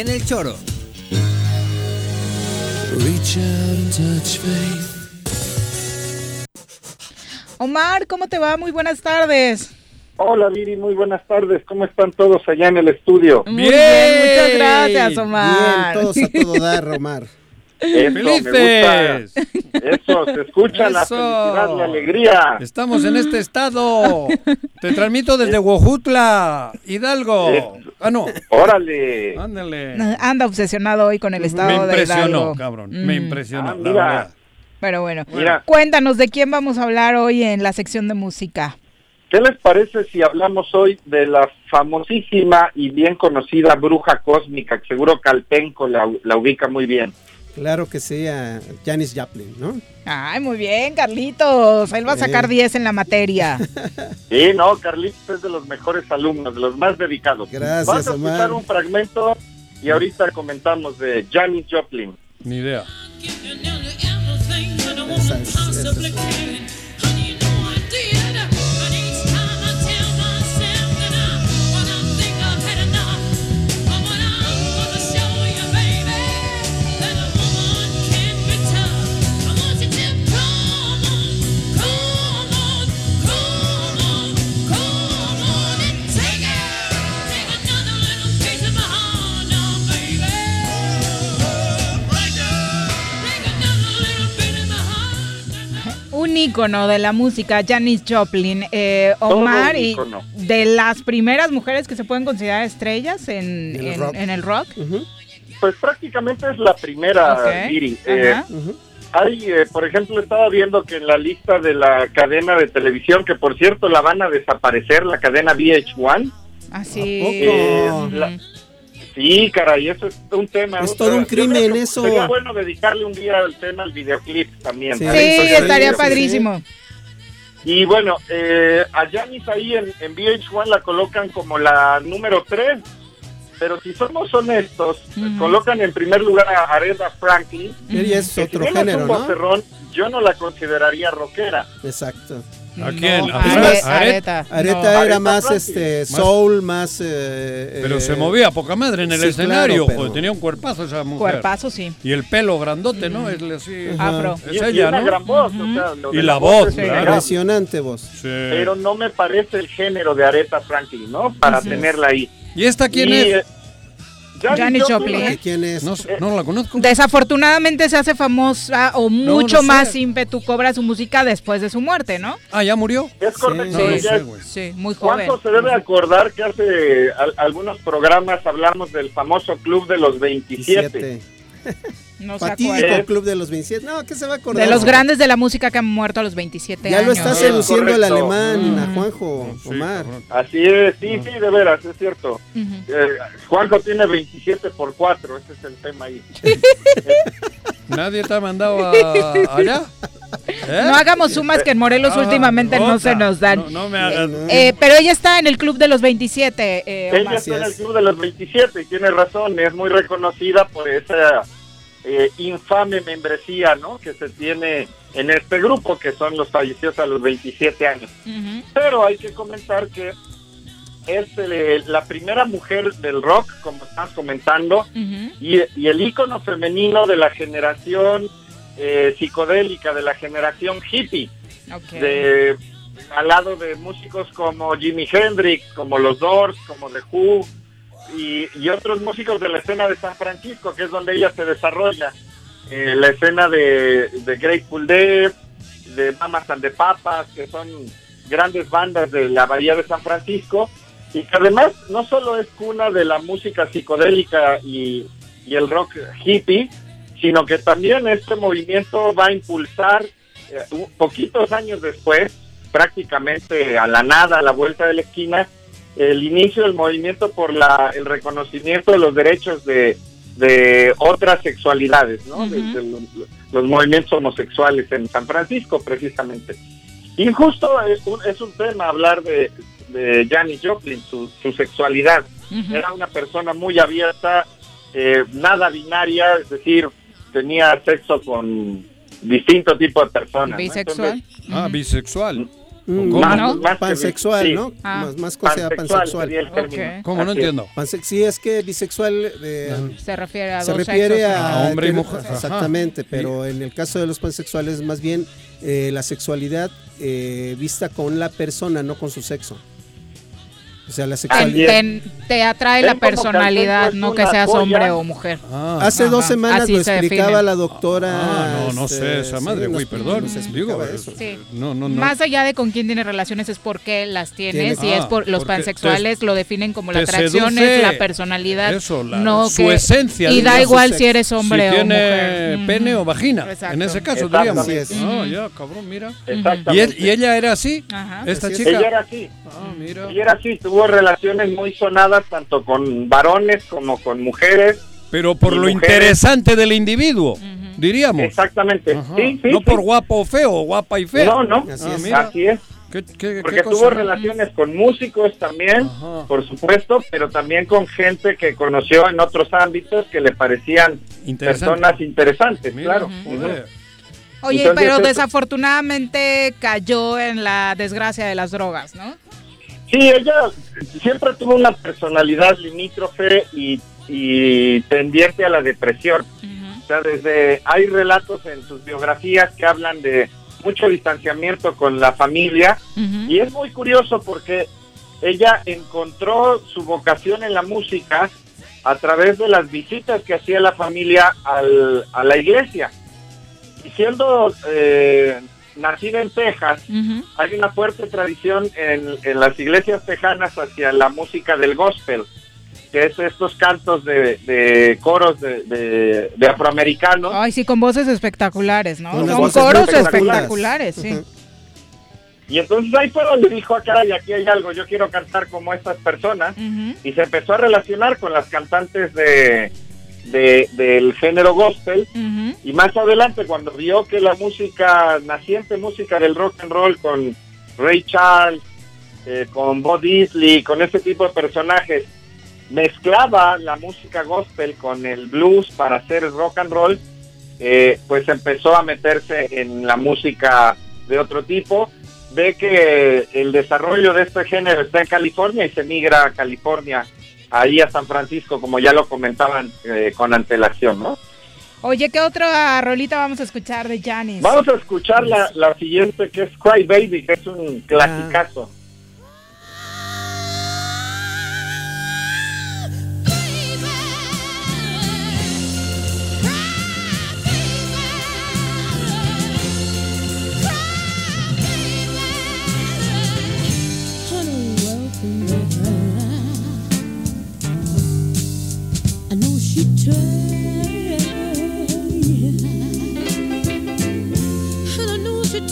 en el choro. Omar, ¿cómo te va? Muy buenas tardes. Hola Viri, muy buenas tardes. ¿Cómo están todos allá en el estudio? bien, muchas gracias, Omar. Bien, todos a todo [LAUGHS] dar, Omar. Eso, ¡Felices! Eso, se escucha la felicidad, la alegría. Estamos en este estado. [LAUGHS] Te transmito desde Huajutla, Hidalgo. Ah, no. Órale. Ándale. Anda obsesionado hoy con el estado de Hidalgo. Me impresionó, cabrón. Me mm. impresionó, ah, mira. Pero bueno, cuéntanos de quién vamos a hablar hoy en la sección de música. ¿Qué les parece si hablamos hoy de la famosísima y bien conocida bruja cósmica, que seguro Calpenco la, la ubica muy bien? Claro que sí, a Janis Joplin, ¿no? Ay, muy bien, Carlitos. Él va a sacar 10 en la materia. [LAUGHS] Sí, no, Carlitos es de los mejores alumnos, de los más dedicados. Gracias, Vamos a escuchar un fragmento y ahorita comentamos de Janis Joplin. Ni idea. Un ícono de la música, Janis Joplin, eh, Omar, y de las primeras mujeres que se pueden considerar estrellas en, el rock. Pues prácticamente es la primera, eh, hay, eh, por ejemplo, estaba viendo que en la lista de la cadena de televisión, que por cierto la van a desaparecer, la cadena VH1. Así. Sí, caray, eso es un tema. Es todo un crimen eso. Sería bueno dedicarle un día al tema al videoclip también. Sí, estaría padrísimo. Y bueno, eh, a Janis ahí en, en, VH1 la colocan como la número 3, pero si somos honestos, colocan en primer lugar a Aretha Franklin. Y es otro género, ¿no? yo no la consideraría rockera. Exacto. ¿A quién? Areta. Areta. era más este soul, más. Eh, pero se movía poca madre en el escenario. tenía un cuerpazo esa mujer. Cuerpazo, sí. Y el pelo grandote, ¿no? Es así. Afro. Es y, ella, ¿no? Gran voz, y la, voz, impresionante voz. Pero no me parece el género de Areta Franklin, ¿no? Para tenerla ahí. ¿Y esta quién es? Janis Joplin. ¿Quién es? No, la conozco. Desafortunadamente se hace famosa o mucho más ímpetu cobra su música después de su muerte, ¿no? Ah, ¿ya murió? Es correcto. Sí, muy joven. ¿Cuánto se debe acordar que hace algunos programas hablamos del famoso Club de los 27? No el Club de los 27. No, ¿qué se va a acordar? De los grandes de la música que han muerto a los 27 ya años. Ya lo está seduciendo el alemán, a Juanjo, Omar. Así es, sí, sí, de veras, es cierto. Eh, Juanjo tiene 27 por 4, ese es el tema ahí. [LAUGHS] ¿Nadie te ha mandado allá? ¿Eh? No hagamos sumas que en Morelos ah, últimamente no se nos dan. No, me hagas. Eh, pero ella está en el club de los 27. ella está en el club de los 27 y tiene razón, es muy reconocida por esa eh, infame membresía ¿no? que se tiene en este grupo, que son los fallecidos a los 27 años. Pero hay que comentar que es eh, la primera mujer del rock, como estás comentando, y, el ícono femenino de la generación eh, psicodélica de la generación hippie. De, al lado de músicos como Jimi Hendrix, como los Doors, como The Who y, otros músicos de la escena de San Francisco, que es donde ella se desarrolla. Eh, la escena de, de Grateful Dead, de Mamas and the Papas, que son grandes bandas de la Bahía de San Francisco, y que además no solo es cuna de la música psicodélica y, y el rock hippie, sino que también este movimiento va a impulsar eh, poquitos años después, prácticamente a la nada, a la vuelta de la esquina, el inicio del movimiento por la, el reconocimiento de los derechos de, de otras sexualidades, ¿no? los, movimientos homosexuales en San Francisco, precisamente. Y justo es un, es un tema hablar de, de Janis Joplin, su, su sexualidad. Era una persona muy abierta, eh, nada binaria, es decir, tenía sexo con distintos tipos de personas. Bisexual. ah, bisexual. Mm, más, pansexual, ¿no? Ah. Más, cosa pansexual. ¿Cómo? No entiendo. sí, es que bisexual eh, se refiere a, se refiere a, hombre y mujer. Exactamente, pero en el caso de los pansexuales, más bien eh, la sexualidad eh, vista con la persona, no con su sexo. O sea, la sexualidad. Te, atrae la personalidad, no que seas hombre o mujer. Ah. Hace dos semanas lo explicaba la doctora. Ah, no, no sé, esa este, madre, güey, perdón. Digo, eso. No, no, no. Más allá de con quién tiene relaciones, es por qué las tienes. y es por los pansexuales lo definen como la atracción, es la personalidad. Eso, no su esencia. Y da igual si eres hombre o mujer. pene o vagina. En ese caso, diríamos. No, ya, cabrón, mira. ¿Y, ella era así? Esta chica. Ella era así. Ah, mira. Ella era así, tuvo relaciones muy sonadas tanto con varones como con mujeres. Pero por lo interesante del individuo, diríamos. Exactamente. no por guapo o feo, guapa y fea. No, no, así es. Porque tuvo relaciones con músicos también, por supuesto, pero también con gente que conoció en otros ámbitos que le parecían personas interesantes, claro. Oye, pero desafortunadamente cayó en la desgracia de las drogas, ¿no? Sí, ella siempre tuvo una personalidad limítrofe y, tendiente a la depresión. O sea, desde hay relatos en sus biografías que hablan de mucho distanciamiento con la familia y es muy curioso porque ella encontró su vocación en la música a través de las visitas que hacía la familia al, a la iglesia. Y siendo eh, nacida en Texas, hay una fuerte tradición en, las iglesias tejanas hacia la música del gospel, que es estos cantos de, coros de, afroamericanos. Ay, sí, con voces espectaculares, ¿no? Son coros espectaculares, sí. Y entonces ahí fue donde dijo, acá y aquí hay algo, yo quiero cantar como estas personas. Y se empezó a relacionar con las cantantes de, del género gospel. Y más adelante cuando vio que la música, naciente música del rock and roll con Ray Charles, eh, con Bob Disley, con ese tipo de personajes, mezclaba la música gospel con el blues para hacer rock and roll, eh, pues empezó a meterse en la música de otro tipo. Ve que el desarrollo de este género está en California y se migra a California ahí a San Francisco, como ya lo comentaban eh, con antelación, ¿no? Oye, ¿qué otra rolita vamos a escuchar de Janis? Vamos a escuchar la, la siguiente, que es Cry Baby, que es un clasicazo.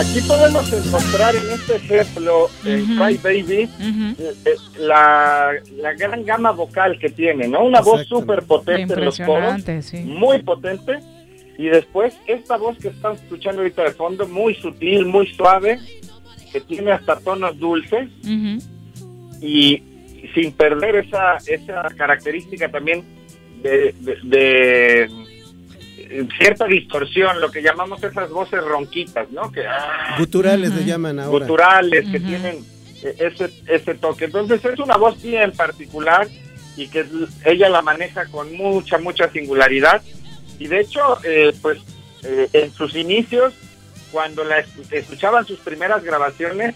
Aquí podemos encontrar en este ejemplo, en Cry Baby, eh, eh, la, gran gama vocal que tiene, ¿no? Una voz súper potente en los coros, muy potente, y después esta voz que están escuchando ahorita de fondo, muy sutil, muy suave, que tiene hasta tonos dulces, y sin perder esa, esa característica también de cierta distorsión, lo que llamamos esas voces ronquitas, ¿no? Que, ah, Guturales le llaman ahora. Guturales, que tienen ese, ese toque. Entonces es una voz bien particular y que ella la maneja con mucha, mucha singularidad. Y de hecho, eh, pues eh, en sus inicios, cuando la escuchaban sus primeras grabaciones,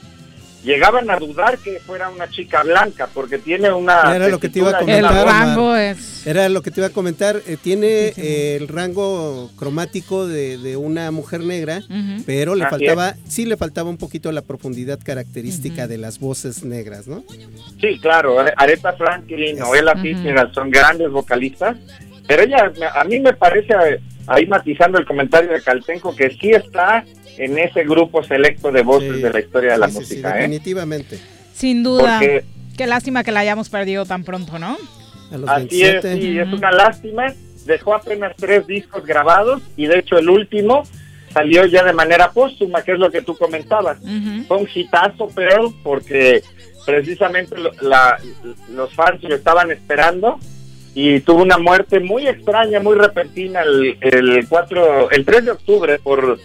llegaban a dudar que fuera una chica blanca porque tiene una era lo que te iba a comentar el rango es era lo que te iba a comentar eh, tiene eh, el rango cromático de, una mujer negra pero le faltaba sí le faltaba un poquito la profundidad característica de las voces negras no sí claro Aretha Franklin o Ella Fitzgerald son grandes vocalistas pero ella a mí me parece ahí matizando el comentario de Caltenco que sí está en ese grupo selecto de voces de la historia de la música. ¿eh? definitivamente. Sin duda. Qué lástima que la hayamos perdido tan pronto, ¿no? Así es, sí, es una lástima. Dejó apenas tres discos grabados y de hecho el último salió ya de manera póstuma, que es lo que tú comentabas. Fue un hitazo, pero porque precisamente los fans lo estaban esperando y tuvo una muerte muy extraña, muy repentina el, el 4, el 3 de octubre por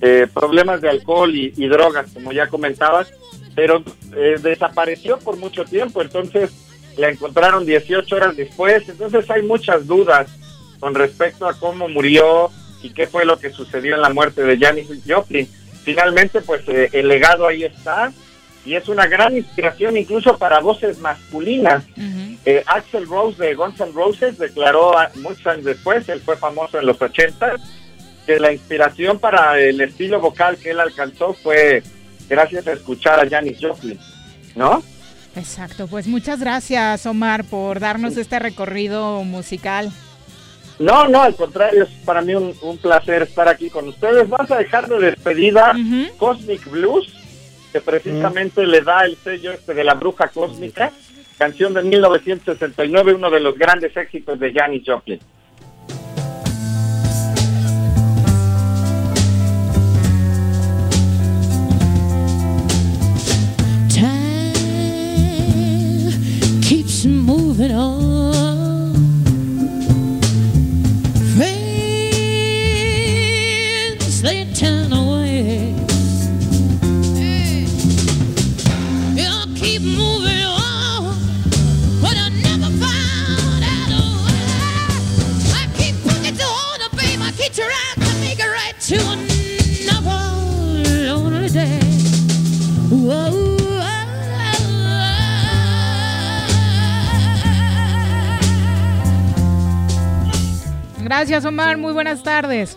eh, problemas de alcohol y, drogas, como ya comentabas, pero eh, desapareció por mucho tiempo, entonces la encontraron 18 horas después, entonces hay muchas dudas con respecto a cómo murió y qué fue lo que sucedió en la muerte de Janis Joplin. Finalmente, pues eh, el legado ahí está y es una gran inspiración incluso para voces masculinas. Axel Rose de Guns N' Roses declaró muchos años después, él fue famoso en los 80 que la inspiración para el estilo vocal que él alcanzó fue gracias a escuchar a Janis Joplin, ¿no? Exacto, pues muchas gracias Omar por darnos este recorrido musical. No, no, al contrario, es para mí un, placer estar aquí con ustedes. Vas a dejar de despedida Cosmic Blues, que precisamente le da el sello este de la bruja cósmica, canción de 1969, uno de los grandes éxitos de Janis Joplin. moving on. Gracias, Omar. Muy buenas tardes.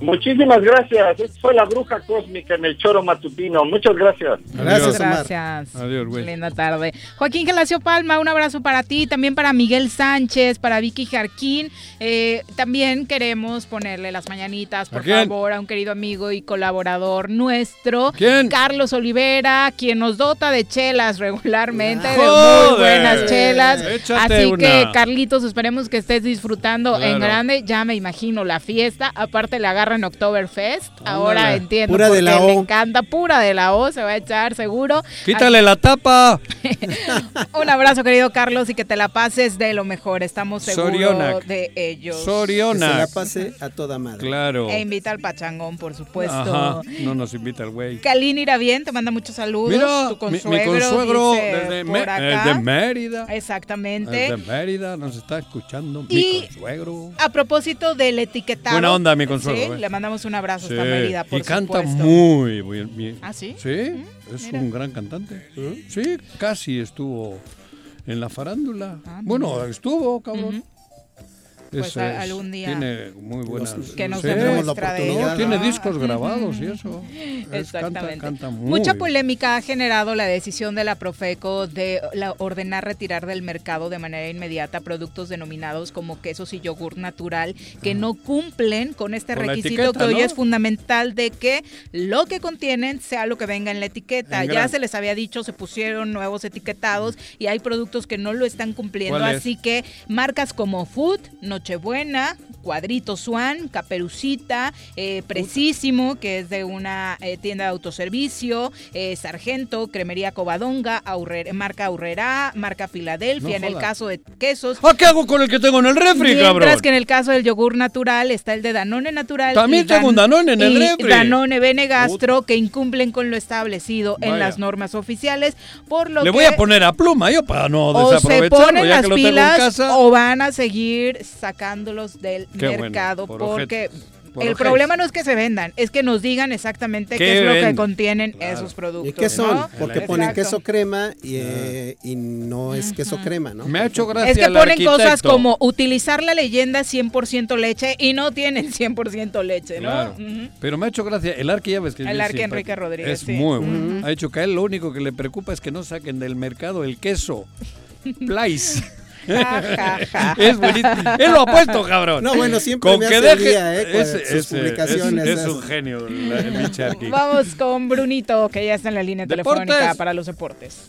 Muchísimas gracias. Esta fue la bruja cósmica en el choro matutino. Muchas gracias. Gracias. Gracias. Adiós, güey. Linda tarde. Joaquín Gelacio Palma, un abrazo para ti, también para Miguel Sánchez, para Vicky Jarquín. Eh, también queremos ponerle las mañanitas, por favor, a un querido amigo y colaborador nuestro, Carlos Olivera, quien nos dota de chelas regularmente, de muy buenas chelas. Así que, Carlitos, esperemos que estés disfrutando en grande. Ya me imagino la fiesta. Aparte, le agarra en Oktoberfest. Ahora entiendo pura de la O. le encanta. Pura de la O, se va a echar seguro. Quítale la tapa. [LAUGHS] Un abrazo, querido Carlos, y que te la pases de lo mejor. Estamos seguros de ellos. Soriona. Que se la pase a toda madre. Claro. E invita al pachangón, por supuesto. No nos invita el güey. Kalin irá bien, te manda muchos saludos. Mira, tu consuegro, mi, consuegro desde de Mérida. Exactamente. de Mérida nos está escuchando mi consuegro. A propósito del etiquetado. Buena onda, mi consuegro. Le mandamos un abrazo hasta Mérida, por Y canta muy bien. ¿Ah, sí? Sí, mm, es un gran cantante. Sí, casi estuvo en la farándula. Ah, bueno, estuvo, cabrón. Pues algún día tiene muy buenas que nos demuestra de tiene discos grabados y eso. Exactamente. mucha polémica ha generado la decisión de la Profeco de ordenar retirar del mercado de manera inmediata productos denominados como quesos y yogur natural que no cumplen con este requisito que hoy es fundamental de que lo que contienen sea lo que venga en la etiqueta. Ya se les había dicho se pusieron nuevos etiquetados y hay productos que no lo están cumpliendo. Así que marcas como Food no Nochebuena, Cuadrito Swan, Caperucita, eh, Precisísimo, que es de una eh, tienda de autoservicio, eh, Sargento, Cremería Covadonga, marca Aurrera, marca Filadelfia, en el caso de quesos. ¿Ah, qué hago con el que tengo en el refri, Mientras cabrón? que en el caso del yogur natural está el de Danone Natural. También tengo un Danone en el refri. Danone Benegastro, que incumplen con lo establecido en las normas oficiales, por lo Le voy a poner a pluma yo para no desaprovecharlo, o se ponen las pilas o van a seguir sacándolos del mercado porque el problema no es que se vendan, es que nos digan exactamente qué, es lo que contienen esos productos. ¿Y qué son? Porque ponen queso crema eh, y, no es queso crema, ¿no? Me ha hecho gracia Es que ponen cosas como utilizar la leyenda 100% leche y no tienen 100% leche, ¿no? Pero me ha hecho gracia, el arque ya ves que El arque Enrique Rodríguez, Es muy bueno. Ha dicho que a él lo único que le preocupa es que no saquen del mercado el queso. [LAUGHS] [LAUGHS] Plais. es buenísimo. Él lo ha puesto, cabrón. No, bueno, siempre con me que deje... Día, ¿eh? sus publicaciones. Es, un genio el Vamos con Brunito, que ya está en la línea telefónica para los deportes.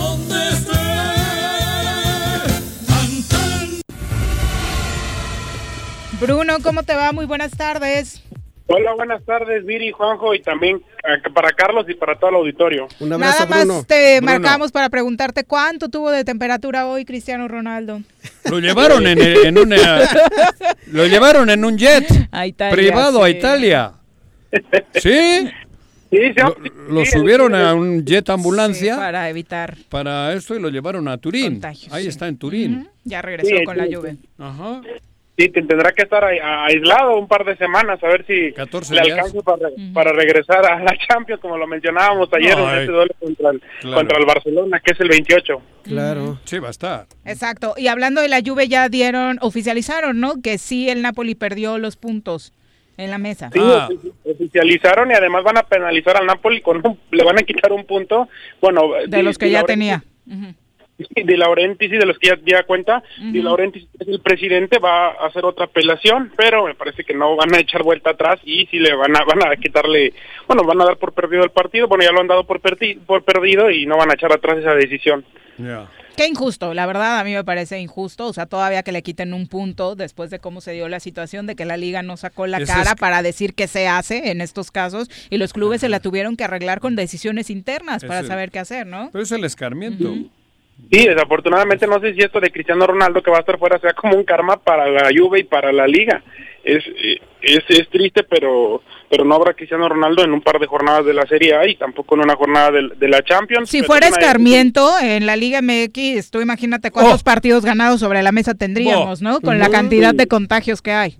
Bruno, ¿cómo te va? Muy buenas tardes. Hola, buenas tardes, Viri, Juanjo, y también eh, para Carlos y para todo el auditorio. Un abrazo, Nada más te marcamos para preguntarte cuánto tuvo de temperatura hoy Cristiano Ronaldo. Lo llevaron en, en [LAUGHS] lo llevaron en un jet privado a Italia. ¿Sí? Sí, lo, subieron a un jet ambulancia para evitar para esto y lo llevaron a Turín. Ahí está en Turín. Ya regresó con la lluvia. Ajá. Sí, tendrá que estar aislado un par de semanas a ver si le alcanza para, regresar a la Champions, como lo mencionábamos ayer en este duelo contra el, contra el Barcelona, que es el 28. Claro. Sí, va a estar. Exacto. Y hablando de la Juve, ya dieron, oficializaron, ¿no? Que sí, el Napoli perdió los puntos en la mesa. Sí, ah. oficializaron y además van a penalizar al Napoli con le van a quitar un punto, bueno, de los que ya tenía. De Laurentiis y de los que ya, ya cuenta, uh De Laurentiis es el presidente, va a hacer otra apelación, pero me parece que no van a echar vuelta atrás y si le van a, van a quitarle, bueno, van a dar por perdido el partido, bueno, ya lo han dado por, por perdido y no van a echar atrás esa decisión. Qué injusto, la verdad a mí me parece injusto, o sea, todavía que le quiten un punto después de cómo se dio la situación de que la liga no sacó la cara para decir qué se hace en estos casos y los clubes se la tuvieron que arreglar con decisiones internas para saber qué hacer, ¿no? Pero es el escarmiento. Sí, desafortunadamente no sé si esto de Cristiano Ronaldo que va a estar fuera sea como un karma para la Juve y para la liga. Es, es, es triste, pero pero no habrá Cristiano Ronaldo en un par de jornadas de la Serie A y tampoco en una jornada de, la Champions. Si fuera escarmiento en la Liga MX, tú imagínate cuántos oh. partidos ganados sobre la mesa tendríamos, ¿no? Con la cantidad de contagios que hay.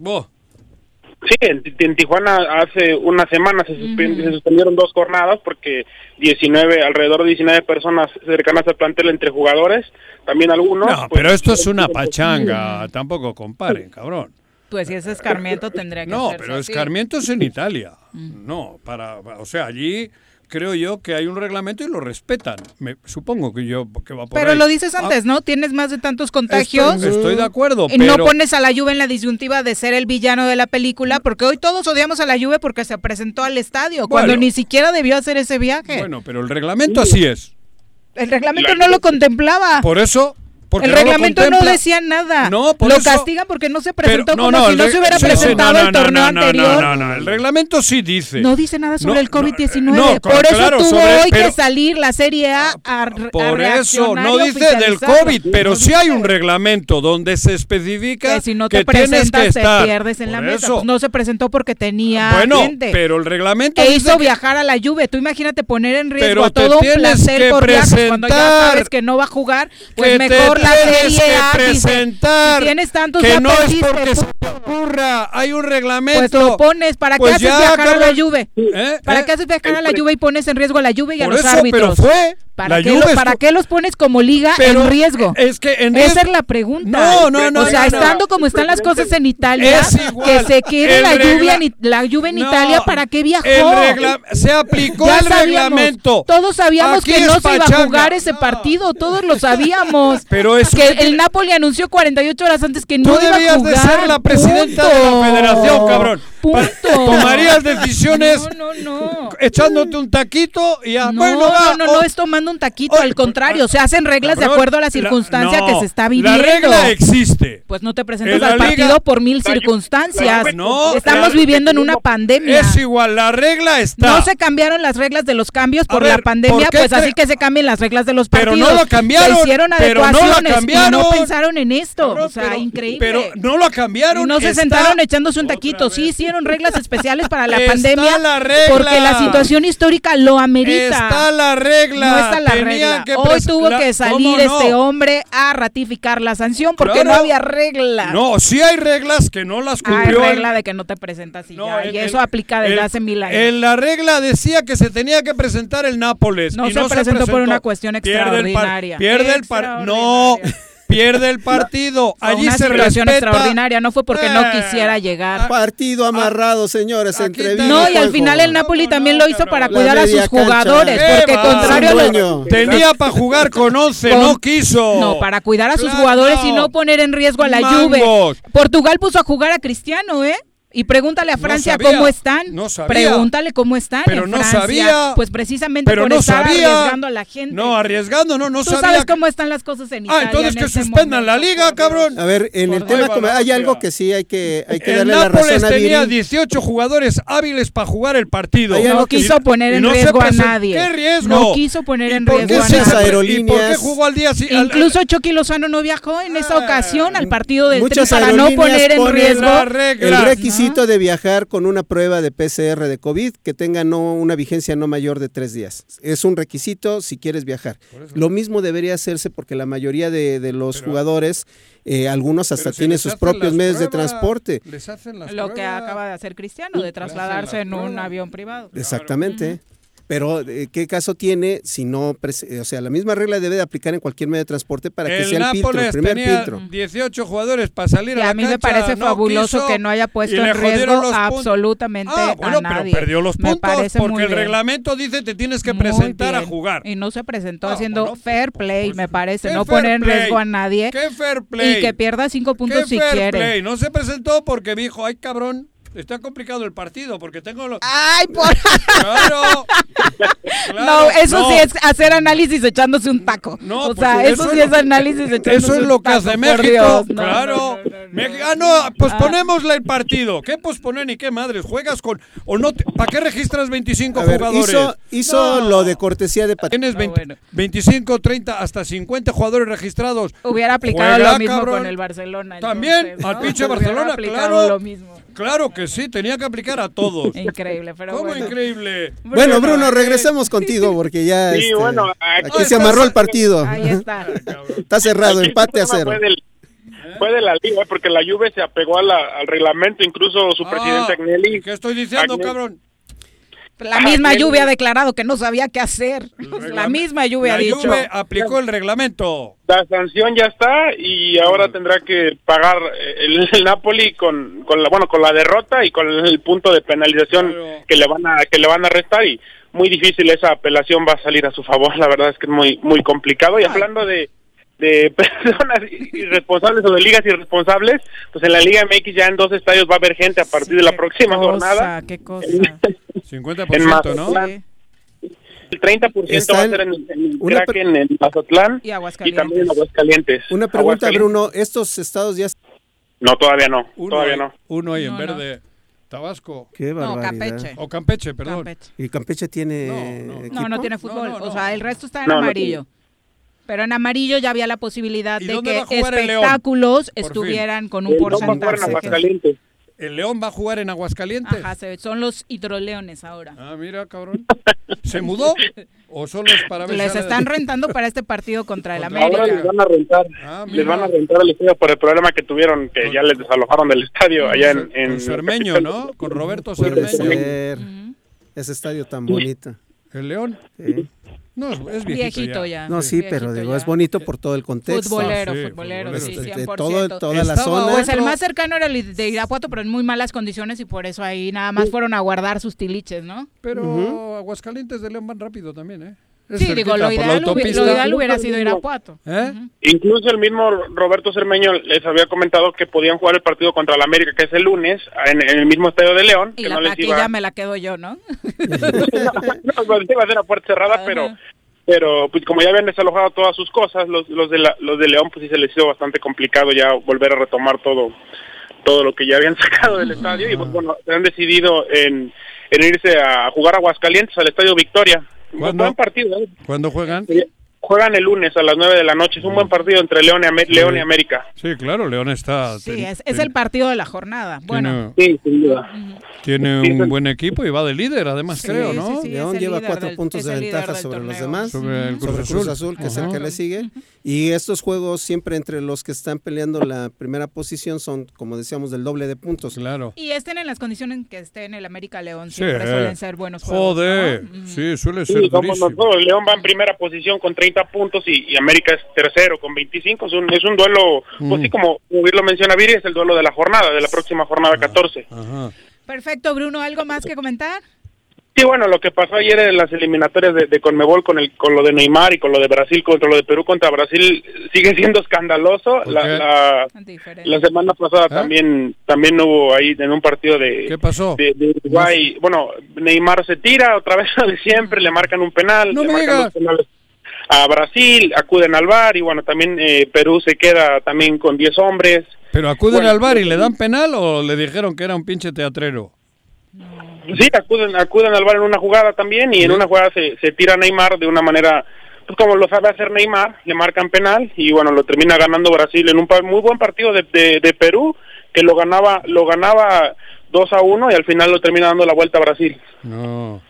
Sí, en, Tijuana hace una semana se, suspendieron dos jornadas porque 19, alrededor de 19 personas cercanas al plantel entre jugadores, también algunos. No, pues, pero esto es una pachanga, tampoco comparen, cabrón. Pues si es escarmiento tendría que No, pero escarmiento es en Italia. No, para, o sea, allí creo yo que hay un reglamento y lo respetan. Me, supongo que yo que va por Pero lo dices antes, ah. ¿no? Tienes más de tantos contagios. Estoy, de acuerdo. Y no pones a la Juve en la disyuntiva de ser el villano de la película, porque hoy todos odiamos a la Juve porque se presentó al estadio, cuando ni siquiera debió hacer ese viaje. Bueno, pero el reglamento así es. El reglamento no lo contemplaba. Por eso el reglamento no decía nada. No, lo castigan porque no se presentó como si no se hubiera presentado el torneo anterior. No, no, no, el reglamento sí dice. No dice nada sobre el COVID-19. por eso tuvo hoy que salir la Serie A a, Por eso no dice del COVID, pero sí hay un reglamento donde se especifica que si no te presentas te pierdes en la mesa. Pues no se presentó porque tenía bueno, pero el reglamento e hizo viajar a la lluvia. Tú imagínate poner en riesgo a todo un placer por cuando ya sabes que no va a jugar, pues mejor la presentar si tienes tantos que no es porque se te ocurra, hay un reglamento. Pues lo pones, ¿para qué pues haces viajar a la lluvia? ¿Eh? ¿Para ¿Eh? qué haces viajar a la lluvia y pones en riesgo a la lluvia y a los árbitros? Pero fue ¿Para, qué, ¿Para qué, los pones como liga en riesgo? Es que Esa es la pregunta. No, no, no. O sea, estando como están las cosas en Italia, que se quede la lluvia, la lluvia en Italia, ¿para qué viajó? se aplicó el reglamento. Todos sabíamos que no se iba a jugar ese partido, todos lo sabíamos. [LAUGHS] Pero es que el Napoli anunció 48 horas antes que no iba a jugar. de ser la presidenta de la federación, cabrón. Punto. [LAUGHS] Tomarías decisiones echándote un taquito y ya. No, bueno, no, no, no es tomando un taquito, al contrario, se hacen reglas de acuerdo a la circunstancia que se está viviendo. La regla existe. Pues no te presentas al partido por mil circunstancias. No, Estamos viviendo en una pandemia. Es igual, la regla está. No se cambiaron las reglas de los cambios por la pandemia, pues así que se cambien las reglas de los partidos. Pero no lo cambiaron. Se hicieron adecuaciones no y no pensaron en esto. o sea, increíble. Pero no lo cambiaron. no se sentaron echándose un taquito. Sí, sí reglas especiales para la pandemia porque la situación histórica lo amerita. Está la regla. No está la regla. Hoy tuvo que salir este hombre a ratificar la sanción porque no había regla. No, sí hay reglas que no las cumplió. Hay regla de que no te presentas y ya. y eso aplica desde hace mil años. En la regla decía que se tenía que presentar el Nápoles. No, y se, no presentó se presentó por una cuestión extraordinaria. Pierde el par. No pierde el partido. Allí una se situación extraordinaria, no fue porque no eh, quisiera llegar. Partido amarrado, señores, entre No, y al final el Napoli también lo hizo para cuidar a sus jugadores, porque contrario a Tenía para jugar con 11, no quiso. No, para cuidar a sus jugadores y no poner en riesgo a la Juve. Portugal puso a jugar a Cristiano, ¿eh? Y pregúntale a Francia cómo están. No sabía. Pregúntale cómo están. Pero en no Francia. sabía. Pues precisamente por estar arriesgando a la gente. No, arriesgando, no, no ¿Tú sabes cómo están las cosas en Italia. Ah, entonces que este suspendan la liga, cabrón. A ver, en el tema hay algo que sí hay que, hay que darle la razón a tenía 18 jugadores hábiles para jugar el partido. No quiso poner en riesgo a nadie. ¿Qué riesgo? No quiso poner en riesgo a nadie. Aerolíneas? ¿Y por qué jugó al día Incluso Chucky Lozano no viajó en esa ocasión al partido del Tri para no poner en riesgo el requisito de viajar con una prueba de PCR de COVID que tenga no una vigencia no mayor de tres días. Es un requisito si quieres viajar. Lo mismo debería hacerse porque la mayoría de, los jugadores, eh, algunos hasta tienen sus propios medios de transporte. Lo que acaba de hacer Cristiano, de trasladarse en un avión privado. Exactamente. Pero, eh, ¿qué caso tiene si no, o sea, la misma regla debe de aplicar en cualquier medio de transporte para que sea el filtro, el primer tenía filtro. 18 jugadores para salir a, a mí me parece fabuloso que no haya puesto en riesgo absolutamente ah, bueno, a nadie. pero perdió los puntos porque el reglamento dice te tienes que presentar a jugar. Y no se presentó ah, haciendo fair play, pues, me parece, no poner en riesgo a nadie. ¿Qué fair play? Y que pierda cinco puntos si quiere. Play? No se presentó porque dijo, ay cabrón, Está complicado el partido porque tengo los. ¡Ay, por. Claro. [LAUGHS] no, eso sí es hacer análisis echándose un taco. No, o sea, eso, sí es análisis echándose Eso es lo que hace México. claro. ah, no, posponemos el partido. ¿Qué posponer ni qué madres? ¿Juegas con.? o no ¿Para qué registras 25 jugadores? Hizo, hizo lo de cortesía de Tienes 25, 30, hasta 50 jugadores registrados. Hubiera aplicado lo mismo con el Barcelona. También, al pinche Barcelona, claro. Lo mismo. Claro que sí, tenía que aplicar a todos. Increíble, pero ¿Cómo increíble? Bueno, Bruno, regresemos contigo porque ya sí, este, bueno, aquí, se amarró el partido. Ahí está. está cerrado, empate a cero. Fue, de la liga, porque la Juve se apegó al reglamento, incluso su ah, presidente Agnelli. ¿Qué estoy diciendo, cabrón? La misma lluvia ha declarado que no sabía qué hacer. [LAUGHS] La misma lluvia ha dicho. La aplicó el reglamento. La sanción ya está y ahora tendrá que pagar el, Napoli con, con la bueno con la derrota y con el punto de penalización que le van a que le van a restar y muy difícil esa apelación va a salir a su favor. La verdad es que es muy muy complicado y hablando de de [LAUGHS] personas irresponsables o de ligas irresponsables, pues en la Liga MX ya en dos estadios va a haber gente a partir de la próxima jornada. Qué cosa. 50%, ¿no? El 30% va a ser en, en, Kraken, en Mazatlán y, y, también en Aguascalientes. Una pregunta, Bruno. ¿Estos estados ya no, todavía no. Uno todavía hay, no. Uno hay en verde. Tabasco. Qué barbaridad. No, Campeche. O Campeche, perdón. Campeche. ¿Y Campeche tiene no, no. No, no tiene fútbol. o sea, el resto está en amarillo. Pero en amarillo ya había la posibilidad de que espectáculos estuvieran con un porcentaje. ¿El León va a jugar en Aguascalientes? Ajá, son los hidroleones ahora. Ah, mira, cabrón. ¿Se mudó? ¿O solo es para ver Les están rentando para este partido contra el América. Ahora les van a rentar. Ah, les van a rentar el estadio por el problema que tuvieron, que con, ya les desalojaron del estadio allá en... en con Cermeño, ¿no? Con Roberto Cermeño. Ser. Uh -huh. Ese estadio tan bonito. ¿El León? Sí. No, es viejito, viejito ya. ya. No, sí, viejito pero digo, ya. es bonito por todo el contexto. Futbolero, Ah, sí, futbolero, futbolero. sí, De 100%. todo, toda la zona. Pues el más cercano era el de Irapuato, pero en muy malas condiciones y por eso ahí nada más fueron a guardar sus tiliches, ¿no? Pero Uh -huh. Aguascalientes de León van rápido también, ¿eh? Sí, cerquita, digo, lo la ideal, hubi- autopista. lo ideal hubiera sido Irapuato. ¿Eh? Incluso el mismo Roberto Cermeño les había comentado que podían jugar el partido contra el América, que es el lunes, en, en el mismo estadio de León. Y que la no les iba, me la quedo yo, ¿no? [LAUGHS] no, pues, iba a ser a puerta cerrada, pero pero pues como ya habían desalojado todas sus cosas, los, los de la, los de León pues sí se les hizo bastante complicado ya volver a retomar todo todo lo que ya habían [LAUGHS] sacado del estadio y pues, bueno, han decidido en, en irse a jugar a Aguascalientes al Estadio Victoria. ¿Cuándo? Partido, ¿eh? ¿Cuándo juegan? Juegan el lunes a las 9 de la noche. Es un buen partido entre León y, Amer- Sí. León y América. Sí, claro, León está... Sí, ten- es, es ten- el partido de la jornada. Bueno, Sí, sin duda. Tiene Sí, un sí. buen equipo y va de líder, además, Sí, creo, sí, ¿no? sí, León lleva cuatro del- puntos de ventaja sobre los demás. Sobre el Cruz sobre Azul. Cruz Azul, que es el que le sigue. Y estos juegos siempre entre los que están peleando la primera posición son, como decíamos, del doble de puntos. Claro. y estén en las condiciones en que estén el América León, Sí, siempre eh. suelen ser buenos juegos. Joder, ¿no? sí, suele Sí, ser somos durísimo. nosotros. León va en primera posición con 30 puntos y, y América es tercero con 25. Es un, es un duelo, pues Mm. sí, como como lo menciona Viri, es el duelo de la jornada, de la próxima jornada 14. Ajá. Perfecto, Bruno, ¿algo más que comentar? Sí, bueno, lo que pasó ayer en las eliminatorias de, de Conmebol con el con lo de Neymar y con lo de Brasil contra lo de Perú contra Brasil sigue siendo escandaloso. ¿Por La, la, la semana pasada ¿Eh? también también hubo ahí en un partido de, ¿Qué pasó? de, de Uruguay. Bueno, Neymar se tira otra vez [LAUGHS] lo de siempre, le marcan un penal, No le me marcan digas. dos penales a Brasil, acuden al VAR y bueno, también eh, Perú se queda también con 10 hombres. ¿Pero acuden Bueno, al bar y le dan penal o le dijeron que era un pinche teatrero? Sí, acuden, acuden al bar en una jugada también y en una jugada se, se tira Neymar de una manera, pues como lo sabe hacer Neymar, le marcan penal y bueno, lo termina ganando Brasil en un muy buen partido de, de, de Perú que lo ganaba lo ganaba 2 a 1 y al final lo termina dando la vuelta a Brasil. No.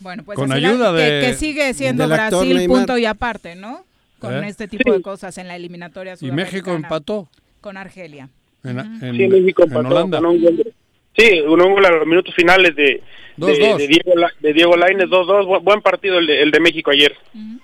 Bueno, pues Con así la- ayuda que- de- que, sigue siendo Brasil Neymar. punto y aparte, ¿no? Con ¿Eh? este tipo de cosas en la eliminatoria ¿Y México empató? Con Argelia. En, en- Sí, México en empató Holanda. con un gol de- Sí, un gol a los minutos finales de, de, 2-2. de Diego, de Diego Lainez, 2-2. Bu- Buen partido el de, el de México ayer.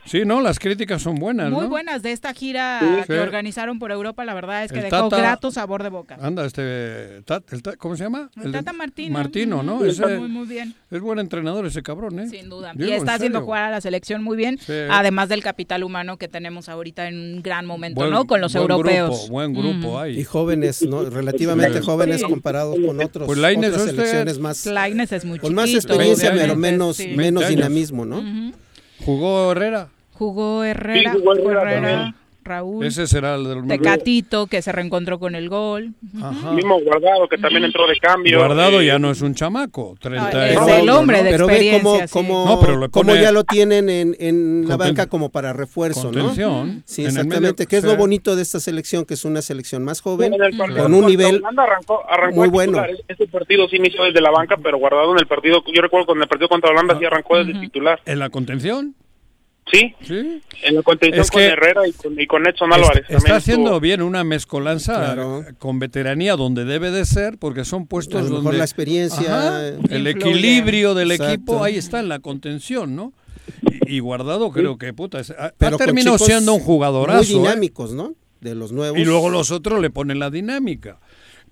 Sí, no, las críticas son buenas, Muy ¿no? buenas de esta gira Sí. que Sí. organizaron por Europa, la verdad es que El dejó Tata- grato sabor de boca. Anda, este... Tat- el ¿Cómo se llama? El de- Tata Martino. Martino, ¿no? Ujú, Ese- Muy, muy bien. Es buen entrenador ese cabrón, ¿eh? Sin duda. Digo, y está en haciendo jugar a la selección muy bien, Sí. además del capital humano que tenemos ahorita en un gran momento, Buen- ¿no? Con los buen europeos. grupo, buen grupo hay. Y jóvenes, ¿no? relativamente jóvenes Sí. comparados con otros, Pues Lainez, otras este- selecciones más, Lainez es muy más experiencia, 20 pero menos, Sí. menos 20 años. dinamismo, ¿no? ¿Jugó Herrera? Jugó Herrera, Sí, jugó Herrera Herrera. Raúl, Ese será el del Tecatito, que se reencontró con el gol. Ajá. Mismo Guardado que también entró de cambio. Guardado Eh, ya no es un chamaco. 30 Ah, es y- el hombre de pero ve cómo, experiencia, sí. cómo, No, pero le cómo ya lo tienen en, en la banca como para refuerzo, ¿no? Contención. Sí, En el exactamente. medio- que es sí. lo bonito de esta selección, que es una selección más joven, partido con un nivel arrancó, arrancó muy bueno. titular. Este partido sí inició desde la banca, pero guardado en el partido. Yo recuerdo con el partido contra Holanda sí arrancó desde titular. ¿En la contención? Sí, Sí. en la contención Es con Herrera y con, y con Edson Álvarez. Está, haciendo estuvo- bien una mezcolanza Claro. con veteranía donde debe de ser, porque son puestos a lo mejor donde la experiencia Ajá, el equilibrio del Exacto. equipo ahí está en la contención, ¿no? Y, y guardado creo que puta, es- ha, pero ha terminado chicos siendo un jugadorazo. muy ¿eh? dinámicos, ¿no? De los nuevos. Y luego los otros le ponen la dinámica.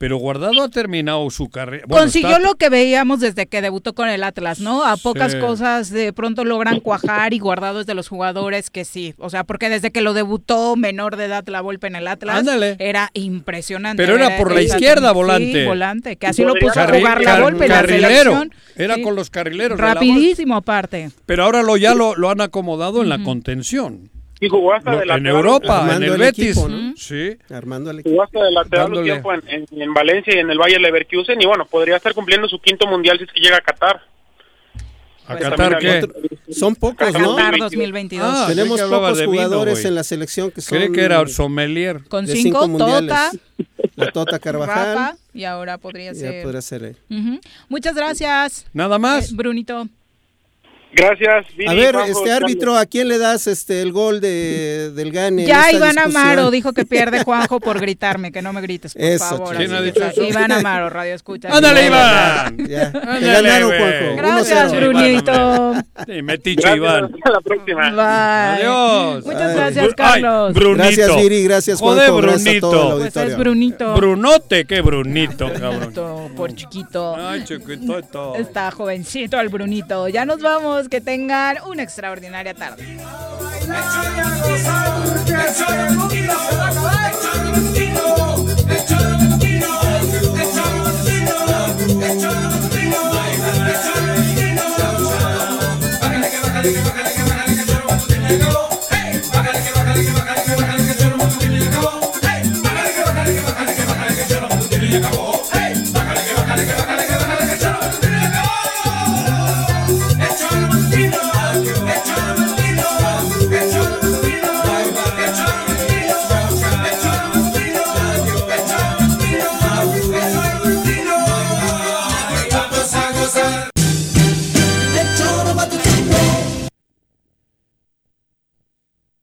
Pero Guardado ha terminado su carrera. Consiguió lo que veíamos desde que debutó con el Atlas, ¿no? A pocas cosas de pronto logran cuajar y Guardado es de los jugadores que sí. O sea, porque desde que lo debutó menor de edad la Volpe en el Atlas, era impresionante. Pero era, por la izquierda, volante. Sí, volante, que así lo puso a jugar la Volpe en la selección. Era con los carrileros. Rapidísimo aparte. Pero ahora lo ya lo, lo han acomodado en la contención. Y jugó hasta de En Europa, en el, Betis. Sí. Armando el Jugó hasta de lateral un tiempo en, en, Valencia y en el Valle Leverkusen. Y bueno, podría estar cumpliendo su quinto mundial si es que llega a Qatar. ¿A pues Qatar qué? Son pocos, ¿no? Qatar 2022. Ah, Tenemos pocos jugadores vino, en la selección que son. Cree que era sommelier. Con cinco, cinco Tota. La Tota Carvajal. Rafa, y ahora podría ser. Ya podría ser. Uh -huh. Muchas gracias. Nada más. Eh, Brunito. Gracias. Viri, a ver, este árbitro, ¿a quién le das este el gol de, del Gane? Ya Iván Amaro dijo que pierde Juanjo por gritarme, que no me grites, por eso, favor. ¿Quién ha dicho eso? Iván Amaro, Radio Escucha. ¡Ándale, Iván! Ya. Ándale, Te ganaron, Juanjo. Gracias, Brunito. Sí, metiche, Iván. Hasta la próxima. Bye. Adiós. Muchas Ay. gracias, Carlos. Ay, Brunito. Gracias, Viri, gracias, Juanjo. Joder, Brunito. Pues es Brunito. Brunote, qué Brunito, cabrón. Brunito, por chiquito. Ay, chiquito. Está jovencito el Brunito. Ya nos vamos, que tengan una extraordinaria tarde.